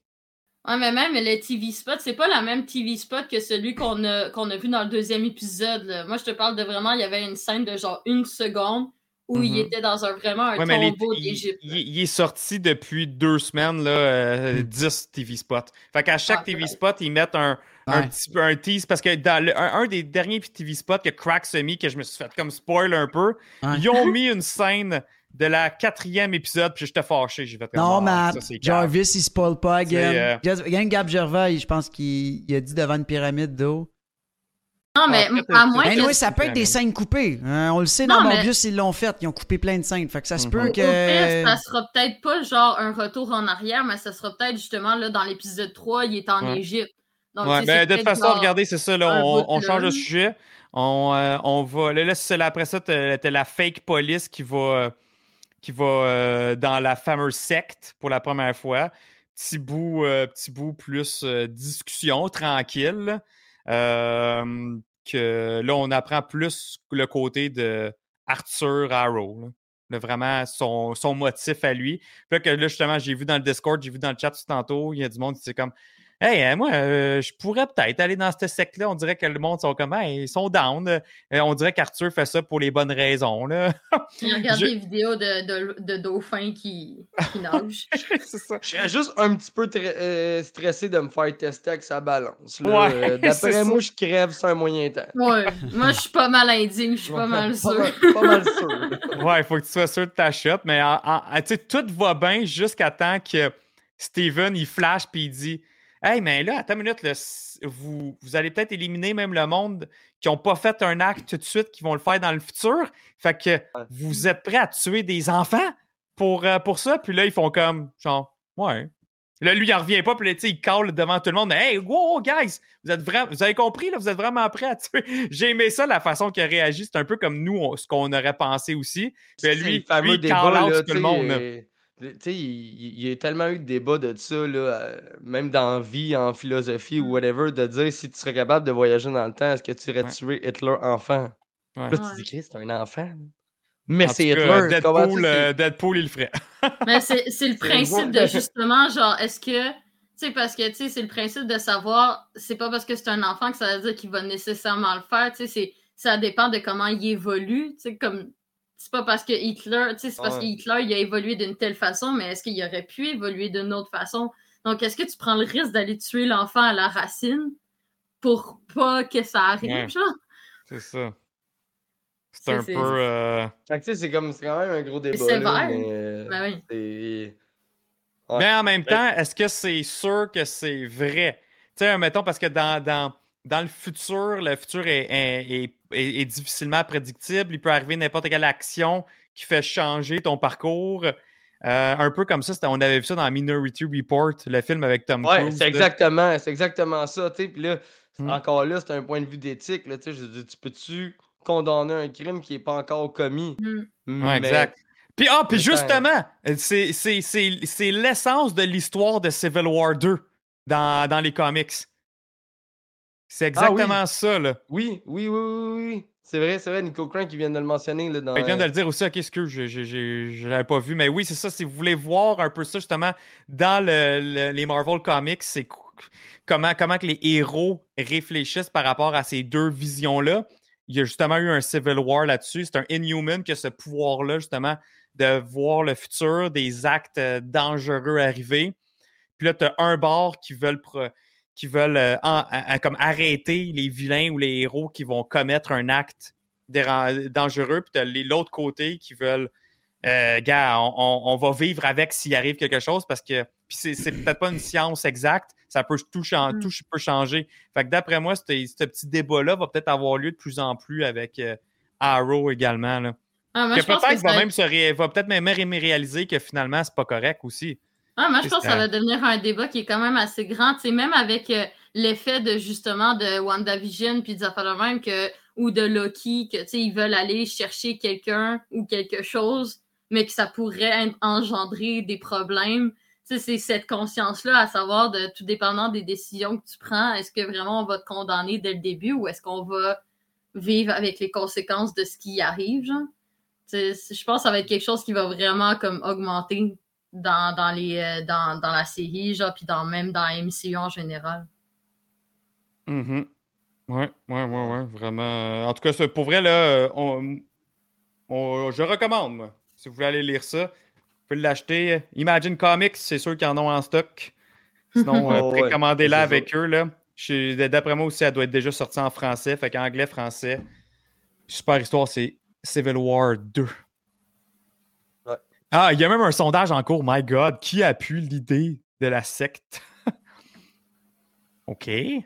Ouais, mais même le TV spot, c'est pas la même TV spot que celui qu'on a, qu'on a vu dans le deuxième épisode. Moi, je te parle de vraiment, il y avait une scène de genre une seconde où il mm-hmm. était dans un vraiment un tombeau d'Égypte. Il, est sorti depuis deux semaines, là, 10 euh, TV spots. Fait qu'à chaque TV spot, ils mettent un, un petit peu un tease parce que dans un, des derniers TV spots que Crack a mis, que je me suis fait comme spoil un peu, ils ont mis une scène de la quatrième épisode, puis j'étais fâché. J'ai fait Non, ah, mais Jarvis, il spoil pas again. Euh... Il y a un Gab Gervais, je pense qu'il a dit devant une pyramide d'eau. Non, mais à moins ben, que... ça peut être des scènes coupées. Hein, on le sait, dans Morbius, ils l'ont fait. Ils ont coupé plein de scènes. Fait que ça se peut mhm. que... ça sera peut-être pas genre un retour en arrière, mais ça sera peut-être justement là dans l'épisode 3, il est en Égypte ben, de toute façon, regardez, c'est ça, là, on, change de sujet. On, euh, on va. Là, là après ça, t'as la fake police qui va, qui va euh, dans la fameuse secte pour la première fois. Petit bout, euh, petit bout plus discussion, tranquille. que là, on apprend plus le côté de Arthur Harrow. vraiment son, son, motif à lui. Puis que là, justement, j'ai vu dans le Discord, j'ai vu dans le chat tout tantôt, il y a du monde qui c'est comme Hey, euh, moi, euh, je pourrais peut-être aller dans ce secte-là. On dirait que le monde sont comme, ils sont down. Euh, on dirait qu'Arthur fait ça pour les bonnes raisons. Là. <laughs> Il regarde des vidéos de, de, de dauphins qui, qui nagent. <laughs> c'est ça. Je serais juste un petit peu stressé de me faire tester avec sa balance. Ouais, <laughs> D'après moi, je crève sur un moyen temps. Ouais, moi, je suis pas mal indigne. Je suis pas mal sûr. Pas, mal sûr. ouais, il faut que tu sois sûr de ta shot. Mais tu sais, tout va bien jusqu'à temps que Steven, il flash puis il dit Hey, mais là, attends une minute, vous, vous allez peut-être éliminer même le monde qui n'ont pas fait un acte tout de suite, qui vont le faire dans le futur. Fait que vous êtes prêts à tuer des enfants pour, euh, pour ça? Puis là, ils font comme, genre, ouais. Là, lui, il n'en revient pas, puis là, il cale devant tout le monde. Hey, wow, guys, vous êtes vraiment, vous avez compris, là, vous êtes vraiment prêts à tuer? <laughs> J'ai aimé ça, la façon qu'il a réagi. C'est un peu comme nous, ce qu'on aurait pensé aussi. Puis lui, lui, il call out tout le monde. Tu sais, il, y a tellement eu de débats de ça, là, euh, même dans vie, en philosophie ou whatever, de dire si tu serais capable de voyager dans le temps, est-ce que tu irais tuer Hitler enfant? Là, tu dis, c'est un enfant. Mais c'est Hitler. Deadpool, euh, Deadpool, il le ferait. <laughs> Mais c'est le <laughs> principe de justement, genre, est-ce que. Tu sais, parce que, tu sais, c'est le principe de savoir, c'est pas parce que c'est un enfant que ça veut dire qu'il va nécessairement le faire, tu sais, ça dépend de comment il évolue, tu sais, comme c'est pas parce que Hitler, tu sais, c'est parce que Hitler, il a évolué d'une telle façon, mais est-ce qu'il aurait pu évoluer d'une autre façon? Donc, est-ce que tu prends le risque d'aller tuer l'enfant à la racine pour pas que ça arrive, genre? C'est ça. C'est un peu. Euh... Fait que, c'est comme, c'est quand même un gros débat. C'est sévère. Mais, ben oui. Mais en même temps, est-ce que c'est sûr que c'est vrai? Tu sais, mettons, parce que dans, dans, dans le futur, le futur est, est, difficilement prédictible. Il peut arriver n'importe quelle action qui fait changer ton parcours. Euh, un peu comme ça, on avait vu ça dans Minority Report, le film avec Tom Cruise. Oui, c'est exactement, c'est exactement ça. Puis là, hmm. encore là, c'est un point de vue d'éthique. Tu peux-tu condamner un crime qui n'est pas encore commis? Mm. exact. Puis, ah, puis justement, c'est l'essence de l'histoire de Civil War 2 dans, dans les comics. C'est ah exactement ça, là. Oui, oui, oui, oui, oui. C'est vrai, c'est vrai, Nico Crank qui vient de le mentionner. Là, dans, il vient de le dire aussi, qu'est-ce que je ne l'avais pas vu. Mais oui, c'est ça, si vous voulez voir un peu ça, justement, dans le, les Marvel Comics, c'est comment, comment que les héros réfléchissent par rapport à ces deux visions-là. Il y a justement eu un Civil War là-dessus. C'est un Inhuman qui a ce pouvoir-là, justement, de voir le futur, des actes euh, dangereux arriver. Puis là, tu as un bord qui veulent qui veulent euh, comme arrêter les vilains ou les héros qui vont commettre un acte dangereux, puis l'autre côté qui veulent euh, gars, on, va vivre avec s'il arrive quelque chose parce que c'est, peut-être pas une science exacte, ça peut tout, mm. tout peut changer. Fait que d'après moi, ce petit débat-là va peut-être avoir lieu de plus en plus avec euh, Arrow également. Là. Ah, peut-être va même se va peut-être même réaliser que finalement c'est pas correct aussi. Ah, moi, je pense que ça va devenir un débat qui est quand même assez grand. Tu sais, même avec euh, l'effet de justement de WandaVision puis de même que ou de Loki, que tu sais, ils veulent aller chercher quelqu'un ou quelque chose, mais que ça pourrait engendrer des problèmes. Tu sais, c'est cette conscience-là, à savoir de tout dépendant des décisions que tu prends, est-ce que vraiment on va te condamner dès le début ou est-ce qu'on va vivre avec les conséquences de ce qui arrive, genre? je pense que ça va être quelque chose qui va vraiment comme augmenter dans, dans, les, euh, dans, dans la série, genre, puis dans, même dans MCU en général. Mm Ouais, ouais, ouais, ouais, vraiment. En tout cas, pour vrai, là, on, je recommande, moi. Si vous voulez aller lire ça, vous pouvez l'acheter. Imagine Comics, c'est sûr qu'ils en ont en stock. Sinon, <laughs> euh, précommandez-la avec eux, là. D'après moi aussi, elle doit être déjà sortie en français. Fait qu'anglais, français. Super histoire, c'est Civil War 2. Ah, il y a même un sondage en cours. My God, qui a pu l'idée de la secte? <laughs> OK. Ouais.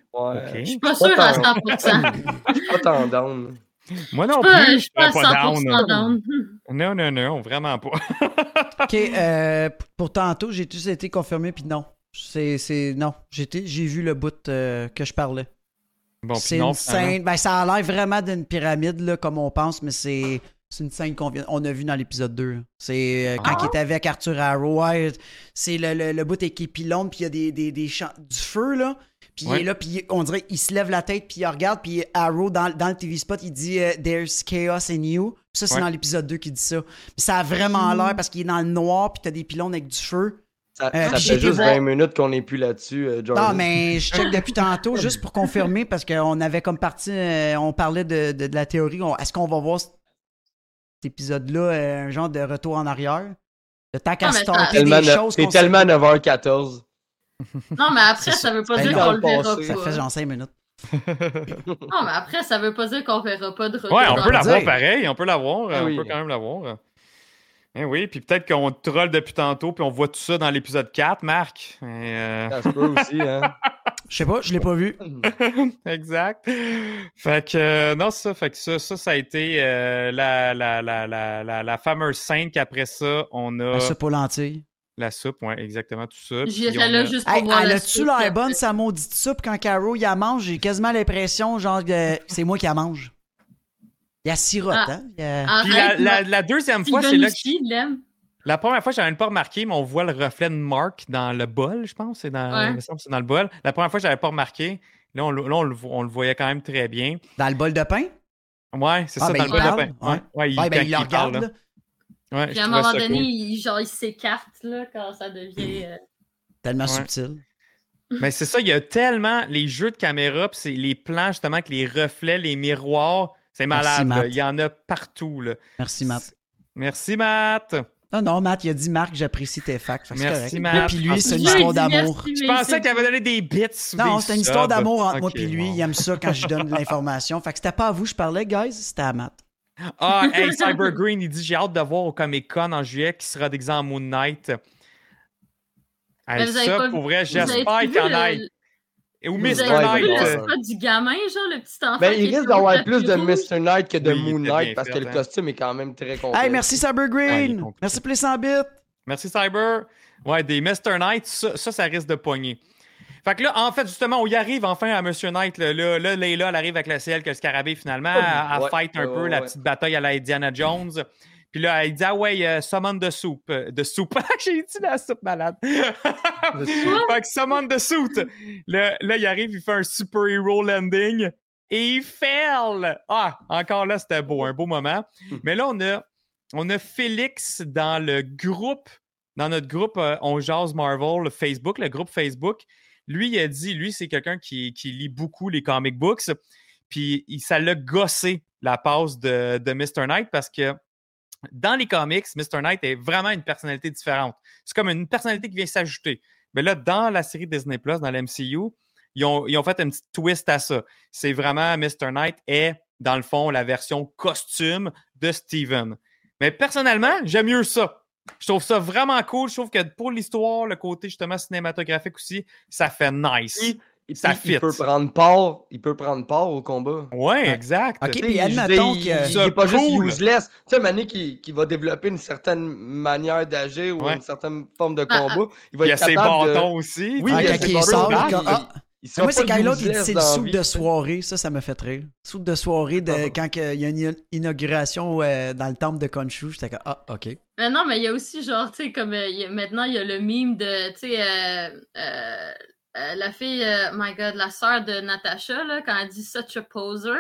Je suis pas sûr à 100%. Je suis pas tant down. Moi non plus. Je suis pas, pas 100% down. <laughs> Non, non, non, vraiment pas. <laughs> OK. Euh, pour tantôt, j'ai tous été confirmé, puis non. C'est, non, j'ai vu le bout euh, que je parlais. Bon, c'est une scène. Ben, ça a l'air vraiment d'une pyramide, là, comme on pense, mais c'est c'est une scène qu'on on a vue dans l'épisode 2. C'est euh, quand il est avec Arthur Arrow. c'est le, le, le, bout avec puis il y a des, des, des champs, du feu, là. Puis il est là, puis on dirait qu'il se lève la tête, puis il regarde, puis Arrow, dans, dans le TV spot, il dit euh, There's chaos in you. Puis ça, c'est dans l'épisode 2 qu'il dit ça. Puis ça a vraiment mm. l'air parce qu'il est dans le noir, puis t'as des pylônes avec du feu. Ça, Euh, ça fait juste été 20 voir- minutes qu'on n'est plus là-dessus, euh, Jordan. Non, mais je check depuis tantôt juste pour confirmer parce qu'on avait comme parti, euh, on parlait de, de, de la théorie. Est-ce qu'on va voir épisode-là, euh, un genre de retour en arrière? Le temps qu'à starter Tellement des choses C'est tellement pas. 9h14. <laughs> Non, mais après, ça veut pas dire qu'on le verra pas. Ça fait genre 5 minutes. Non, mais après, ça veut pas dire qu'on verra pas de retour. Ouais, on peut l'avoir pareil, on peut l'avoir, Ah on oui. peut quand même l'avoir. Eh oui, puis peut-être qu'on troll depuis tantôt, puis on voit tout ça dans l'épisode 4, Marc. Et, euh, Ça se peut aussi, hein. <laughs> Je sais pas, je l'ai pas vu. <laughs> exact. Fait que, euh, non, ça, fait que ça, ça, ça a été euh, la, la, la, la, la, la fameuse scène qu'après ça, on a La soupe aux lentilles. la soupe, ouais, exactement, tout ça. là a- juste pour Hey, voir elle la a-tu l'air bonne, sa maudite soupe, quand Caro y la mange? J'ai quasiment l'impression, genre, que c'est moi qui la mange. Il y a sirote, Ah. hein? Il y a- Arrête, Puis la, la, moi, la deuxième fois, c'est là que. La première fois, j'avais même pas remarqué, mais on voit le reflet de Mark dans le bol, je pense. C'est dans, Ouais. il me semble que c'est dans le bol. La première fois, j'avais pas remarqué. Là, on, le- là, on le, vo- on le voyait quand même très bien. Dans le bol de pain? Ouais, c'est Ah, ça, ben, dans le bol parle, de pain. ouais. Ouais, il, Ouais, ben, quand il le parle, regarde, là. là. Ouais, Puis à un moment donné, cool. il, genre, il s'écarte, là, quand ça devient... euh, Tellement Ouais. subtil. Mais c'est ça, il y a tellement les jeux de caméra, puis c'est les plans, justement, avec les reflets, les miroirs. C'est Merci, malade. Il y en a partout, là. Merci, Matt. Merci, Matt. Non, non, Matt, il a dit Marc, j'apprécie tes facts. Fait Merci, correct. Matt. Puis lui, c'est une histoire d'amour. Je pensais qu'il avait donné des bits. Non, c'est une histoire d'amour entre moi et lui. bon. Il aime ça quand je donne de l'information. Fait que c'était pas à vous que je parlais, guys, c'était à Matt. Ah, hey, Cyber Green, il dit J'ai hâte de voir au Comic Con en juillet qui sera déguisé en Moon Knight. Hey, Mais vous avez ça, pas- pour vrai, j'espère vu qu'il y en Ou Mr. Knight. le spot du gamin, genre, le petit enfant Ben, il risque d'avoir plus de? Mr. Knight que de Moon Knight parce que le hein. costume est quand même très complet. Hey, merci Cyber Green. merci pour les 100 bits. Merci, Cyber. Ouais, des Mr. Knight, ça, ça, ça risque de pogner. Fait que là, en fait, justement, on y arrive enfin à Monsieur Knight. Là, là, là Layla, elle arrive avec le ciel que le scarabée, finalement. Ouais, fight un ouais, peu ouais, la petite bataille à la Indiana Jones. Puis là, elle dit Ah ouais, euh, summon de soupe. euh, De soupe. <laughs> J'ai dit la soupe malade. <laughs> fait que summon de suit. Là, là, il arrive, il fait un super hero landing et il fail. Ah, encore là, c'était beau, un beau moment. Mais là, on a, on a Félix dans le groupe, dans notre groupe euh, On Jase Marvel, le Facebook, le groupe Facebook. Lui, il a dit, lui, c'est quelqu'un qui, qui lit beaucoup les comic books. Puis il, ça l'a gossé la passe de, de Mr. Knight parce que dans les comics, Mr. Knight est vraiment une personnalité différente. C'est comme une personnalité qui vient s'ajouter. Mais là, dans la série Disney Plus, dans l'MCU, ils ont, ils ont fait un petit twist à ça. C'est vraiment Mr. Knight est, dans le fond, la version costume de Steven. Mais personnellement, j'aime mieux ça. Je trouve ça vraiment cool. Je trouve que pour l'histoire, le côté justement cinématographique aussi, ça fait nice. Ça il peut prendre part, il peut prendre part au combat. Ouais, exact. Ok, puis il- admettons il, que- il, il Ça est pas juste useless. Tu sais, Mané qui, qui va développer une certaine manière d'agir ou Ouais. une certaine forme de Ah, combat, il va Il y a être ses capable de... bâtons aussi. Oui, Ah, il y a quand ses il sort, mais il- il- ah. Moi, c'est quand l'autre, il dit c'est le soupe de soirée. Ça, ça me fait rire. Soupe de soirée de, Ah. quand il y a une inauguration euh, dans le temple de Khonshu. J'étais comme, ah, OK. Mais non, mais il y a aussi, genre, tu sais, comme euh, a- maintenant, il y a le meme de, tu sais, euh, euh, la fille, euh, my god, la sœur de Natasha, là, quand elle dit such a poser.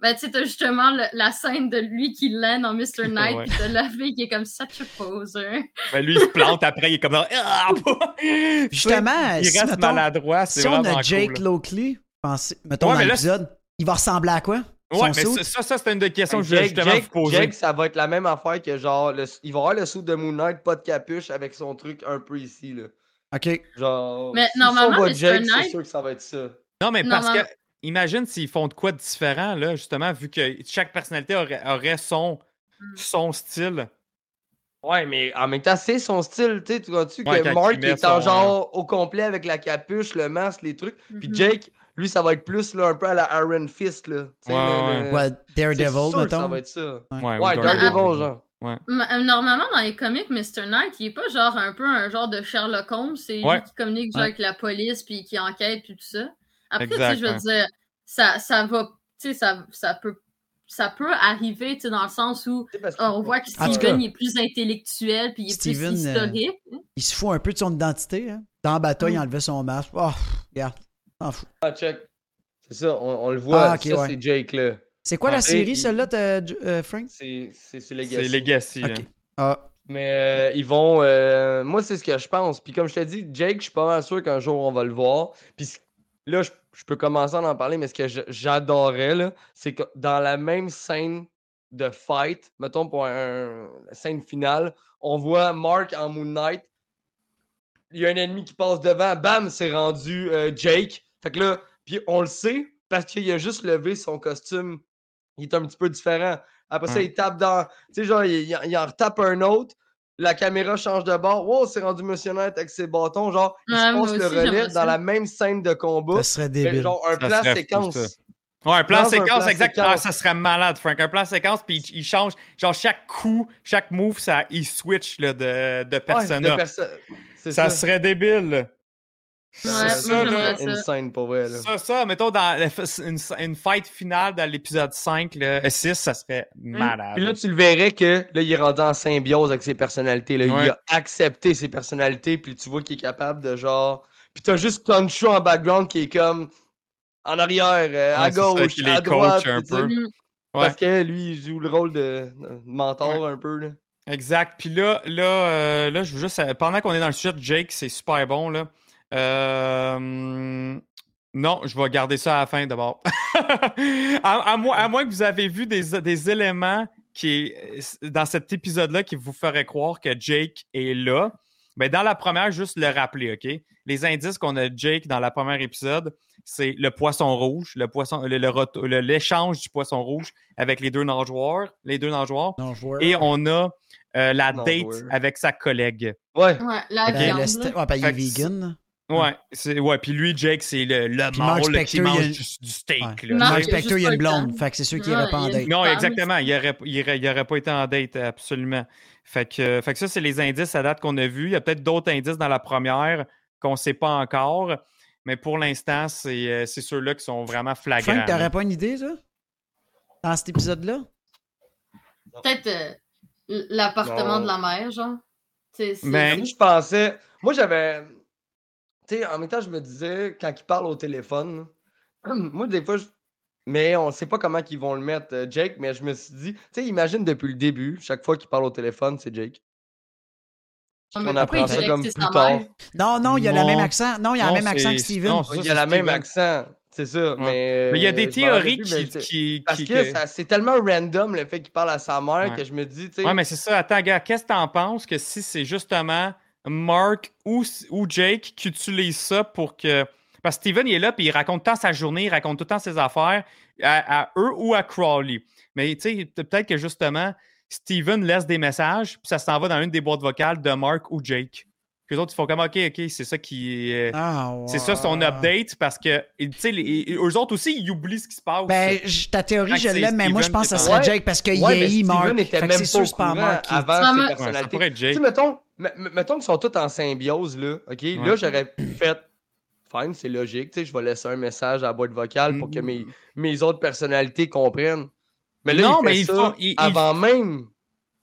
Ben, tu sais, t'as justement le- la scène de lui qui land en Mr. Knight, Ouais. pis t'as la fille qui est comme such a poser. Ben, lui, il se plante après, il est comme dans. Ah! <laughs> Justement, il si, reste mettons, maladroit, c'est Si on a Jake cool. Lockley, pensez, mettons Ouais, dans mais là, l'épisode, il va ressembler à quoi? Ouais, Son mais ça, ça, ça, c'est une des questions que je Jake, voulais justement Jake- vous poser. Jake, ça va être la même affaire que genre, le- il va avoir le sou de Moon Knight, pas de capuche, avec son truc un peu ici, là. OK. Genre, Mais si normalement, on voit Mr. Jake, c'est sûr que ça va être ça. Non, mais parce que, imagine s'ils font de quoi de différent, là, justement, vu que chaque personnalité aurait, aurait son, Mm. son style. Ouais, mais en même temps, c'est son style, tu sais, tu vois-tu Ouais, que Mark est en genre au complet avec la capuche, le masque, les trucs. Puis Mhm. Jake, lui, ça va être plus là, un peu à la Iron Fist, là. Ouais, le- Daredevil, que ça mettons. va être ça. Ouais, Ouais, ou Daredevil. Daredevil, genre. Euh, Normalement, dans les comics, Mr. Knight, il est pas genre un peu un genre de Sherlock Holmes, c'est Ouais. lui qui communique genre, Ouais. avec la police puis qui enquête puis tout ça. Après, tu Exact, sais, je veux dire, ça, ça va, tu sais, ça, ça peut, ça peut arriver, tu sais, dans le sens où on voit que Steven cas, il est plus intellectuel puis il est Steven, plus euh, historique. Il se fout un peu de son identité. Hein? Dans la bataille, il Mm. enlevait son masque. Oh, regarde. S'en fout. Ah, check. C'est ça, on, on le voit. Ah, ça, ouais. c'est Jake, là. C'est quoi Ah, la et série, il- celle-là, t'as- euh, Frank? C'est c'est- c'est Legacy. Legacy. Ok. Ah, Mais euh, ils vont. euh, moi, c'est ce que je pense. Puis comme je t'ai dit, Jake, je suis pas mal sûr qu'un jour on va le voir. Puis là, je, je peux commencer à en parler, mais ce que j'adorais, là, c'est que dans la même scène de fight, mettons pour un, la scène finale, on voit Mark en Moon Knight. Il y a un ennemi qui passe devant, bam, c'est rendu euh, Jake. Fait que là, puis on le sait parce qu'il a juste levé son costume. Il est un petit peu différent. Après ça, Ouais. il tape dans. Tu sais, genre, il, il, il en retape un autre. La caméra change de bord. Wow, c'est rendu Monsieur Knight avec ses bâtons. Genre, il se passe le relais dans la même scène de combat. Ça serait débile. genre, un Ça plan séquence. Ouais, un plan Dans séquence, exactement. séquence. ça serait malade, Frank. Un plan séquence, puis il, il change. Genre, chaque coup, chaque move, ça, il switch là, de, de Ouais, persona. de perso- C'est ça, ça. serait débile. Ouais, Ça, ça, j'aimerais là, ça. Insane pour vrai. Là. Ça, ça, mettons, dans une, une fight finale dans l'épisode 5, là, 6, ça serait malade. Puis là, tu le verrais que là, il est rendu en symbiose avec ses personnalités. Là. Ouais. Il a accepté ses personnalités, puis tu vois qu'il est capable de genre. Puis t'as juste Conchu en background qui est comme en arrière, euh, à Ouais, gauche, à droite. coach un peu. Mm. Ouais. Parce que lui, il joue le rôle de, de mentor un peu. Là. Exact. Puis là, là, euh, là, je veux juste. Pendant qu'on est dans le sujet de Jake, c'est super bon, là. Euh, non, je vais garder ça à la fin d'abord. <laughs> à, à moins, à moins que vous avez vu des, des éléments qui, dans cet épisode-là qui vous feraient croire que Jake est là. Mais dans la première, juste le rappeler, OK? Les indices qu'on a de Jake dans la première épisode, c'est le poisson rouge, le poisson, le- le rot- le- l'échange du poisson rouge avec les deux nageoires, les deux nageoires. Et on a euh, la date avec sa collègue. Ouais. Ouais, la Ben, viande. ouais, ben, il est vegan. Ouais, c'est ouais, puis lui Jake c'est le, le Puis Mark qui mange il y a- du, du steak Ouais. là. Mark, Mark il a Spector, il une le blonde. Fait que c'est sûr qu'il Ouais, irait pas en date. Non, exactement, il aurait, il, aurait, il aurait pas été en date absolument. Fait que, fait que ça c'est les indices à date qu'on a vus. Il y a peut-être d'autres indices dans la première qu'on sait pas encore, mais pour l'instant c'est euh, c'est ceux-là qui sont vraiment flagrants. Frank, t'aurais pas une idée, ça? Dans cet épisode-là? Peut-être euh, l'appartement de la mère, genre. C'est, c'est- Ben, Moi, je pensais. Moi, j'avais. Tu sais, en même temps, je me disais, quand il parle au téléphone, <clears throat> moi, des fois, je- mais on sait pas comment ils vont le mettre, euh, Jake, mais je me suis dit, tu sais, imagine depuis le début, chaque fois qu'il parle au téléphone, c'est Jake. Non, on apprend ça comme plus tard. Non, non, il y a le même accent. Non, il y a Non, le même accent que c'est- Steven. non, Ça, il a c'est la même accent, c'est ça. Mais, Mais il y a des euh, théories qui, Parce qui- que c'est tellement random le fait qu'il parle à sa mère Ouais. que je me dis, tu sais. Ouais, mais c'est ça. Attends, gars, qu'est-ce que t'en penses que si c'est justement Mark ou, ou Jake qui utilisent ça pour que. Parce que Steven, il est là, puis il raconte tant sa journée, il raconte tout le temps ses affaires à, à eux ou à Crowley. Mais tu sais, peut-être que justement, Steven laisse des messages, puis ça s'en va dans une des boîtes vocales de Mark ou Jake. Puis les autres, ils font comme, OK, OK, c'est ça qui. euh, Ah. C'est ça son update parce que, tu sais, les- eux autres aussi, ils oublient ce qui se passe. Ben, j- ta théorie, je l'aime, mais moi, je pense que ça serait Jake parce qu'il Ouais, mais vieillit Mark. Steven était Fait que même c'est pas sûr au que c'est pas courant Mark. qui- avant ses mais- Ouais, ça personnalités. pourrait être Tu Jake. sais, mettons, mettons qu'ils sont tous en symbiose, là, OK? Là, j'aurais fait, fine, c'est logique, tu sais, je vais laisser un message à la boîte vocale pour que Mm. mes, mes autres personnalités comprennent. Mais là, Non, il fait mais ils ça font- ils- ils- avant même.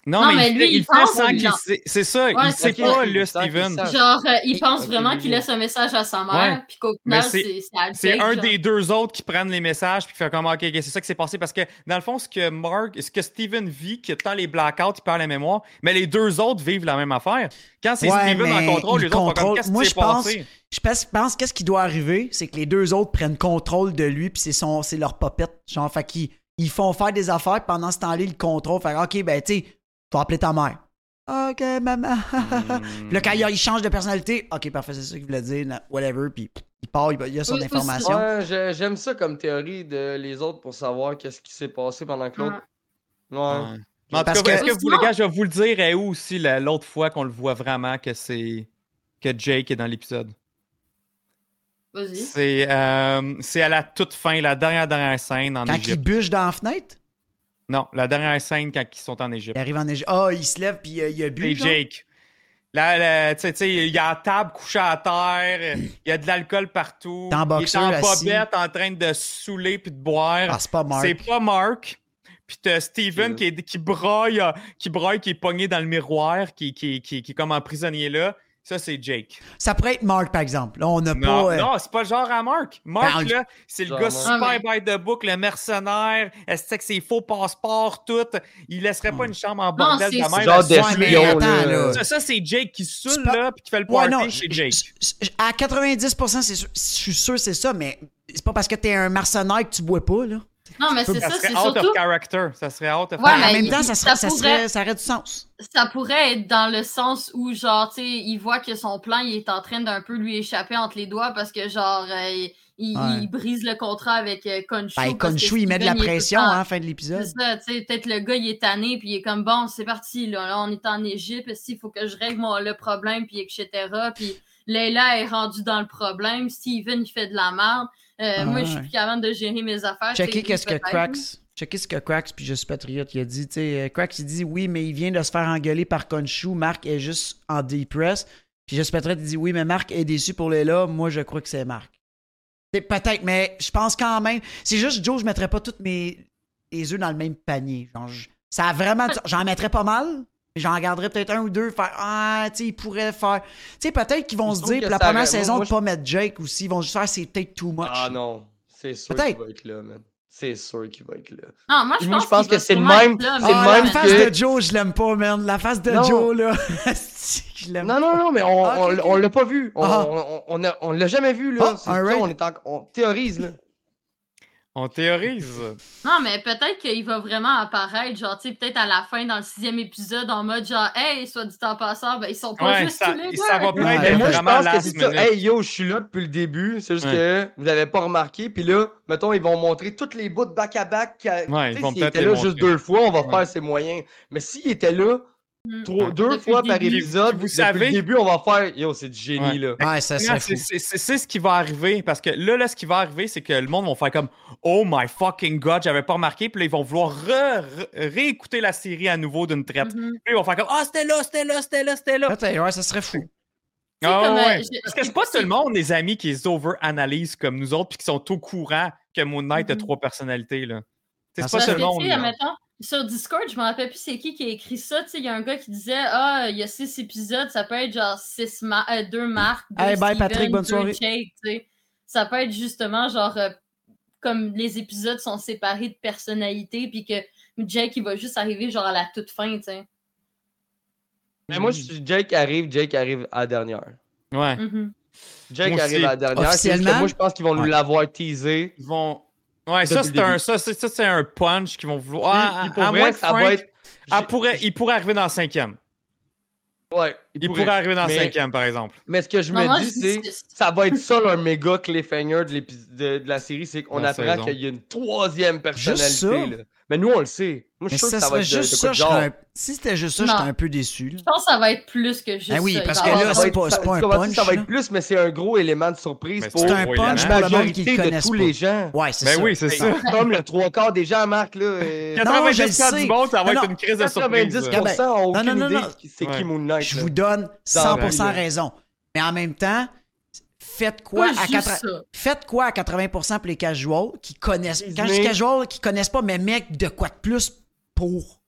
Non, Non, mais, lui, il il fait pense sans sait. C'est ça, Ouais, il sait pas, qu'il Steven. Genre, euh, il pense vraiment qu'il laisse un message à sa Ouais. mère, puis qu'au Mais final, c'est- c'est un genre. des deux autres qui prennent les messages puis qui fait comme OK, c'est ça qui s'est passé parce que dans le fond ce que Mark, ce que Steven vit, qui a tant les blackouts, il perd la mémoire, mais les deux autres vivent la même affaire. Quand c'est Ouais, Steven en contrôle, il les autres font comme contrôle. qu'est-ce qui je s'est pense, passé? je pense, pense qu'est-ce qui doit arriver, c'est que les deux autres prennent contrôle de lui, puis c'est son, c'est leur popette. Genre, fait qu'ils ils font faire des affaires pendant ce temps-là, ils le contrôlent. Fait ok, ben, tu sais, faut appeler ta mère. Ok, maman. <laughs> Puis là, quand il, il change de personnalité, ok, parfait, c'est ça qu'il voulait dire, whatever, puis il part, il, il a son Oui, information. Ouais, j'aime ça comme théorie de les autres pour savoir qu'est-ce qui s'est passé pendant que l'autre. Ouais. Ouais. Mais En tout Parce cas, que- est-ce que vous, les gars, je vais vous le dire, est où aussi la- l'autre fois qu'on le voit vraiment que c'est que Jake est dans l'épisode? Vas-y. C'est euh, à la toute fin, la dernière dernière scène en Quand il bûche dans la fenêtre, Non, la dernière scène quand ils sont en Égypte. il arrive en Égypte. Ah, il se lève, puis euh, il a bu. C'est. Jake. Là, là, tu sais, il y a la table couchée à terre, il y a de l'alcool partout. T'es en il est en bobette en train de saouler puis de boire. Ah, c'est pas Mark. C'est pas Mark. Puis t'as Steven Mm. qui, est, qui braille, euh, qui braille, qui est pogné dans le miroir, qui, qui, qui, qui est comme un prisonnier là. Ça, c'est Jake. Ça pourrait être Mark, par exemple. Là, on n'a Non, pas. euh, non, c'est pas le genre à Mark. Mark, Ben, là, c'est le gars super Ah, by the book, le mercenaire. Est-ce que c'est faux passeport, tout? Il laisserait pas une chambre en bordel c'est- de c'est même. genre de Ouais, attends, là. là. Ça, ça, c'est Jake qui saoule, pas- là, puis qui fait le Ouais, party, non, c'est je- Jake. à 90%, c'est sûr- je suis sûr que c'est ça, mais c'est pas parce que t'es un mercenaire que tu bois pas, là. Non, mais c'est Ça ça, serait c'est out surtout. of character. Ça serait out of Ouais, en mais même temps, ça, serait, ça ça, pourrait- serait- ça aurait du sens. Ça pourrait être dans le sens où, genre, tu sais, il voit que son plan, il est en train d'un peu lui échapper entre les doigts parce que, genre, euh, il, Ouais. il brise le contrat avec euh, Khonshu. Ben, Khonshu, il met de la pression, hein, fin de C'est l'épisode. ça, tu sais, peut-être le gars, il est tanné, puis il est comme, bon, c'est parti, là, là, on est en Égypte, il faut que je règle mon, le problème, puis etc., puis Leila est rendue dans le problème, Steven, il fait de la merde, Euh, Ah, moi, je suis plus capable de gérer mes affaires. Checker qu'est-ce que. Cracks. Checker ce que Cracks, puis je suis patriote, il a dit, sais, euh, Cracks, il dit oui, mais il vient de se faire engueuler par Khonshu. Marc est juste en dépress. Puis je suis patriote, il dit oui, mais Marc est déçu pour les là. Moi, je crois que c'est Marc. Peut-être, mais je pense quand même. C'est juste, Joe, je mettrais pas toutes mes les œufs dans le même panier. Genre, je- ça a vraiment. J'en mettrais pas mal, j'en garderais peut-être un ou deux. Faire, ah, tu sais, ils pourraient faire. Tu sais, peut-être qu'ils vont se dire, pour la première aurait- saison, moi, de pas mettre Jake aussi. Ils vont juste faire, c'est peut-être too much. Ah non, c'est sûr qu'il va être là, man. C'est sûr qu'il va être là. Non, moi, je Moi, pense, je pense qu'il que c'est le même- là, c'est mais- le Ah, même la face que- de Joe, je l'aime pas, man. La face de Non. Joe, là. <laughs> je l'aime Non, non, non, mais on, Ah, on, on l'a pas vu. On, Ah. on, on, a- on l'a jamais vu, là. Ah, C'est alright. ça, on, est en- on théorise, là. On théorise. Non, mais peut-être qu'il va vraiment apparaître, genre, tu sais, peut-être à la fin, dans le sixième épisode, en mode genre, hey, soit dit en passant, ben, ils sont pas Ouais, juste ça, tous les deux. ça va Mais être moi, je pense que c'est ça. Hey, yo, je suis là depuis le début. C'est juste Ouais. que vous avez pas remarqué. Puis là, mettons, ils vont montrer toutes les bouts de back-à-back. qui a- Ouais, ils vont s'il peut-être était là juste deux fois, on va Ouais. faire ses moyens. Mais s'il était là. Trois- Ouais. deux Depuis fois par début. épisode, Vous depuis savez- le début, on va faire. Yo, c'est du génie, Ouais. là. Ouais, ça serait c'est- fou. c'est c'est- c'est ce qui va arriver parce que là, là, ce qui va arriver, c'est que le monde va faire comme Oh my fucking god, j'avais pas remarqué. Puis là, ils vont vouloir réécouter la série à nouveau d'une traite. Puis ils vont faire comme Ah, c'était là, c'était là, c'était là, c'était là. Peut-être, ouais, ça serait fou. Ah comme, ouais. je- Parce que c'est pas tout le monde, les amis, qui les over-analysent comme nous autres, puis qui sont au courant que Moon Knight a Mhm. trois personnalités. là. C'est Ah, pas ça, Sur Discord, je me rappelle plus c'est qui qui a écrit ça. Tu sais, il y a un gars qui disait Ah, il y a six épisodes, ça peut être genre six ma- euh, deux marques. Deux Hey, bye, Steven, Patrick, bonne deux soirée. Jake, tu sais. Ça peut être justement genre euh, comme les épisodes sont séparés de personnalité, puis que Jake il va juste arriver genre à la toute fin, tu sais. Mais moi, je suis Jake arrive, Jake arrive à la dernière. Ouais. Mhm. Jake Moi arrive aussi. à la dernière. c'est juste que Officiellement? Moi, je pense qu'ils vont nous Ouais. l'avoir teasé. Ils vont. Ouais, ça, c'est un, ça, c'est, ça, c'est un punch qu'ils vont vouloir. Ah, puis à, moins que ça Frank- va être. pourrait, il pourrait arriver dans le cinquième. Ouais, Il pourrait, arriver dans le cinquième, par exemple. Mais ce que je Non, me moi, dis, c'est ça va être ça un méga cliffhanger de, de, de la série, c'est qu'on apprend qu'il y a une troisième personnalité. Juste ça? là. Mais nous, on le sait. Moi, je Mais suis sûr ça que ça va être juste de ça, de genre. un- Si c'était juste ça, j'étais un peu déçu. là. Je pense que ça va être plus que juste Ah oui, ça. Parce va que là, Ça c'est pas- ça- c'est pas un punch, Ça va être plus, mais c'est un gros élément de surprise Mais pour un punch élément. pour le monde qui majorité de tous pas. les gens. Ouais, c'est Ben ça. oui, c'est ça. Comme le trois quarts des gens, Marc, là. euh, Non, 90 je le cas sais. du monde, ça va être une crise de surprise. 90% là. ont aucune Non, non, non, idée non. c'est qui Moon Knight. Je vous donne Dans 100% la- raison. Mais en même temps, faites quoi à juste 80... ça. Faites quoi à 80% pour les casuals qui connaissent. Quand je dis casual, qui connaissent pas, mais mec, de quoi de plus pour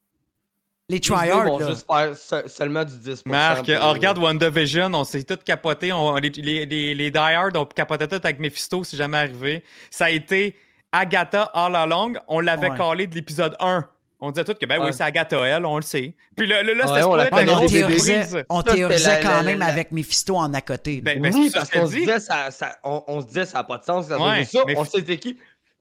les tryhards, vont là? juste faire se- seulement du 10%. Marc, on regarde WandaVision, on s'est tous capotés. On, les, les, les, les Die Hard ont capoté tout avec Mephisto, c'est jamais arrivé. Ça a été Agatha all along. On l'avait Ouais. calé de l'épisode 1. On disait tout que, ben Ouais. oui, c'est Agatha, elle, on le sait. Puis là, là, là, Ouais, c'était on théorisait, quand la- même la- avec Mephisto en à côté. Ben, ben, oui, parce qu'on se dis. disait, ça, ça, on, on se disait, ça n'a pas de sens. Ça Ouais, ouais, ça, mais- on sait c'était qui?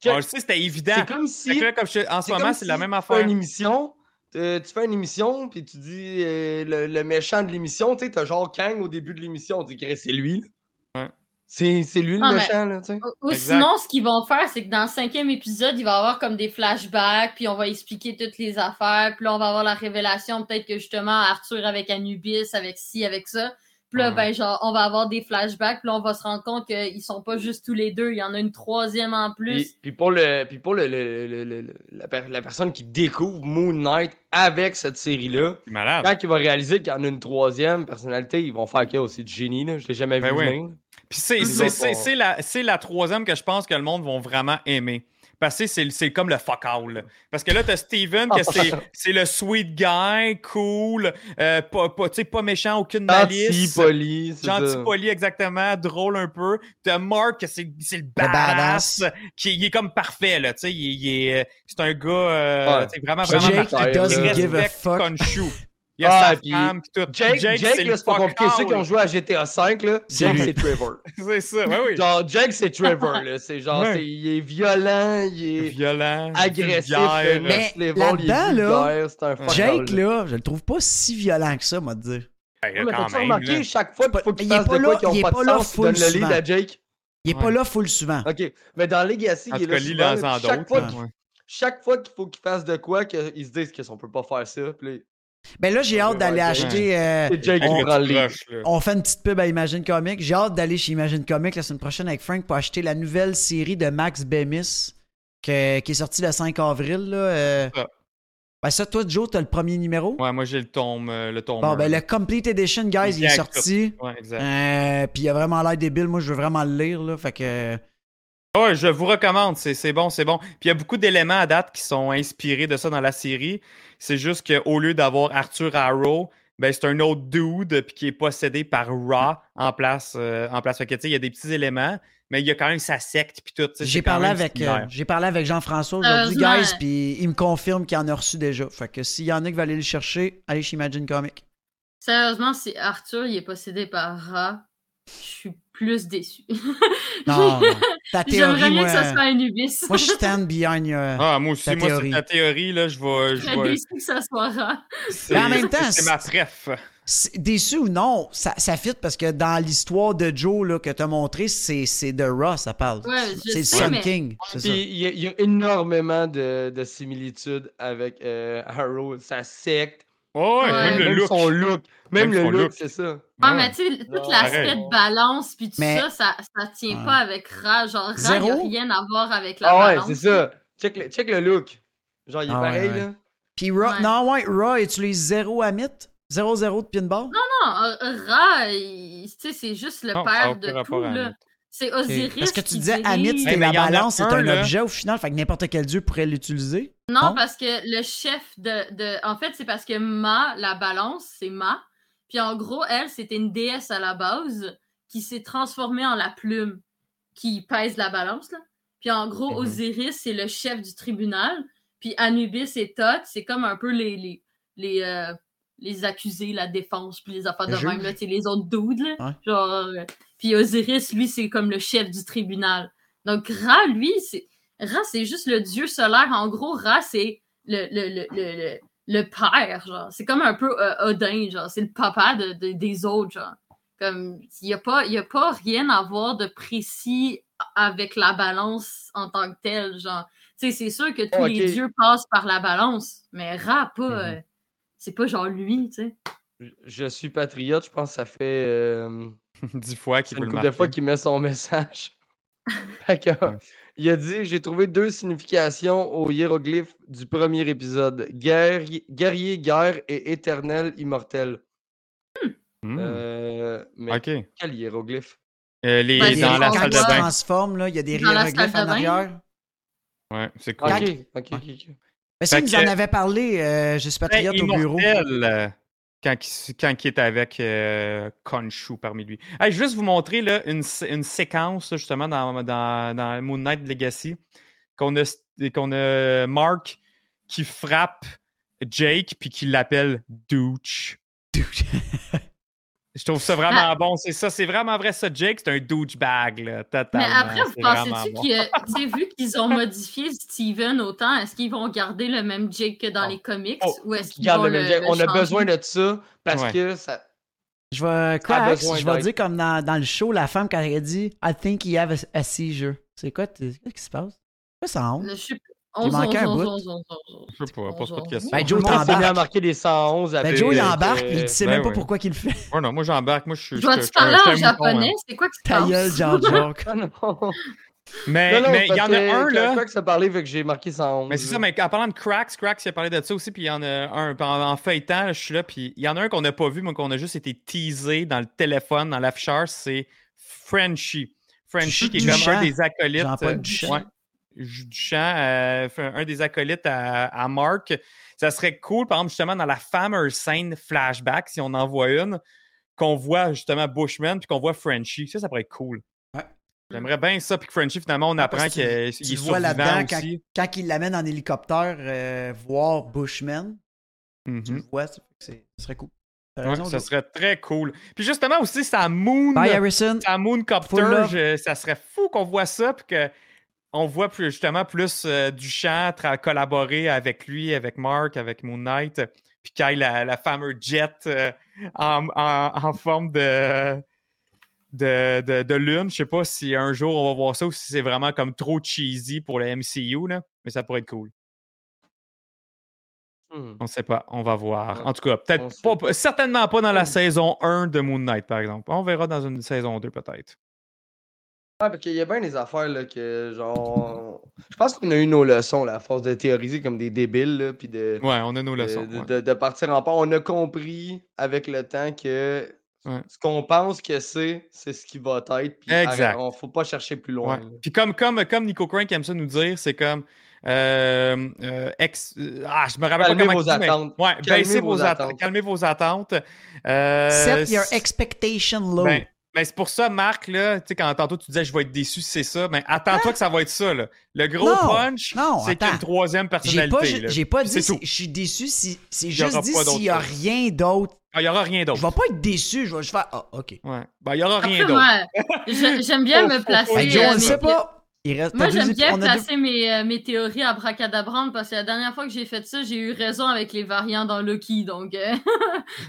On le sait, c'était évident. C'est comme si. que là, comme je- en ce moment, c'est la même tu affaire. fais une émission, euh, tu fais une émission, puis tu dis euh, le, le méchant de l'émission, tu sais, t'as genre Kang au début de l'émission, on dit que c'est lui. C'est c'est lui le Ah, mais- méchant, là, tu sais. Ou- sinon, ce qu'ils vont faire, c'est que dans le cinquième épisode, il va y avoir comme des flashbacks, puis on va expliquer toutes les affaires, puis là, on va avoir la révélation, peut-être que justement, Arthur avec Anubis, avec ci, avec ça. Puis là, ben, genre, on va avoir des flashbacks, puis là, on va se rendre compte qu'ils sont pas juste tous les deux, il y en a une troisième en plus. Puis, puis pour, le, puis pour le, le- le- le- le- la, per- la personne qui découvre Moon Knight avec cette série-là, malade. quand il va réaliser qu'il y en a une troisième personnalité, ils vont faire quoi aussi du génie, là. Je l'ai jamais Ben vu oui. Puis c'est, c'est, la, c'est la troisième que je pense que le monde va vraiment aimer. Parce que c'est c'est comme le fuck all. Parce que là, t'as Steven, que c'est <laughs> c'est le sweet guy, cool, euh, pas, pas, pas méchant, aucune malice. Gentil, poli. c'est Gentil, poli, exactement, drôle un peu. T'as Mark, que c'est c'est le badass. badass, qui il est comme parfait, là, tu sais, il, il est, c'est un gars, euh, Ouais. vraiment, vraiment Jake, parfait. doesn't Il give a fuck. <laughs> Il y a Ah, sa puis femme, pis tout. Jake, Jake, c'est là, le c'est pas compliqué. Ceux qui ont joué à GTA V, là, <laughs> C'est Jake, lui. c'est Trevor. <laughs> C'est ça, ouais, oui. Genre, Jake, c'est Trevor, <laughs> là. C'est genre, Ouais. c'est- il est violent, il est Violent, agressif, vulgaire. Mais next level, il est là, vulgaire, c'est un Jake, là, je le trouve pas si violent que ça, moi, te dire. Ouais, mais quand t'as-tu même, remarqué, là. chaque fois qu'il faut qu'il fasse pas de là- quoi qui il est ont pas de là sens, le lead souvent. à Jake? Il est pas là full souvent. OK. Mais dans Legacy, il est là souvent, là, puis chaque fois là. qu'il- faut qu'il fasse de quoi, qu'ils se disent qu'on peut pas faire ça. Puis là, Ben là, j'ai hâte d'aller ouais, acheter. euh, on fait une petite pub à Imagine Comics. J'ai hâte d'aller chez Imagine Comics la semaine prochaine avec Frank pour acheter la nouvelle série de Max Bemis que- qui est sortie le 5 avril. Là, euh. Ça. Ben ça, toi, Joe, t'as le premier numéro? Ouais, moi j'ai le tome, euh, le tome. Bon, ben le Complete Edition, guys, il est sorti. Ouais, exact. Euh, Puis il a vraiment l'air débile. Moi, je veux vraiment le lire. Là, fait que. Ouais, je vous recommande, c'est bon, c'est bon. Puis il y a beaucoup d'éléments à date qui sont inspirés de ça dans la série. C'est juste qu'au lieu d'avoir Arthur Harrow, ben c'est un autre dude puis qui est possédé par Ra en place. euh, en place. Fait que, tu sais, il y a des petits éléments, mais il y a quand même sa secte puis tout. tu sais, J'ai parlé avec, euh, j'ai parlé avec Jean-François aujourd'hui, guys, puis il me confirme qu'il en a reçu déjà. Fait que s'il y en a qui veulent aller le chercher, allez chez Imagine Comics. Sérieusement, si Arthur il est possédé par Ra, je suis plus déçu. <laughs> Non, non. ta <laughs> J'aimerais théorie, que ça soit Anubis. moi, je stand behind your... Ah, moi aussi, ta moi, c'est théorie. ta théorie, là, je vais. Je serais déçu que ça soit Ra. c'est- Mais en même temps, c'est ma préf. C'est- Déçu ou non, ça, ça fit parce que dans l'histoire de Joe là, que tu as montré, c'est c'est de Raw, ça parle. Ouais, c'est le Sun mais- King. Y, il y a énormément de, de similitudes avec euh, Arrow, sa secte, Ouais, ouais, Ouais. même le look. son look. Même, Même le look, look. c'est ça. Ouais. mais tu sais, tout Non, l'aspect de balance puis tout Mais- ça, ça, ça tient Ouais. pas avec Ra. Genre, Ra, il a rien à voir avec la Ah ouais, balance. c'est ça. Check le, check le look. Genre, il est Ah pareil, ouais. là. Puis Ouais. non, ouais, Raw utilise zéro mythe, 0-0 de pinball. Non, euh, Ra, tu sais, c'est juste le Non, père de tout, là. C'est. Osiris. Parce que tu disais Amit, c'était la balance, c'est un, un là. objet au final, fait que n'importe quel dieu pourrait l'utiliser. Non, parce que le chef de, de- En fait, c'est parce que Ma, la balance, c'est Ma. Puis en gros, elle, c'était une déesse à la base qui s'est transformée en la plume qui pèse la balance. Là. Puis en gros, Mhm. Osiris, c'est le chef du tribunal. Puis Anubis et Thoth, c'est comme un peu les, les, les, euh, les accusés, la défense, puis les affaires Le de même. Là, les autres. Là, Ouais. genre, euh, puis Osiris, lui, c'est comme le chef du tribunal. Donc Ra, lui, c'est Ra, c'est juste le dieu solaire. En gros, Ra, c'est le, le, le, le, le, le père, genre. C'est comme un peu euh, Odin, genre. C'est le papa de, de- des autres, genre. Comme, il n'y a, pas- y a pas rien à voir de précis avec la balance en tant que telle, genre. Tu sais, c'est sûr que tous Ok. les dieux passent par la balance, mais Ra, pas... Mhm. euh, c'est pas genre lui, tu sais. Je- Je suis patriote, je pense que ça fait euh, <laughs> Dix fois qu'il une peut le couple de fois qu'il met son <laughs> message. <laughs> Fait que, Ouais. Il a dit J'ai trouvé deux significations au hiéroglyphe du premier épisode guerrier, guerrier, guerre et éternel, immortel. Euh, mais Ok. Euh, quel hiéroglyphe? Les, Ben, Il y dans a- la salle de bain. transforme, là, il y a des Dans hiéroglyphes en arrière. Ouais, c'est cool. Ok, ok. Mais il nous que- en avait parlé, euh, je suis Très patriote au bureau. Quand, il, est avec euh, Khonshu parmi lui. Je vais juste vous montrer là, une, une séquence justement dans, dans, Moon Knight Legacy qu'on a, a Mark qui frappe Jake puis qui l'appelle Douche. <laughs> Je trouve ça vraiment Ah. bon. C'est ça, c'est vraiment vrai ça. Jake, c'est un douchebag, là, Mais totalement. après, vous pensez-tu bon. que, tu sais, vu qu'ils ont modifié Steven autant, est-ce qu'ils vont garder le même Jake que dans Oh. les comics Oh, ou est-ce qu'ils vont le le, même Jack, le On a besoin de ça parce Ouais. que ça. Je vais, besoin je vais dire comme dans, dans le show, la femme quand elle a dit I think he have a, a seizure. C'est quoi, qu'est-ce qui se passe? Qu'est-ce que ça honte? Le chip- Il 11, manquait un 11, bout. 11, 11, 11, Je sais pas, pose pas de questions. Ben, Joe mis à marquer des 111 Ben. Joe, il embarque, puis il sait ben même pas ouais. pourquoi qu'il le fait. Ouais, non, moi j'embarque, moi je suis. Dois-tu parler en japonais? C'est quoi que tu Ta gueule, George <laughs> Joke. Ah. Mais mais il y en a que- un là. Que ça parlait, fait que j'ai marqué 111. Mais c'est ça, mais en parlant de Cracks, Cracks, il a parlé de ça aussi, puis il y en a un, en, en feuilletant, là, je suis là, puis il y en a un qu'on n'a pas vu, mais qu'on a juste été teasé dans le téléphone, dans l'afficheur, c'est Frenchie. Frenchie, qui est comme un des acolytes. Duchamp. euh, un des acolytes à, Mark. Ça serait cool, par exemple, justement, dans la fameuse scène flashback, si on en voit une, qu'on voit justement Bushman puis qu'on voit Frenchie. Ça, ça pourrait être cool. J'aimerais bien ça, puis que Frenchie, finalement, on apprend qu'il est tu vois là-dedans quand, quand, il l'amène en hélicoptère euh, voir Bushman. Tu le mm-hmm. vois, ça serait cool. ça serait très cool. Puis justement aussi, sa Moon. Bye, Harrison. Sa Moon Copter, ça serait fou qu'on voit ça, puis qu'on voit plus, justement plus euh, du chant collaborer avec lui, avec Mark, avec Moon Knight, puis qu'il la, la fameuse jet euh, en, en, forme de de, de, lune. Je sais pas si un jour on va voir ça ou si c'est vraiment comme trop cheesy pour le MCU, là, mais ça pourrait être cool. Hmm. On ne sait pas, on va voir. En tout cas, peut-être pas, certainement pas dans la hmm. saison 1 de Moon Knight, par exemple. On verra dans une saison 2, peut-être. Ouais, parce qu'il y a bien des affaires là, que, genre. Je pense qu'on a eu nos leçons, là, à force de théoriser comme des débiles, là, puis de. Ouais, on a nos leçons. De, de, partir en part. On a compris avec le temps que ce qu'on pense que c'est, c'est ce qui va être. Puis exact. ne faut pas chercher plus loin. Puis comme, comme, comme Nico Crank aime ça nous dire, c'est comme. Euh, euh, ex... Euh, ah, je me rappelle calmez pas comment vos attentes. Ouais, calmez vos, attentes. Calmez vos attentes. Set your expectation low. Ben, ben, c'est pour ça, Marc, là, tu sais, quand tantôt tu disais je vais être déçu, c'est ça, mais ben, attends-toi hein? que ça va être ça. Là. Le gros punch, c'est qu'il y a une troisième personnalité. J'ai pas, dit je suis déçu, si, c'est juste dit s'il n'y a rien d'autre. Ah, il n'y aura rien d'autre. Je vais pas être déçu, je vais juste faire Ah, ok. Ouais. Ben, il n'y aura rien d'autre. J'aime bien me placer. Ben, Joe, on ne sait pas. Moi, j'aime bien placer mes, euh, mes, théories à bracadabrande parce que la dernière fois que j'ai fait ça, j'ai eu raison avec les variants dans Loki, donc euh,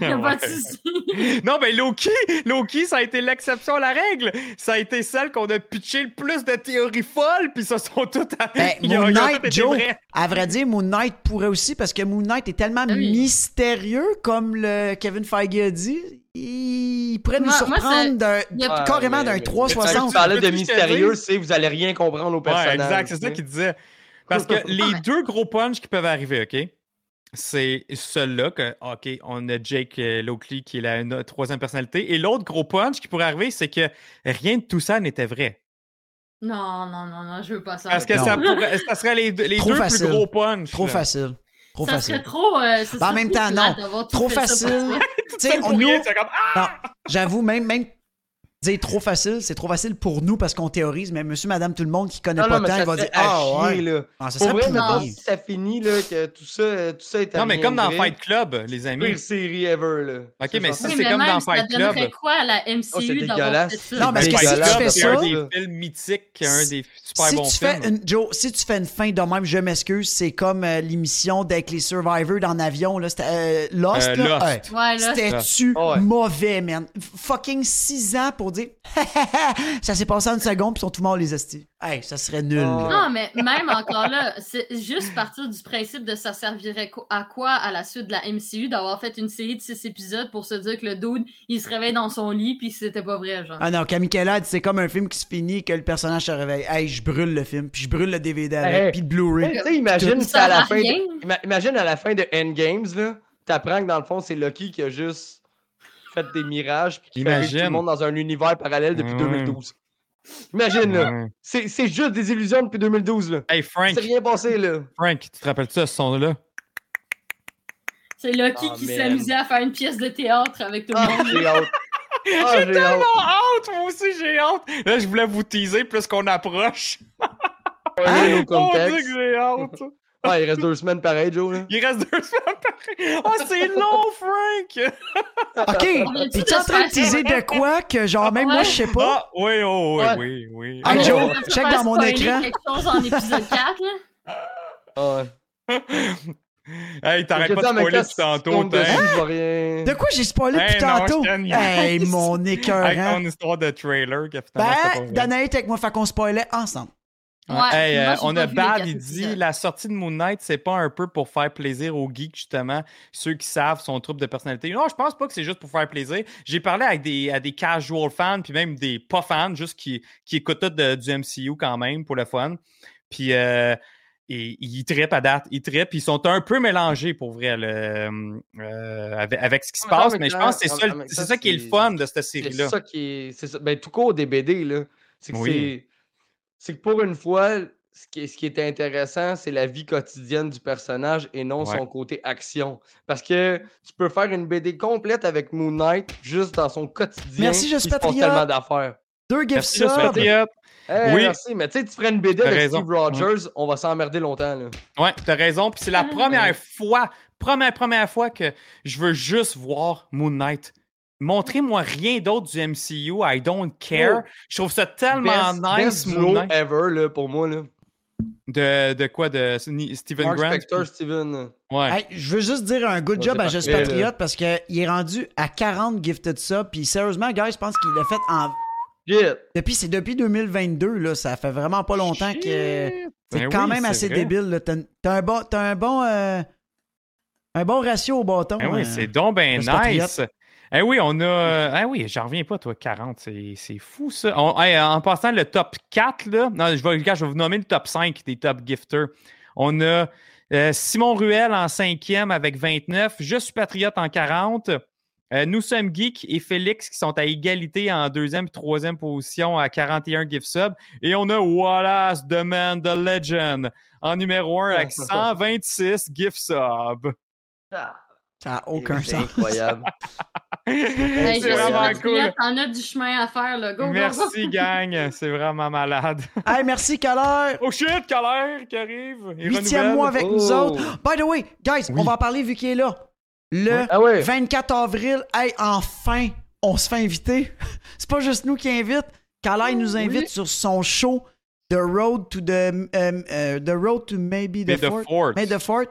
<laughs> a pas de souci. <laughs> non, mais Loki, Loki, ça a été l'exception à la règle. Ça a été celle qu'on a pitché le plus de théories folles, puis ça sont toutes. À... Ben, <laughs> Moon Knight, Joe, à vrai dire, Moon Knight pourrait aussi parce que Moon Knight est tellement ah mystérieux, comme le Kevin Feige a dit il pourrait nous surprendre carrément d'un 360. Tu parlais de mystérieux, c'est vous allez rien comprendre au personnage. Ouais, exact, c'est ça qu'il disait. Parce que les deux gros punchs qui peuvent arriver, OK? C'est celui-là que, OK, on a Jake euh, Lockley qui est la troisième personnalité. Et l'autre gros punch qui pourrait arriver, c'est que rien de tout ça n'était vrai. Non, non, non, non, je veux pas ça. Parce que ça, pourrait, ça, serait les, les deux plus gros punchs. Trop facile. Trop ça facile. Serait trop, euh, en même temps, non. Trop facile. <laughs> tu sais, on nous. Ah! J'avoue, même, même dire trop facile, c'est trop facile pour nous parce qu'on théorise, mais monsieur, madame, tout le monde qui connaît pas tant, il va dire Ah ouais. Là. Ah, ça pour vrai, si ça finit, là, que tout ça, tout ça est Non, mais comme dans Fight Club, les amis. Pire série ever, là. Ok, mais si c'est comme dans Fight Club. Ça quoi à la MCU oh, d'avoir fait ça? Non, mais si tu fais ça. C'est un des films mythiques, un des super bons films. Joe, si tu fais une fin de même, je m'excuse, c'est comme euh, l'émission avec les Survivors dans l'avion, là. Euh, Lost, euh, là. C'était-tu mauvais, man? Fucking 6 ans pour dire <laughs> ça s'est passé en une seconde, puis ils sont tout morts, les estis. Hey, ça serait nul. Non, mais même encore là, c'est juste partir du principe de ça servirait à quoi à la suite de la MCU d'avoir fait une série de six épisodes pour se dire que le dude, il se réveille dans son lit, puis c'était pas vrai, genre. Ah non, Kamikela, c'est comme un film qui se finit que le personnage se réveille. Hey, je brûle le film, puis je brûle le DVD avec, puis le Blu-ray. imagine à la fin de... imagine à la fin de Endgames, là, t'apprends que dans le fond, c'est Loki qui a juste fait des mirages puis qui fait tout le monde dans un univers parallèle depuis 2012. Imagine, là. C'est, c'est juste des illusions depuis 2012, là. Hey, Frank. C'est rien passé, là. Frank, tu te rappelles-tu de ce son-là? C'est Lucky qui s'amusait à faire une pièce de théâtre avec tout le monde. j'ai hâte. Ah, j'ai, tellement hâte. Moi aussi, j'ai hâte. Là, je voulais vous teaser plus qu'on approche. Ouais, <laughs> oh, que j'ai hâte. Ah, il reste deux semaines pareil, Joe. Là. Il reste deux semaines pareil. Oh, c'est long, Frank! <laughs> ok, es-tu en train de teaser de quoi que, genre, même moi, je sais pas? Ah, oui, oh, oui, oui, oui. Ah, Joe, check dans mon écran. quelque chose en épisode 4, là. Ah, ouais. <laughs> Hey, t'arrêtes pas de spoiler depuis tantôt, De quoi j'ai spoilé depuis tantôt? Hey, mon écœur. <laughs> Avec ton histoire de trailer. Que ben, Danaït avec moi, fait qu'on spoilait ensemble. Ouais, euh, on a Bad, il dit la sortie de Moon Knight, c'est pas un peu pour faire plaisir aux geeks, justement, ceux qui savent son troupe de personnalité. Non, je pense pas que c'est juste pour faire plaisir. J'ai parlé avec des, à des casual fans, puis même des pas fans, juste qui, qui écoutent de, du MCU quand même pour le fun. Puis euh, et, ils trippent à date, ils trippent, ils sont un peu mélangés pour vrai euh, avec, ce qui se passe, mais, je pense que c'est ça, qui est le fun de cette série-là. C'est ça qui est. Ça. Ben, tout court des BD, là. C'est que c'est c'est que pour une fois, ce qui, est, ce qui est intéressant, c'est la vie quotidienne du personnage et non Ouais. son côté action. Parce que tu peux faire une BD complète avec Moon Knight juste dans son quotidien. Merci, je suis patriote. tellement d'affaires. Deux gift Merci, je. Hey, Oui. Merci, mais tu sais, tu ferais une BD avec raison. Steve Rogers, on va s'emmerder longtemps. Là. Ouais, t'as raison. Puis c'est la <laughs> première fois, première, première fois que je veux juste voir Moon Knight. Montrez-moi rien d'autre du MCU. I don't care. Oh. Je trouve ça tellement Best- nice, best Moon duo Knight. ever là, pour moi. Là. De, de quoi? De Steven Mark Grant? Spector, Steven. Ouais. Hey, je veux juste dire un good Ouais, job à Just. Patriote parce qu'il est rendu à 40 gifted subs. Puis sérieusement, guys, je pense qu'il l'a fait en. Depuis, c'est depuis 2022, là. Ça fait vraiment pas longtemps que. C'est Ben quand oui, même assez vrai. débile, là. T'as t'as un bon. T'as un bon. euh, Un bon ratio au bâton. Ben oui, euh. c'est donc ben Patriote. Eh oui, on a. euh, Ah oui, j'en reviens pas, toi, 40. C'est c'est fou, ça. On- en passant, le top 4, là. Non, je vais, regarde, je vais vous nommer le top 5 des top gifters. On a euh, Simon Ruel en cinquième avec 29. Je suis Patriote en 40. Euh, nous sommes Geek et Félix qui sont à égalité en deuxième et troisième position à 41 gift subs. Et on a Wallace The Man, The Legend en numéro 1 avec 126 gift subs. Ça n'a aucun C'est sens. incroyable. <laughs> Hey, c'est vraiment cool. T'en as du chemin à faire, là. Go, go, go. Merci, <laughs> gang. C'est vraiment malade. <laughs> Hey, merci, Caleur. Oh shit, Calère qui arrive. Il Huitième mois avec nous Oh. autres. By the way, guys, on va en parler vu qu'il est là. Le Ah ouais. 24 avril, hey, enfin, on se fait inviter. C'est pas juste nous qui invite. Calais nous invite sur son show The Road to the euh, euh, The Road to Maybe the, May the Fort. May the Fort.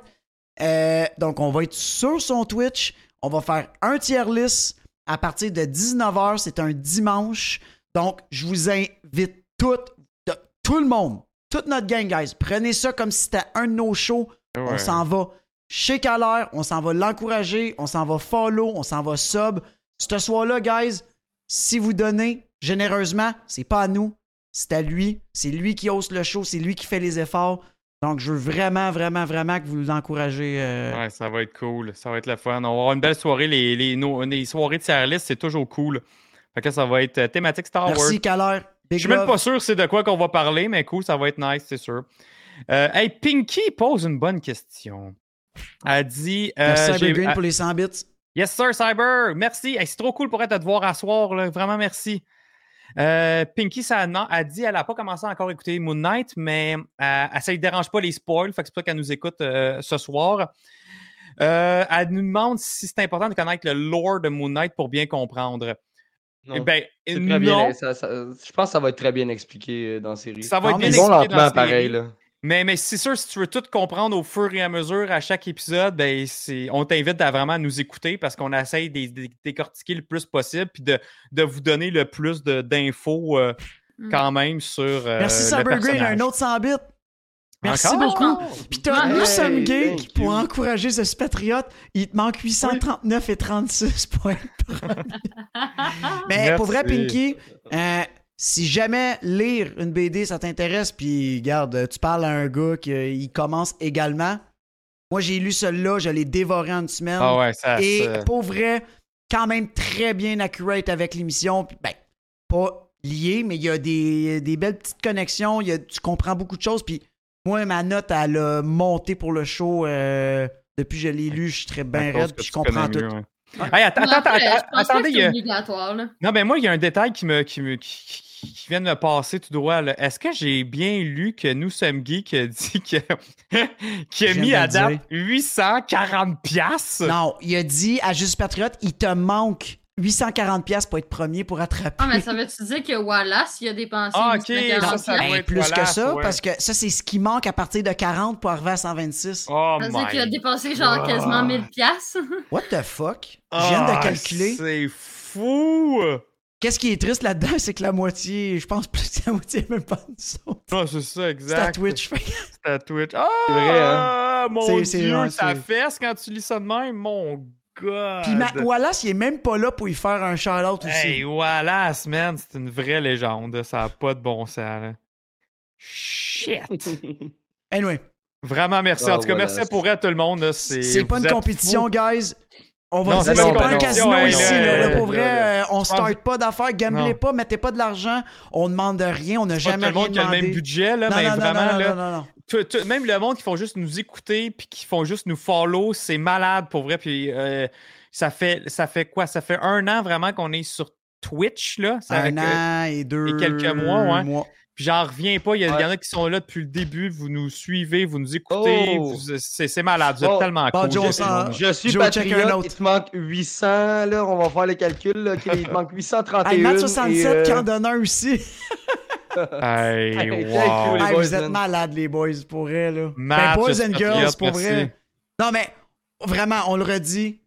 Euh, donc, on va être sur son Twitch. On va faire un tier list à partir de 19h. C'est un dimanche. Donc, je vous invite toutes, de- tout le monde, toute notre gang, guys. Prenez ça comme si c'était un de nos shows. On s'en va chez Calais, on s'en va l'encourager, on s'en va follow, on s'en va sub. Ce soir-là, guys, si vous donnez généreusement, c'est pas à nous, c'est à lui. C'est lui qui hausse le show, c'est lui qui fait les efforts. Donc, je veux vraiment, vraiment, vraiment que vous l'encouragez. euh, Ouais, ça va être cool. Ça va être le fun. On va avoir une belle soirée. Les, les, nos- les soirées de tier list, c'est toujours cool. Fait que ça va être euh, thématique Star Wars. Merci, Calais. Je suis même pas sûr c'est de quoi qu'on va parler, mais cool, ça va être nice, c'est sûr. Euh, hey, Pinky pose une bonne question. Elle dit. euh, Cyber Green, pour les 100 bits. Yes, sir, Cyber. Merci. Hey, c'est trop cool pour être de te voir à soir. Là. Vraiment, merci. Euh, Pinky, ça, non, elle dit qu'elle n'a pas commencé à encore écouter Moon Knight, mais euh, elle, ça ne dérange pas les spoils. Fait que c'est pour ça qu'elle nous écoute euh, ce soir. Euh, elle nous demande si c'est important de connaître le lore de Moon Knight pour bien comprendre. Non. Eh ben, C'est non. très bien, ça- ça- je pense que ça va être très bien expliqué dans la série. Ça va être bien expliqué dans la série. pareil. Là. Mais, mais c'est sûr, si tu veux tout comprendre au fur et à mesure à chaque épisode, ben, c'est, on t'invite à vraiment nous écouter parce qu'on essaye de, de- décortiquer le plus possible puis de, de vous donner le plus de, d'infos euh, Mm. quand même sur. euh, Merci, le Cyber Green, personnage. un autre 100 bits. Merci Encore? beaucoup. Puis t'as Hey, nous sommes geeks pour you. encourager ce patriote. Il te manque 839 et 36 points. <laughs> Mais pour vrai. Pinky, euh, si jamais lire une BD, ça t'intéresse, puis garde, tu parles à un gars qui euh, commence également. Moi, j'ai lu celui-là, je l'ai dévoré en une semaine. Ah ouais, ça. Et pour vrai, quand même très bien accurate avec l'émission. Ben, pas lié, mais il y a des, des belles petites connexions. Il y a- tu comprends beaucoup de choses. Puis moi, ma note, elle a monté pour le show. euh, depuis que je l'ai lu, je suis très bien raide, puis je comprends tout. mieux, ouais. Hey, attends, attendez, que il y c'est a- obligatoire, là. Non, ben moi, il y a un détail qui me, qui me, qui, qui- qui vient de me passer tout droit. là. Est-ce que j'ai bien lu que nous sommes geeks a dit que <laughs> qui a mis à date 840 piastres? Non, il a dit à Juste Patriote, il te manque 840$ pièces pour être premier pour attraper. Ah, mais ça veut-tu dire que Wallace, il a dépensé Ah, ok, 840 ça, ça doit Ben, être plus que ça, ouais. parce que ça, c'est ce qui manque à partir de 40 pour arriver à 126. Oh Ça veut dire qu'il a dépensé genre quasiment 1000 piastres? <laughs> What the fuck? Je viens de Ah, calculer. C'est fou! Qu'est-ce qui est triste là-dedans, c'est que la moitié, je pense plus que la moitié est même pas de son. Ah, c'est ça, C'est à exact. Twitch. C'est à Twitch. Ah, C'est vrai, hein? mon C'est- c'est- Dieu, c'est- fesse quand tu lis ça de même, mon God. Puis Wallace, il est même pas là pour y faire un shout-out aussi. Hey, Wallace, man, c'est une vraie légende. Ça n'a pas de bon sens. là. Shit. <laughs> Anyway, Vraiment merci. Ah, en tout cas, Wallace. merci pour elle, tout le monde. C'est pas une compétition, guys. On va Non, dire, c'est c'est pas un une casino ici. là, pour vrai, là. euh, on pense- start pas d'affaires. Gamblez pas, mettez pas de l'argent. On demande rien. On n'a C'est pas tout jamais le monde rien qui a le même demandé. budget, là, Non, mais non, non, vraiment, non, là, non, non, non. Tout- tout- même le monde qui font juste nous écouter puis qui font juste nous follow, c'est malade pour vrai. Puis euh, ça fait ça fait quoi? Ça fait un an vraiment qu'on est sur Twitch, là. Ça- Un an et deux et quelques mois, ouais. mois. Puis j'en reviens pas. Il y, en a qui sont là depuis le début. Vous nous suivez, vous nous écoutez. Oh! C'est malade. Vous êtes tellement Bon, cool. Joe, je- ça- Je suis Joe, patriote, autre. il te manque 800, là, on va faire les calculs, là, il te manque 831. Hey, Matt 67 et, qui euh, en donne un aussi. <laughs> Hey, Hey, wow. cool, les Hey, boys, vous êtes malades, les boys, pour vrai, là. Matt, ben, boys je suis and girls, patriote, pour merci. vrai. Non, mais vraiment, on le redit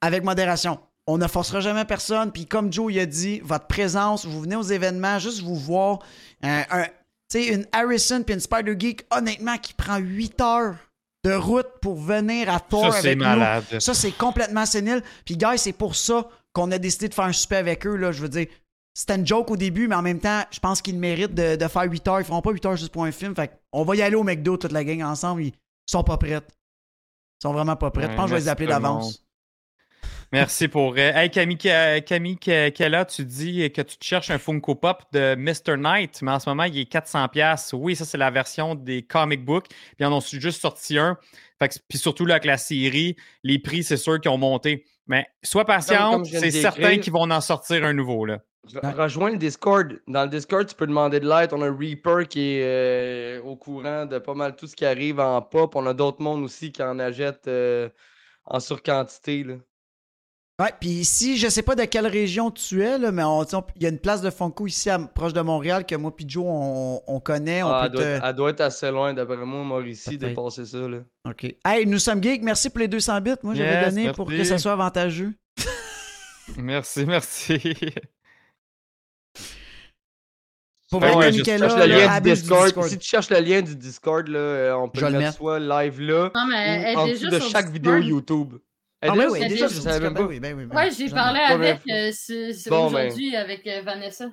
avec modération. On ne forcera jamais personne. Puis comme Joe il a dit, votre présence, vous venez aux événements, juste vous voir. Euh, un, tu sais, une Harrison puis une Spider Geek, honnêtement, qui prend 8 heures de route pour venir à Thor Ça, avec nous. malade. Ça, c'est complètement sénile. Puis, guys, c'est pour ça qu'on a décidé de faire un super avec eux. Là. Je veux dire, c'était une joke au début, mais en même temps, je pense qu'ils méritent de, de faire 8 heures. Ils feront pas 8 heures juste pour un film. Fait on va y aller au McDo, toute la gang ensemble. Ils sont pas prêts. Ils sont vraiment pas prêts. Ouais, je pense que je vais les appeler d'avance. Merci pour. euh, Hey, Camille, Ca- Camille Ca- Kella, tu dis que tu te cherches un Funko Pop de Mr. Knight, mais en ce moment, il est 400$. Oui, ça, c'est la version des comic books. Puis, en ont juste sorti un. Fait que- puis surtout, là, avec la série, les prix, c'est sûr qu'ils ont monté. Mais sois patient, c'est certain qu'ils vont en sortir un nouveau. Là. Re- Rejoins le Discord. Dans le Discord, tu peux demander de l'aide. On a Reaper qui est euh, au courant de pas mal tout ce qui arrive en pop. On a d'autres mondes aussi qui en achètent euh, en surquantité. Ouais, puis ici, je sais pas de quelle région tu es, là, mais il y a une place de Funko ici, à- proche de Montréal, que moi et Joe, on, on connaît. On Ah, elle, peut doit, te- être- elle doit être assez loin, d'après moi, Mauricie, dépasser ça. Là. OK. Hey, nous sommes geeks. Merci pour les 200 bits. Moi, j'avais Yes, donné pour que ça soit avantageux. <laughs> Merci, merci. Pour Ouais, vrai, ouais, Kella, cherche le lien du Discord. Si tu cherches le lien du Discord, là, euh, on peut Je le mettre soit live là Non, mais ou en dessous de chaque Discord. vidéo YouTube. Elle Ah est oui, déjà oui, déjà je savais même Ben pas. oui, ben oui, ben Ouais, oui. j'ai parlé Ouais, mais- avec euh, ce- ce- Bon, ben. aujourd'hui avec euh, Vanessa.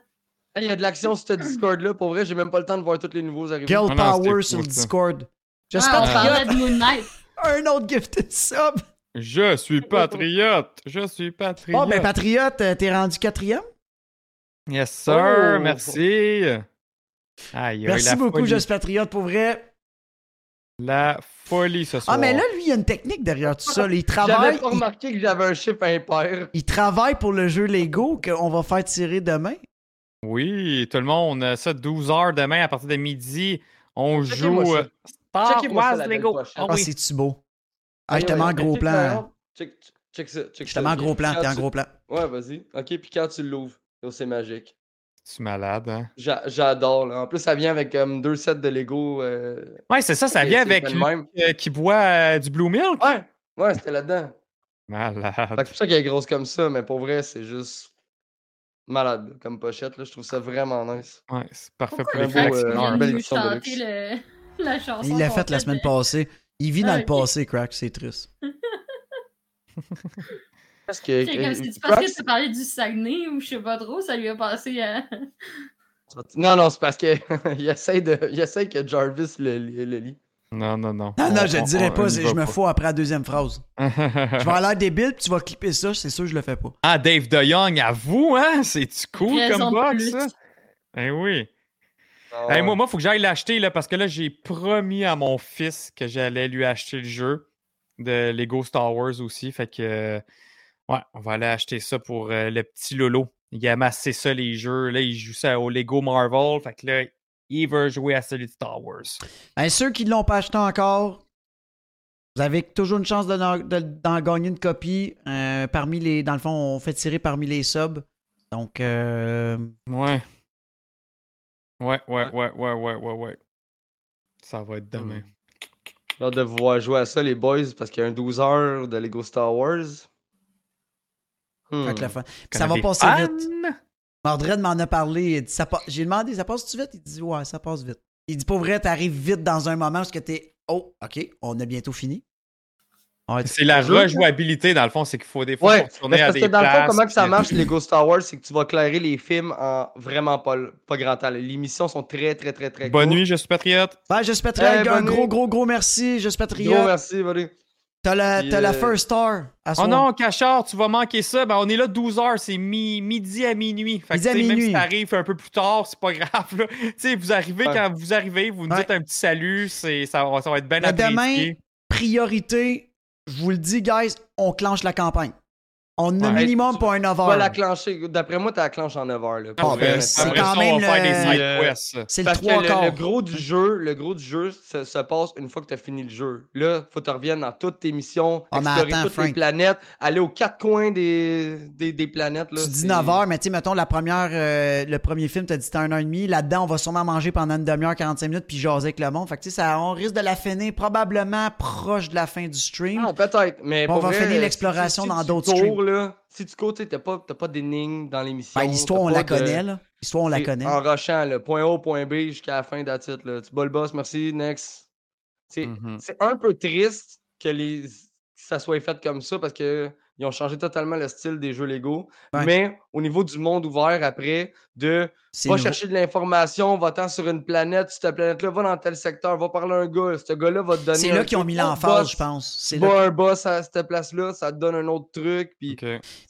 Hey, Il y a de l'action sur ce Discord-là. Pour vrai, j'ai même pas le temps de voir tous les nouveaux arriver. Girl Ah Power sur le. Discord. Ouais, J'espère y parlait de Moon Knight. <laughs> un autre gifted sub. Je suis patriote. Je suis patriote. Oh, ben Patriote, euh, t'es rendu quatrième? Yes, sir. Oh. Merci. Aïe, aïe, Merci beaucoup, folie. Just Patriote, pour vrai. La folie ce soir. Ah, mais là, lui, il y a une technique derrière tout ça. Il <laughs> J'avais travaille, pas il, remarqué que j'avais un chiffre impair. il travaille pour le jeu Lego qu'on va faire tirer demain. Oui, tout le monde, euh, ça, 12 heures demain à partir de midi. On Checkez-moi joue euh, Star Wars Lego. Ah oui. c'est-tu beau? Ah, je te Ouais, mets en gros plan. hein. Check, check ça. Check Je te ça, mets en gros plan, t'es en gros plan. Ouais, vas-y. Ok, puis quand tu l'ouvres, oh, c'est magique. Tu es malade, hein? J'a- J'adore. là. En plus, ça vient avec deux sets de Lego. euh, Ouais, c'est ça, ça vient c'est avec lui euh, qui boit euh, du Blue Milk. Ouais, ouais, c'était là-dedans. Malade. C'est pour ça qu'elle est grosse comme ça, mais pour vrai, c'est juste malade comme pochette. Là. Je trouve ça vraiment nice. Ouais, c'est parfait Pourquoi pour les beau, euh, belle nous édition de chanter luxe. le- <laughs> la chanson? Il l'a fait la semaine passée. Il vit dans Ah, le ok. passé, Crack, c'est triste. <laughs> Parce que. J'étais comme, euh, C'est-tu parce que tu parlais du Saguenay ou je sais pas trop, ça lui a passé à. <laughs> Non, non, c'est parce que <laughs> il essaie de. Il essaie que Jarvis le, le, le lit. Non, non, non. Non, On- non, je on- le dirai on- pas, on c'est- je me fous après la deuxième phrase. <laughs> Je vais l'air débile, puis tu vas clipper ça, c'est sûr que je le fais pas. ah, Dave DeYoung, avoue, hein? C'est-tu cool Raison comme box, ça? Eh oui. Ah, Hey, moi, moi, faut que j'aille l'acheter, là, parce que là, j'ai promis à mon fils que j'allais lui acheter le jeu de Lego Star Wars aussi. Fait que, euh, ouais, on va aller acheter ça pour euh, le petit Lolo. Il a amassé ça, les jeux. Là, il joue ça au Lego Marvel. Fait que là, il veut jouer à celui de Star Wars. Ben, ceux qui ne l'ont pas acheté encore, vous avez toujours une chance de n'en- de- d'en gagner une copie. euh, parmi les, dans le fond, on fait tirer parmi les subs. Donc, euh, Ouais. Ouais, ouais, ouais, ouais, ouais, ouais, ouais. Ça va être demain. J'ai hâte de vous voir jouer à ça, les boys, parce qu'il y a un 12 heures de Lego Star Wars. Hmm. fait que la fin- Quand ça va passer fans- vite. Mordred m'en a parlé. pa- J'ai demandé, ça passe-tu vite? Il dit, ouais, ça passe vite. Il dit, pas vrai, t'arrives vite dans un moment parce que t'es, oh, ok, on a bientôt fini. C'est la rejouabilité, dans le fond, c'est qu'il faut des fois Ouais, à parce des que dans le fond, comment que ça marche, Lego Star Wars, c'est que tu vas clairer les films en vraiment pas, pas grand temps. Les missions sont très, très, très, très Bonne nuit, je suis patriote. Ben, je suis patriote. Un bonne gros, gros, gros merci. Je suis Gros patriote. merci, buddy. T'as la, Puis, t'as la euh, first star. à Oh non, Cachard, tu vas manquer ça. Ben, on est là 12 heures, c'est mi- midi à minuit. Fait que, Midi à tu sais, Même minuit. si t'arrives un peu plus tard, c'est pas <laughs> grave. là. Tu sais, vous arrivez Ouais. quand vous arrivez, vous nous Ouais. dites un petit salut, c'est, ça, va- ça va être bien Mais demain, apprécié. Priorité, je vous le dis, guys, on clenche la campagne. On a Ouais. minimum Tu- pour un 9 Tu vas la heures. clencher. D'après moi, tu la clenches en 9 heures. Là, Ah, ben, c'est quand ça, même on va faire le- des side quests. C'est le Parce que 3 le, quarts. le gros du jeu, le gros du jeu se, se passe une fois que tu as fini le jeu. Là, faut que tu reviennes dans toutes tes missions, Ah, explorer attends, toutes les planètes, aller aux quatre coins des, des, des planètes. Là, Tu dis c'est- 9 heures, mais tu sais, mettons, la première, euh, le premier film, t'as dit c'était un heure et demie. Là-dedans, on va sûrement manger pendant une demi-heure, 45 minutes, puis jaser avec le monde. Fait que, tu sais, ça, on risque de la finir probablement proche de la fin du stream. Ah, peut-être, mais On pour va vrai, finir si- l'exploration si dans tu d'autres streams. Là, si tu cours, tu sais, t'as pas, t'as pas d'énigmes dans l'émission. Ben, l'histoire, on la de- connaît, là. L'histoire, on la connaît. En rushant, là, point A, point B jusqu'à la fin de la titre. Là. Tu bats le boss, merci, next. C'est Mhm. c'est un peu triste que, les, que ça soit fait comme ça parce que ils ont changé totalement le style des jeux Lego. Ouais. Mais au niveau du monde ouvert après, de va nouveau. chercher de l'information, va-t'en sur une planète, sur cette planète-là, va dans tel secteur, va parler à un gars. Ce gars-là va te donner. C'est là qu'ils ont mis l'emphase, je pense. C'est là un boss à cette place-là, ça te donne un autre truc. Puis.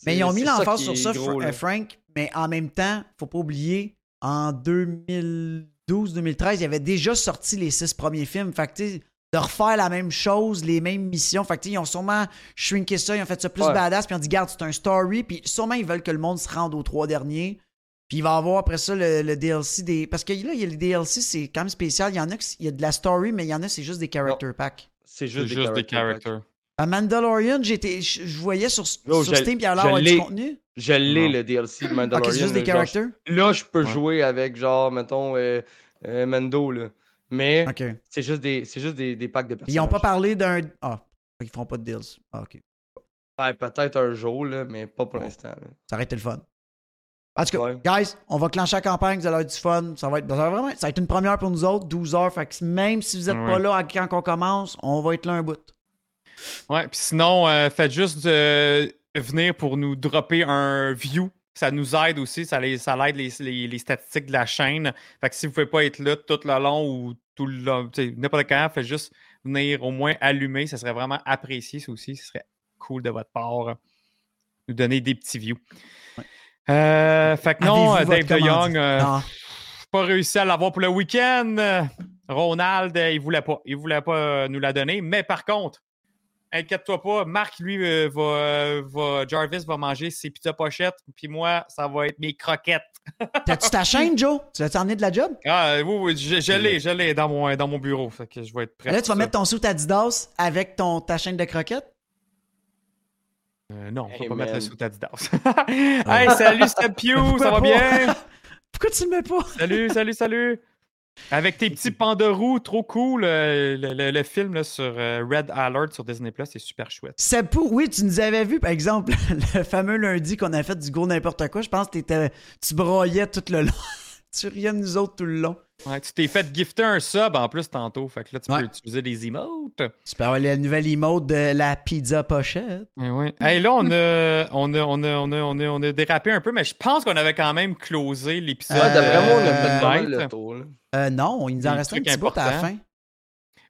Mais ils ont mis l'emphase sur ça, gros, Fra- là. euh, Frank, mais en même temps, faut pas oublier, en 2012-2013, il y avait déjà sorti les six premiers films. Fait que, tu sais, de refaire la même chose, les mêmes missions. Fait que, tu sais, ils ont sûrement shrinké ça, ils ont fait ça plus Ouais. badass, puis ils ont dit, garde, c'est un story, puis sûrement ils veulent que le monde se rende aux trois derniers. Puis il va y avoir après ça le, le DLC des. Parce que là, il y a les DLC, c'est quand même spécial. Il y en a, qui- il y a de la story, mais il y en a, c'est juste des character packs. C'est juste, juste des character packs. characters. À Mandalorian, j'étais, je voyais sur, Oh, sur Steam, puis il y a du contenu. Je l'ai, le DLC de Ok, Mandalorian. c'est juste des genre, characters. Là, je peux Ouais. jouer avec, genre, mettons, euh, euh, Mando, là. Mais c'est juste, des, c'est juste des, des packs de personnages. Ils n'ont pas parlé d'un. Ah, ils feront pas de deals. Ah, ok. Ouais, peut-être un jour, là, mais pas pour l'instant. là. Ça aurait été le fun. En tout cas, Ouais. guys, on va clencher la campagne, vous allez avoir du fun. Ça va être, ça va vraiment, ça va être une première pour nous autres, 12 heures. Fait que même si vous n'êtes pas là à- quand on commence, on va être là un bout. Ouais, puis sinon, euh, faites juste euh, venir pour nous dropper un view. Ça nous aide aussi, ça, les, ça aide les, les- les statistiques de la chaîne. Fait que si vous ne pouvez pas être là tout le long ou tout le long, n'importe quand, faites juste venir au moins allumer. Ça serait vraiment apprécié, ça aussi. Ce serait cool de votre part. Nous donner des petits views. Euh, fait que non, Avez-vous Dave de? Young, euh, pas réussi à l'avoir pour le week-end. Euh, Ronald, euh, il voulait pas. Il voulait pas euh, nous la donner. Mais par contre, inquiète-toi pas, Marc, lui, euh, va, euh, va- Jarvis va manger ses pizzas pochettes. Puis moi, ça va être mes croquettes. <laughs> T'as-tu ta chaîne, Joe? Tu l'as-tu emmené de la job? Ah, euh, oui, oui, je, je l'ai, je l'ai dans mon, dans mon bureau. Fait que je vais être prêt. Là, tu vas ça. mettre ton sou Adidas avec ton, ta chaîne de croquettes? Euh, non, on peut Hey, pas mettre le sous Adidas. <laughs> hey, salut, Step Pew, Pourquoi ça va pas? bien? Pourquoi tu le mets pas? Salut, salut, salut. Avec tes petits pandas roux, trop cool. euh, Le, le- le film là, sur euh, Red Alert sur Disney Plus, c'est super chouette. Sepou, oui, tu nous avais vu, par exemple, <laughs> le fameux lundi qu'on a fait du gros n'importe quoi. Je pense que t'étais- tu broyais tout le long. <laughs> tu riais de nous autres tout le long. Ouais, tu t'es fait gifter un sub en plus tantôt. Fait que là, tu Ouais. peux utiliser des emotes. Tu peux avoir la nouvelle emote de la pizza pochette. Ouais, ouais. Hey, là, on a, on, a, on, a, on, a, on, a, on a dérapé un peu, mais je pense qu'on avait quand même closé l'épisode. Ouais, d'après moi, on a fait Euh, le tour. Là. Euh, non, il nous en restait un petit bout à la fin.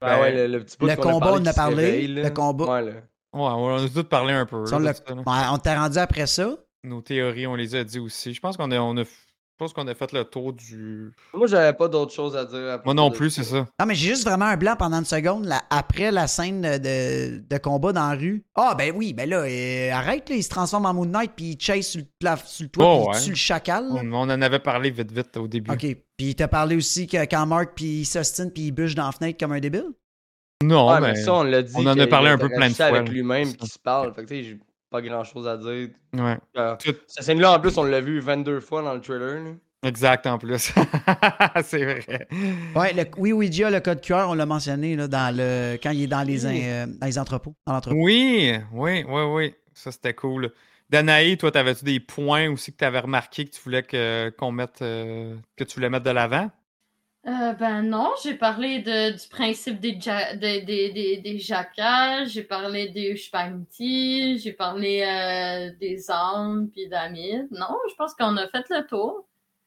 Ben ouais, le, le petit bout le qu'on combat, parlé on en a parlé, le combat. Ouais, on a tout parlé un peu. Là, le- ça, on t'est rendu après ça. Nos théories, on les a dit aussi. Je pense qu'on a, on a, je pense qu'on a fait le tour du. Moi, j'avais pas d'autre chose à dire. à Moi non de plus, c'est ça. Non, mais j'ai juste vraiment un blanc pendant une seconde là, après la scène de, de combat dans la rue. Ah, ben oui, ben là, euh, arrête, là, il se transforme en Moon Knight puis il chase sur le, plaf- sur le toit Oh, puis il ouais. tue le chacal. On, on en avait parlé vite, vite au début. Ok, puis il t'a parlé aussi que quand Mark puis il s'ostine puis il bûche dans la fenêtre comme un débile? Non, Ouais, mais. mais ça, on l'a dit. on en a parlé un peu plein de fois, avec lui-même qui se parle. Fait que, tu sais, j'ai pas grand chose à dire. Ouais. Euh, Tout- Cette scène-là, en plus, on l'a vu 22 fois dans le trailer. là. Exact en plus. <laughs> c'est vrai. Ouais, le, oui, Ouija, le code QR, on l'a mentionné là, dans le, quand il est dans les, Oui. euh, dans les entrepôts. Dans l'entrepôt. Oui, oui, oui, oui. Ça, c'était cool. Danaï, toi, t'avais-tu des points aussi que tu avais remarqué que tu voulais que, qu'on mette, euh, que tu voulais mettre de l'avant? Euh, ben non, j'ai parlé de, du principe des, ja- des, des, des, des jackages, j'ai parlé des spaghettis, j'ai parlé euh, des armes puis d'amis. Non, je pense qu'on a fait le tour.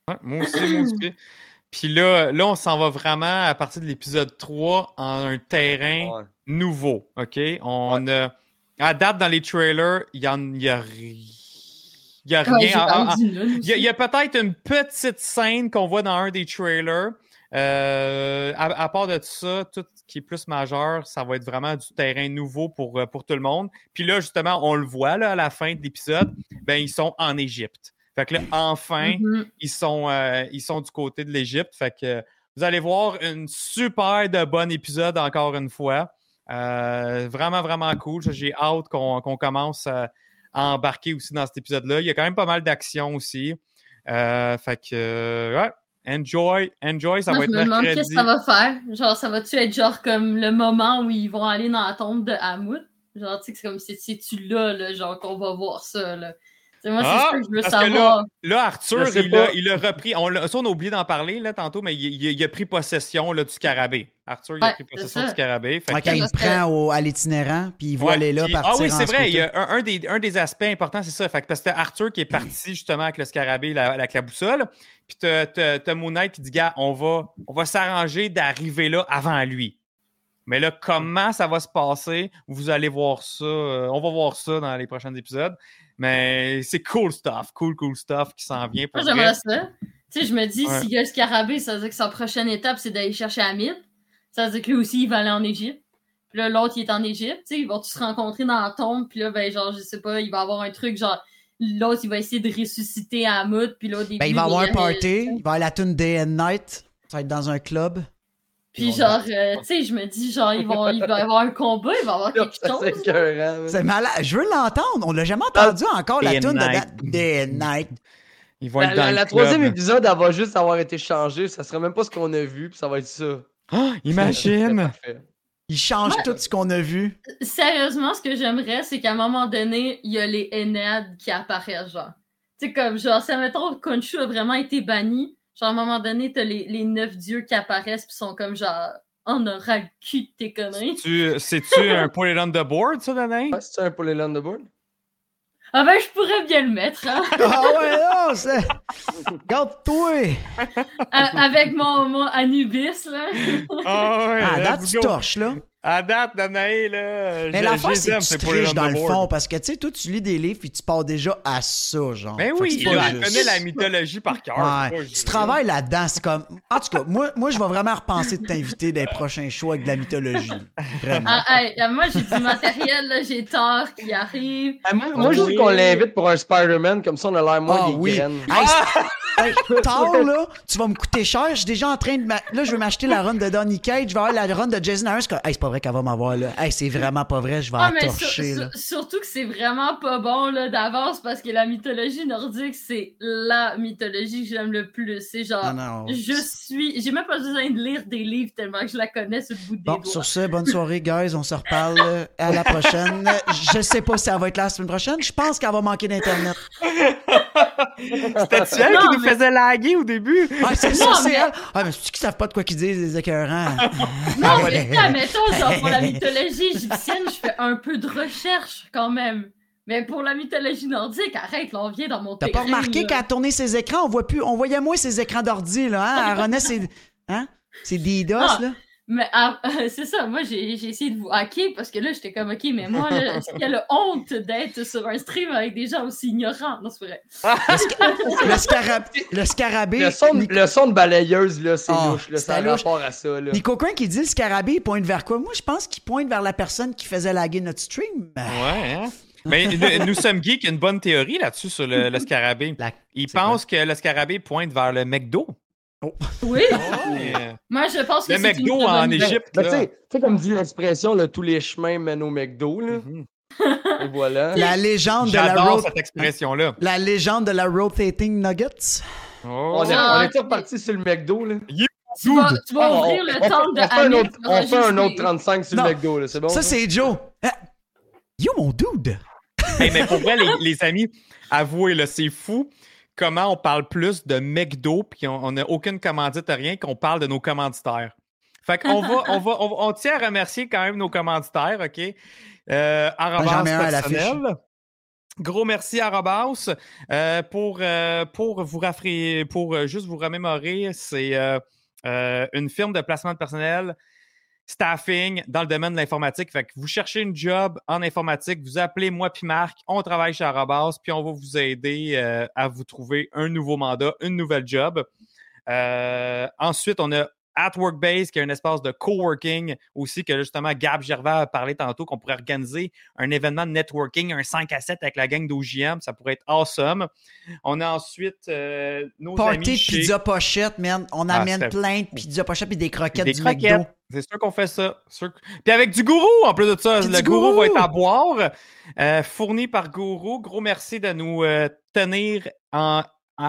Ouais, moi aussi, moi aussi. <clears throat> Puis là, là, on s'en va vraiment à partir de l'épisode 3 en un terrain Ouais. nouveau. OK? On a. À date, dans les trailers, il y, en, il y a, il y a rien. il y a, peut-être une petite scène qu'on voit dans un des trailers. Euh, à, part de ça, tout ce qui est plus majeur, ça va être vraiment du terrain nouveau pour, euh, pour tout le monde. Puis là, justement, on le voit là, à la fin de l'épisode, ben, ils sont en Égypte. Fait que là, enfin, mm-hmm. ils, sont, euh, ils sont du côté de l'Égypte. Fait que vous allez voir une super de bon épisode encore une fois. vraiment, vraiment cool. J'ai hâte qu'on commence à embarquer aussi dans cet épisode-là. Il y a quand même pas mal d'action aussi. Euh, fait que, ouais, enjoy, enjoy, ça va être mercredi. Je me demande qu'est-ce que ça va faire. Genre, ça va-tu être genre comme le moment où ils vont aller dans la tombe de Hamoud? Genre, tu sais, c'est comme si c'est-tu là, là, genre, qu'on va voir ça, là? Moi, c'est ah, que je veux savoir. là, Arthur, il a, il a, repris. On, ça, on a oublié d'en parler là, tantôt, mais il, il, a pris possession là, du scarabée. Arthur, il a pris possession du scarabée. Fait quand il prend à l'itinérant, puis il voit aller là partir. Ah oui, c'est vrai. Il y a un, des, un, des, aspects importants, c'est ça. Fait que parce que Arthur qui est parti justement avec le scarabée, la, avec la boussole. Puis t'as Moon Knight qui dit Gars, on va, on va s'arranger d'arriver là avant lui. Mais là, comment ça va se passer? Vous allez voir ça. Euh, on va voir ça dans les prochains épisodes. Mais c'est cool stuff, cool, cool stuff qui s'en vient. Moi, j'aimerais ça. Tu sais, je me dis, si s'il y a le scarabée, ça veut dire que sa prochaine étape, c'est d'aller chercher Hamid. Ça veut dire que lui aussi, il va aller en Égypte. Puis là, l'autre, il est en Égypte. Tu sais, ils vont tous se rencontrer dans la tombe. Puis là, ben, genre, je sais pas, il va avoir un truc, genre, l'autre, il va essayer de ressusciter Hamid. Puis l'autre, ben, il va avoir un party. Il va aller à la tune Day and Night. Ça va être dans un club. Puis genre, euh, tu sais, je me dis, genre, ils vont, il va y avoir un combat, il va y avoir <laughs> quelque chose. C'est malade. Je veux l'entendre. On l'a jamais entendu encore, la tune de Day and Night. Ils vont être la, la troisième épisode, elle va juste avoir été changée. Ça serait même pas ce qu'on a vu, puis ça va être ça. Oh, imagine! Ils changent tout ce qu'on a vu. Sérieusement, ce que j'aimerais, c'est qu'à un moment donné, il y a les Enad qui apparaissent, genre. Tu sais, comme, genre, si, mettons, Khonshu a vraiment été banni, Genre, à un moment donné, t'as les, les neuf dieux qui apparaissent puis sont comme genre, on aura le cul de tes conneries. C'est-tu un pull it on the board, ça, Danae? Ouais, c'est un pull it on the board? Ah ben, je pourrais bien le mettre. Hein? <laughs> ah ouais, non, c'est... <laughs> Garde-toi! avec mon, mon Anubis, là. ah ouais, ah, là, tu torches, là. À date, Danae, là. Mais la fois, c'est que tu triches dans le fond parce que, tu sais, toi, tu lis des livres et tu pars déjà à ça, genre. Mais ben oui, là, elle connaît la mythologie par cœur. Ouais. Tu travailles là-dedans, c'est comme. En tout cas, moi, moi je vais vraiment repenser de t'inviter des prochains shows avec de la mythologie. Vraiment. Ah, moi, j'ai du matériel, là, j'ai Thor qui arrive. Ah, moi, moi je dis qu'on l'invite pour un Spider-Man, comme ça, on a l'air moins ah, des oui. Hey, Thor, là, tu vas me coûter cher. Je suis déjà en train de. Là, je vais m'acheter la run de Donny Cage. Je vais avoir la run de Jason Harris. Hey, c'est pas vrai qu'elle va m'avoir, là. Hey, c'est vraiment pas vrai. Je vais ah, torcher, là. surtout que c'est vraiment pas bon, là, d'avance parce que la mythologie nordique, c'est la mythologie que j'aime le plus. C'est genre. Je suis. J'ai même pas besoin de lire des livres tellement que je la connais sur le bout des bon, doigts. Sur ce, bonne soirée, guys. On se reparle à la prochaine. je sais pas si ça va être la semaine prochaine. Je pense qu'elle va manquer d'Internet. <laughs> C'était elle qui nous faisait laguer au début? Ah, c'est ça, c'est elle. Ah, mais c'est qui savent pas de quoi qu'ils disent, les écœurants? non, <laughs> mais mettons, genre, pour la mythologie égyptienne, je fais un peu de recherche quand même. Mais pour la mythologie nordique, arrête, là, on vient dans mon T'as pas remarqué qu'à tourner ses écrans, on voit plus, on voyait moins ses écrans d'ordi, là, hein? René, c'est, hein? C'est DDoS, ah, là? Mais ah, <laughs> c'est ça, moi j'ai essayé de vous hacker parce que là j'étais comme ok, mais moi est-ce qu'il y a le honte d'être sur un stream avec des gens aussi ignorants? Non, c'est vrai. le, scarabée. Le, scarabée le, son, le son de balayeuse, là, c'est oh, louche, là, ça a rapport à ça. Là. Nico Coin qui dit le scarabée il pointe vers quoi? Moi je pense qu'il pointe vers la personne qui faisait laguer notre stream. Ouais, hein? Mais nous sommes geeks, il y a une bonne théorie là-dessus sur le, <laughs> scarabée. il pense que le scarabée pointe vers le McDo. Oh. Oui! <laughs> Moi, je pense que c'est. Le McDo en Égypte. Tu sais, comme dit l'expression, tous les chemins mènent au McDo. Là. Mhm. Et voilà. <laughs> La légende de la cette expression-là. La légende de la rotating nuggets. Oh. On, est, on est reparti sur le McDo. Là. Tu vas, tu vas ouvrir le temps de on, on fait un autre 35 sur le McDo, c'est bon? Ça, c'est Joe. Eh, yo, mon dude! mais pour vrai, les, <laughs> les amis, avouez, c'est fou comment on parle plus de McDo, puis on n'a aucune commandite, rien, qu'on parle de nos commanditaires. Fait qu'on va, <laughs> on va, on, tient à remercier quand même nos commanditaires, OK? Euh, personnel. Gros merci à Robas euh, pour, euh, pour, vous pour euh, juste vous remémorer, c'est une firme de placement de personnel staffing dans le domaine de l'informatique. Vous cherchez une job en informatique, vous appelez moi puis Marc, on travaille chez Arabas, puis on va vous aider euh, à vous trouver un nouveau mandat, une nouvelle job. Euh, ensuite, on a At Workbase, qui est un espace de coworking aussi, que justement Gab Gervais a parlé tantôt, qu'on pourrait organiser un événement de networking, un 5 à 7 avec la gang d'OGM. Ça pourrait être awesome. On a ensuite euh, nos Party amis chez... pizza pochette, man. On Ah, amène plein de pizza pochette et des croquettes Des du croquettes. McDo. C'est sûr qu'on fait ça. Sûr Puis avec du gourou, en plus de ça. Puis le gourou. va être à boire, euh, fourni par gourou. Gros merci de nous euh, tenir en,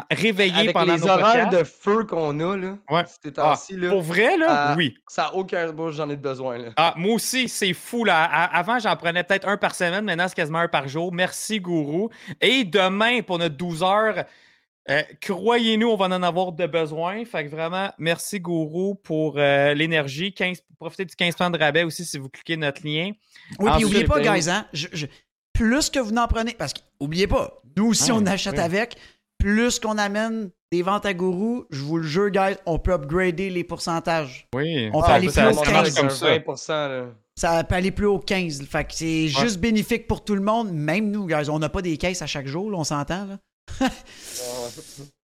Avec pendant les nos horaires podcasts. de feu qu'on a, là, Ouais. temps-ci, là, Pour vrai, là, Euh, oui. ça n'a aucun bon, j'en ai besoin, là. Ah, moi aussi, c'est fou. Là. Avant, j'en prenais peut-être un par semaine. Maintenant, c'est quasiment un par jour. Merci, Gourou. Et demain, pour notre 12 heures, euh, croyez-nous, on va en avoir de besoin. Fait que vraiment, merci, Gourou, pour euh, l'énergie. 15 Profitez du 15 de rabais aussi si vous cliquez notre lien. Oui, puis Ensuite, oubliez pas, ben- guys, hein, je- je- plus que vous n'en prenez, parce que, oubliez pas, nous aussi, Ah, on achète oui. avec, plus qu'on amène des ventes à gourou, je vous le jure, guys, on peut upgrader les pourcentages. Oui. On ça, peut aller ça- plus ça marche quinze. comme ça. 20%, là. Ça peut aller plus haut que 15. Fait que c'est juste bénéfique pour tout le monde, même nous, guys. On n'a pas des caisses à chaque jour, là, on s'entend, là.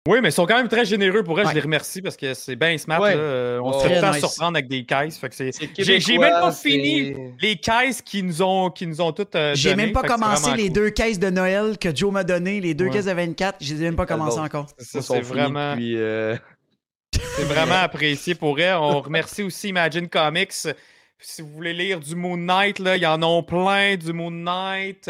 Oui, mais ils sont quand même très généreux pour eux. Ouais. Je les remercie parce que c'est bien smart. Ouais. là. Euh, On se Ouais. fait tout le temps Très nice. surprendre avec des caisses. Fait que c'est- C'est J'ai j'ai même pas fini les caisses qui nous ont, qui nous ont toutes. euh, J'ai même pas commencé les cool. deux caisses de Noël que Joe m'a donné, les deux Ouais. caisses de 24. Je les ai même pas Ah, commencé encore. Sont C'est vraiment. depuis, euh, <laughs> C'est vraiment <laughs> apprécié pour elle. On remercie aussi Imagine Comics. Si vous voulez lire du Moon Knight, là, il y en a plein du Moon Knight.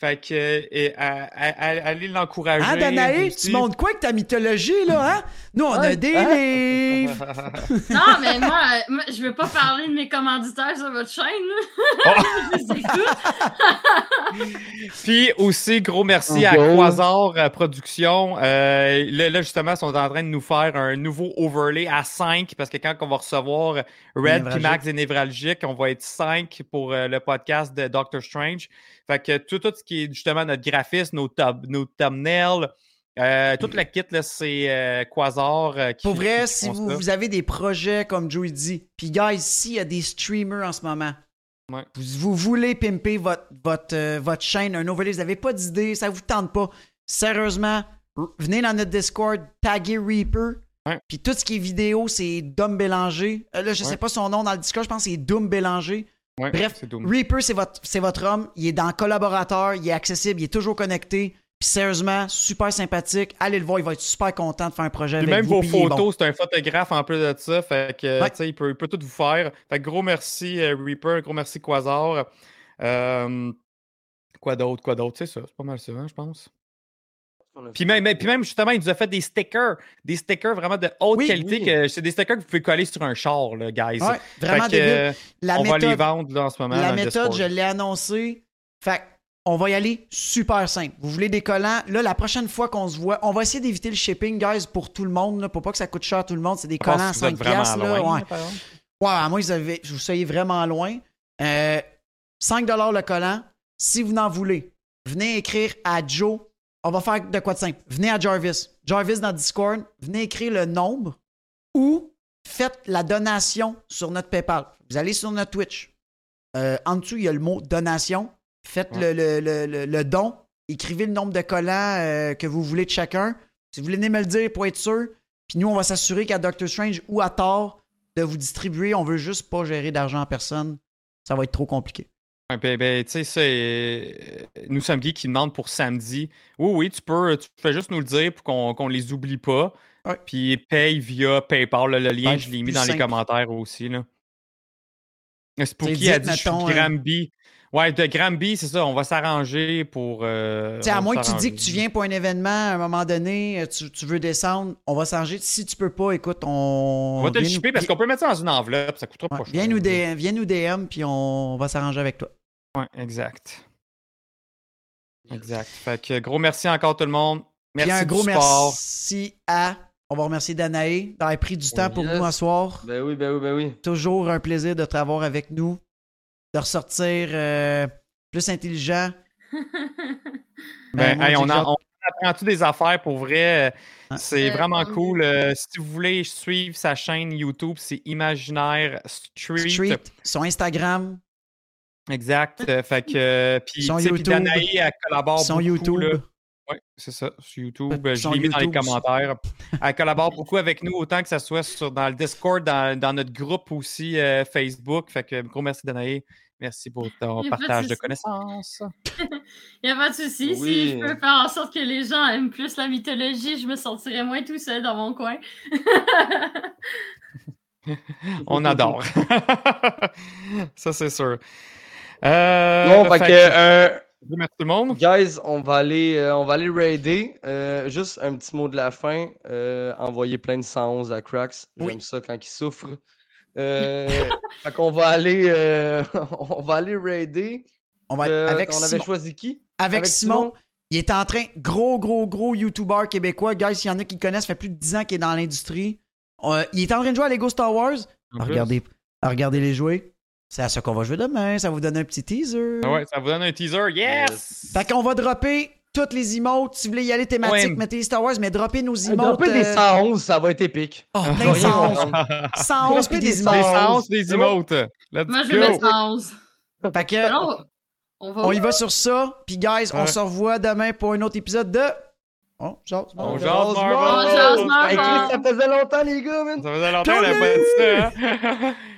Fait que, et, à- à- allez l'encourager. Danae? aussi. Tu montres quoi avec ta mythologie, là, hein? Nous, on a des Hein? livres! <laughs> Non, mais moi, euh, moi, je veux pas parler de mes commanditaires sur votre chaîne. là. Oh. <laughs> je les écoute. <laughs> Puis aussi, gros merci à. Quasar euh, Productions. Euh, là, là, justement, ils sont en train de nous faire un nouveau overlay à 5 parce que quand on va recevoir Red. Max et Névralgique, on va être 5 pour le podcast de Doctor Strange. Fait que tout, tout ce qui est justement notre graphisme, nos, nos thumbnails, euh, toute la kit, là, c'est euh, Quasar euh, qui Pour vrai, qui si vous, avez des projets comme Joey dit, puis guys, s'il y a des streamers en ce moment, Ouais. vous, vous voulez pimper votre, votre, euh, votre chaîne, un overlay, vous n'avez pas d'idée, ça vous tente pas, sérieusement, venez dans notre Discord, taguez Reaper, puis tout ce qui est vidéo, c'est Dom Bélanger. Euh, là, je Ouais. sais pas son nom dans le Discord, je pense que c'est Doom Bélanger. Ouais, Bref. Reaper, c'est votre, c'est votre homme. Il est dans collaborateur, il est accessible, il est toujours connecté. Puis sérieusement, super sympathtique. Allez le voir, il va être super content de faire un projet Puis avec même vous. vos puis bon. photos, c'est un photographe en plus de ça. Fait que, Ouais. tu sais, il peut, il peut tout vous faire. Fait que gros merci euh, Reaper, gros merci Quasar. Euh, quoi d'autre, quoi d'autre, c'est ça, c'est pas mal ça, hein, je pense. Puis même, puis même, justement, il nous a fait des stickers, des stickers vraiment de haute Oui, qualité. oui. que C'est des stickers que vous pouvez coller sur un char, là, guys. Ouais, vraiment Fait que, débile. La on va les méthode, vendre là, en ce moment. la méthode, je l'ai annoncé. Fait que on va y aller super simple. Vous voulez des collants? Là, la prochaine fois qu'on se voit, on va essayer d'éviter le shipping, guys, pour tout le monde, là, pour pas que ça coûte cher à tout le monde. C'est des collants à que vous êtes 5 vraiment piastres, là. loin, Ouais. à moins que vous, soyez vraiment loin. Euh, 5 le collant. Si vous en voulez, venez écrire à Joe. On va faire de quoi de simple. Venez à Jarvis. Jarvis dans Discord. Venez écrire le nombre ou faites la donation sur notre PayPal. Vous allez sur notre Twitch. Euh, en dessous, il y a le mot donation. Faites Ouais. le, le- le- le- le don. Écrivez le nombre de collants euh, que vous voulez de chacun. Si vous voulez venir me le dire pour être sûr, puis nous, on va s'assurer qu'à Doctor Strange ou à Thor, de vous distribuer. On veut juste pas gérer d'argent à personne. Ça va être trop compliqué. Ouais, ben, ben, tu sais, c'est. euh, Nous sommes qui demandent pour samedi. Oui, oui, tu peux, tu fais juste nous le dire pour qu'on qu'on les oublie pas. Ouais. Puis paye via PayPal. là, le lien, Ouais, je l'ai mis dans les commentaires aussi. Là. Spooky a dit je suis mettons, euh, Gramby? Ouais, de Gramby, c'est ça. On va s'arranger pour. euh, Tu sais, à moins que tu dis que tu viens pour un événement à un moment donné, euh, tu, tu veux descendre, on va s'arranger. Si tu peux pas, écoute, on. On va te le viens nous- shipper parce qu'on peut mettre ça dans une enveloppe. Ça coûtera Ouais, pas cher. viens, nous DM, viens nous DM, puis on va s'arranger avec toi. Ouais, exact. Exact. Fait que gros merci encore tout le monde. Merci Puis un du gros merci à. On va remercier Danae d'avoir pris du temps pour Yes. nous à soir. Ben oui, ben oui, ben oui. Toujours un plaisir de te avoir avec nous, de ressortir euh, plus intelligent. <laughs> Ben, moi, hey, j'ai on, on apprend tout des affaires pour vrai? Ah. C'est Euh, vraiment tant cool. Euh, si vous voulez suivre sa chaîne YouTube, c'est Imaginaire Street. Street, son Instagram, Exact. Euh, fait que, euh, puis, Son YouTube. Elle collabore son beaucoup. YouTube. là. Oui, c'est ça, sur YouTube. Euh, Je l'ai mis dans les commentaires. Elle collabore beaucoup <laughs> avec nous, autant que ce soit sur, dans le Discord, dans, dans notre groupe aussi euh, Facebook. Fait que gros merci Danae. Merci pour ton de partage de connaissances. <laughs> Il n'y a pas de souci. Si je peux faire en sorte que les gens aiment plus la mythologie, je me sentirais moins tout seul dans mon coin. <laughs> On adore. ça, c'est sûr. Euh, Bon, fait fait que, euh, merci tout le monde. guys, on va aller, euh, on va aller raider. Euh, juste un petit mot de la fin. Euh, envoyer plein de 111 à Cracks. J'aime Oui. ça quand il souffre. Euh, <laughs> fait qu'on va aller, euh, <laughs> on va aller raider. On va Euh, avec on avait Simon. choisi qui? Avec, avec Simon, Simon? il est en train, gros, gros, gros YouTuber québécois. Guys, s'il y en a qui le connaissent, ça fait plus de 10 ans qu'il est dans l'industrie. Euh, il est en train de jouer à Lego Star Wars. Regardez les jouer. C'est à ça qu'on va jouer demain. Ça vous donne un petit teaser. Ah ouais, ça vous donne un teaser. Yes! Fait qu'on va dropper toutes les emotes. Si vous voulez y aller thématique, Ouais. mettez Star Wars, mais droppez nos Un emotes. peu des euh, 111, ça va être épique. Oh, plein vais de rien 111. comprendre. 111 puis des des emotes. 111 des C'est bon. emotes. Let's Moi, je vais mettre 11. Fait que, Alors, on va. on y va sur ça. Puis, guys, on Ouais. se revoit demain pour un autre épisode de. Oh, On On jase Marvel. On Hey, Marvel. Chris, ça faisait longtemps, les gars, man. Ça faisait longtemps qu'on n'avait pas dit ça. hein? <laughs>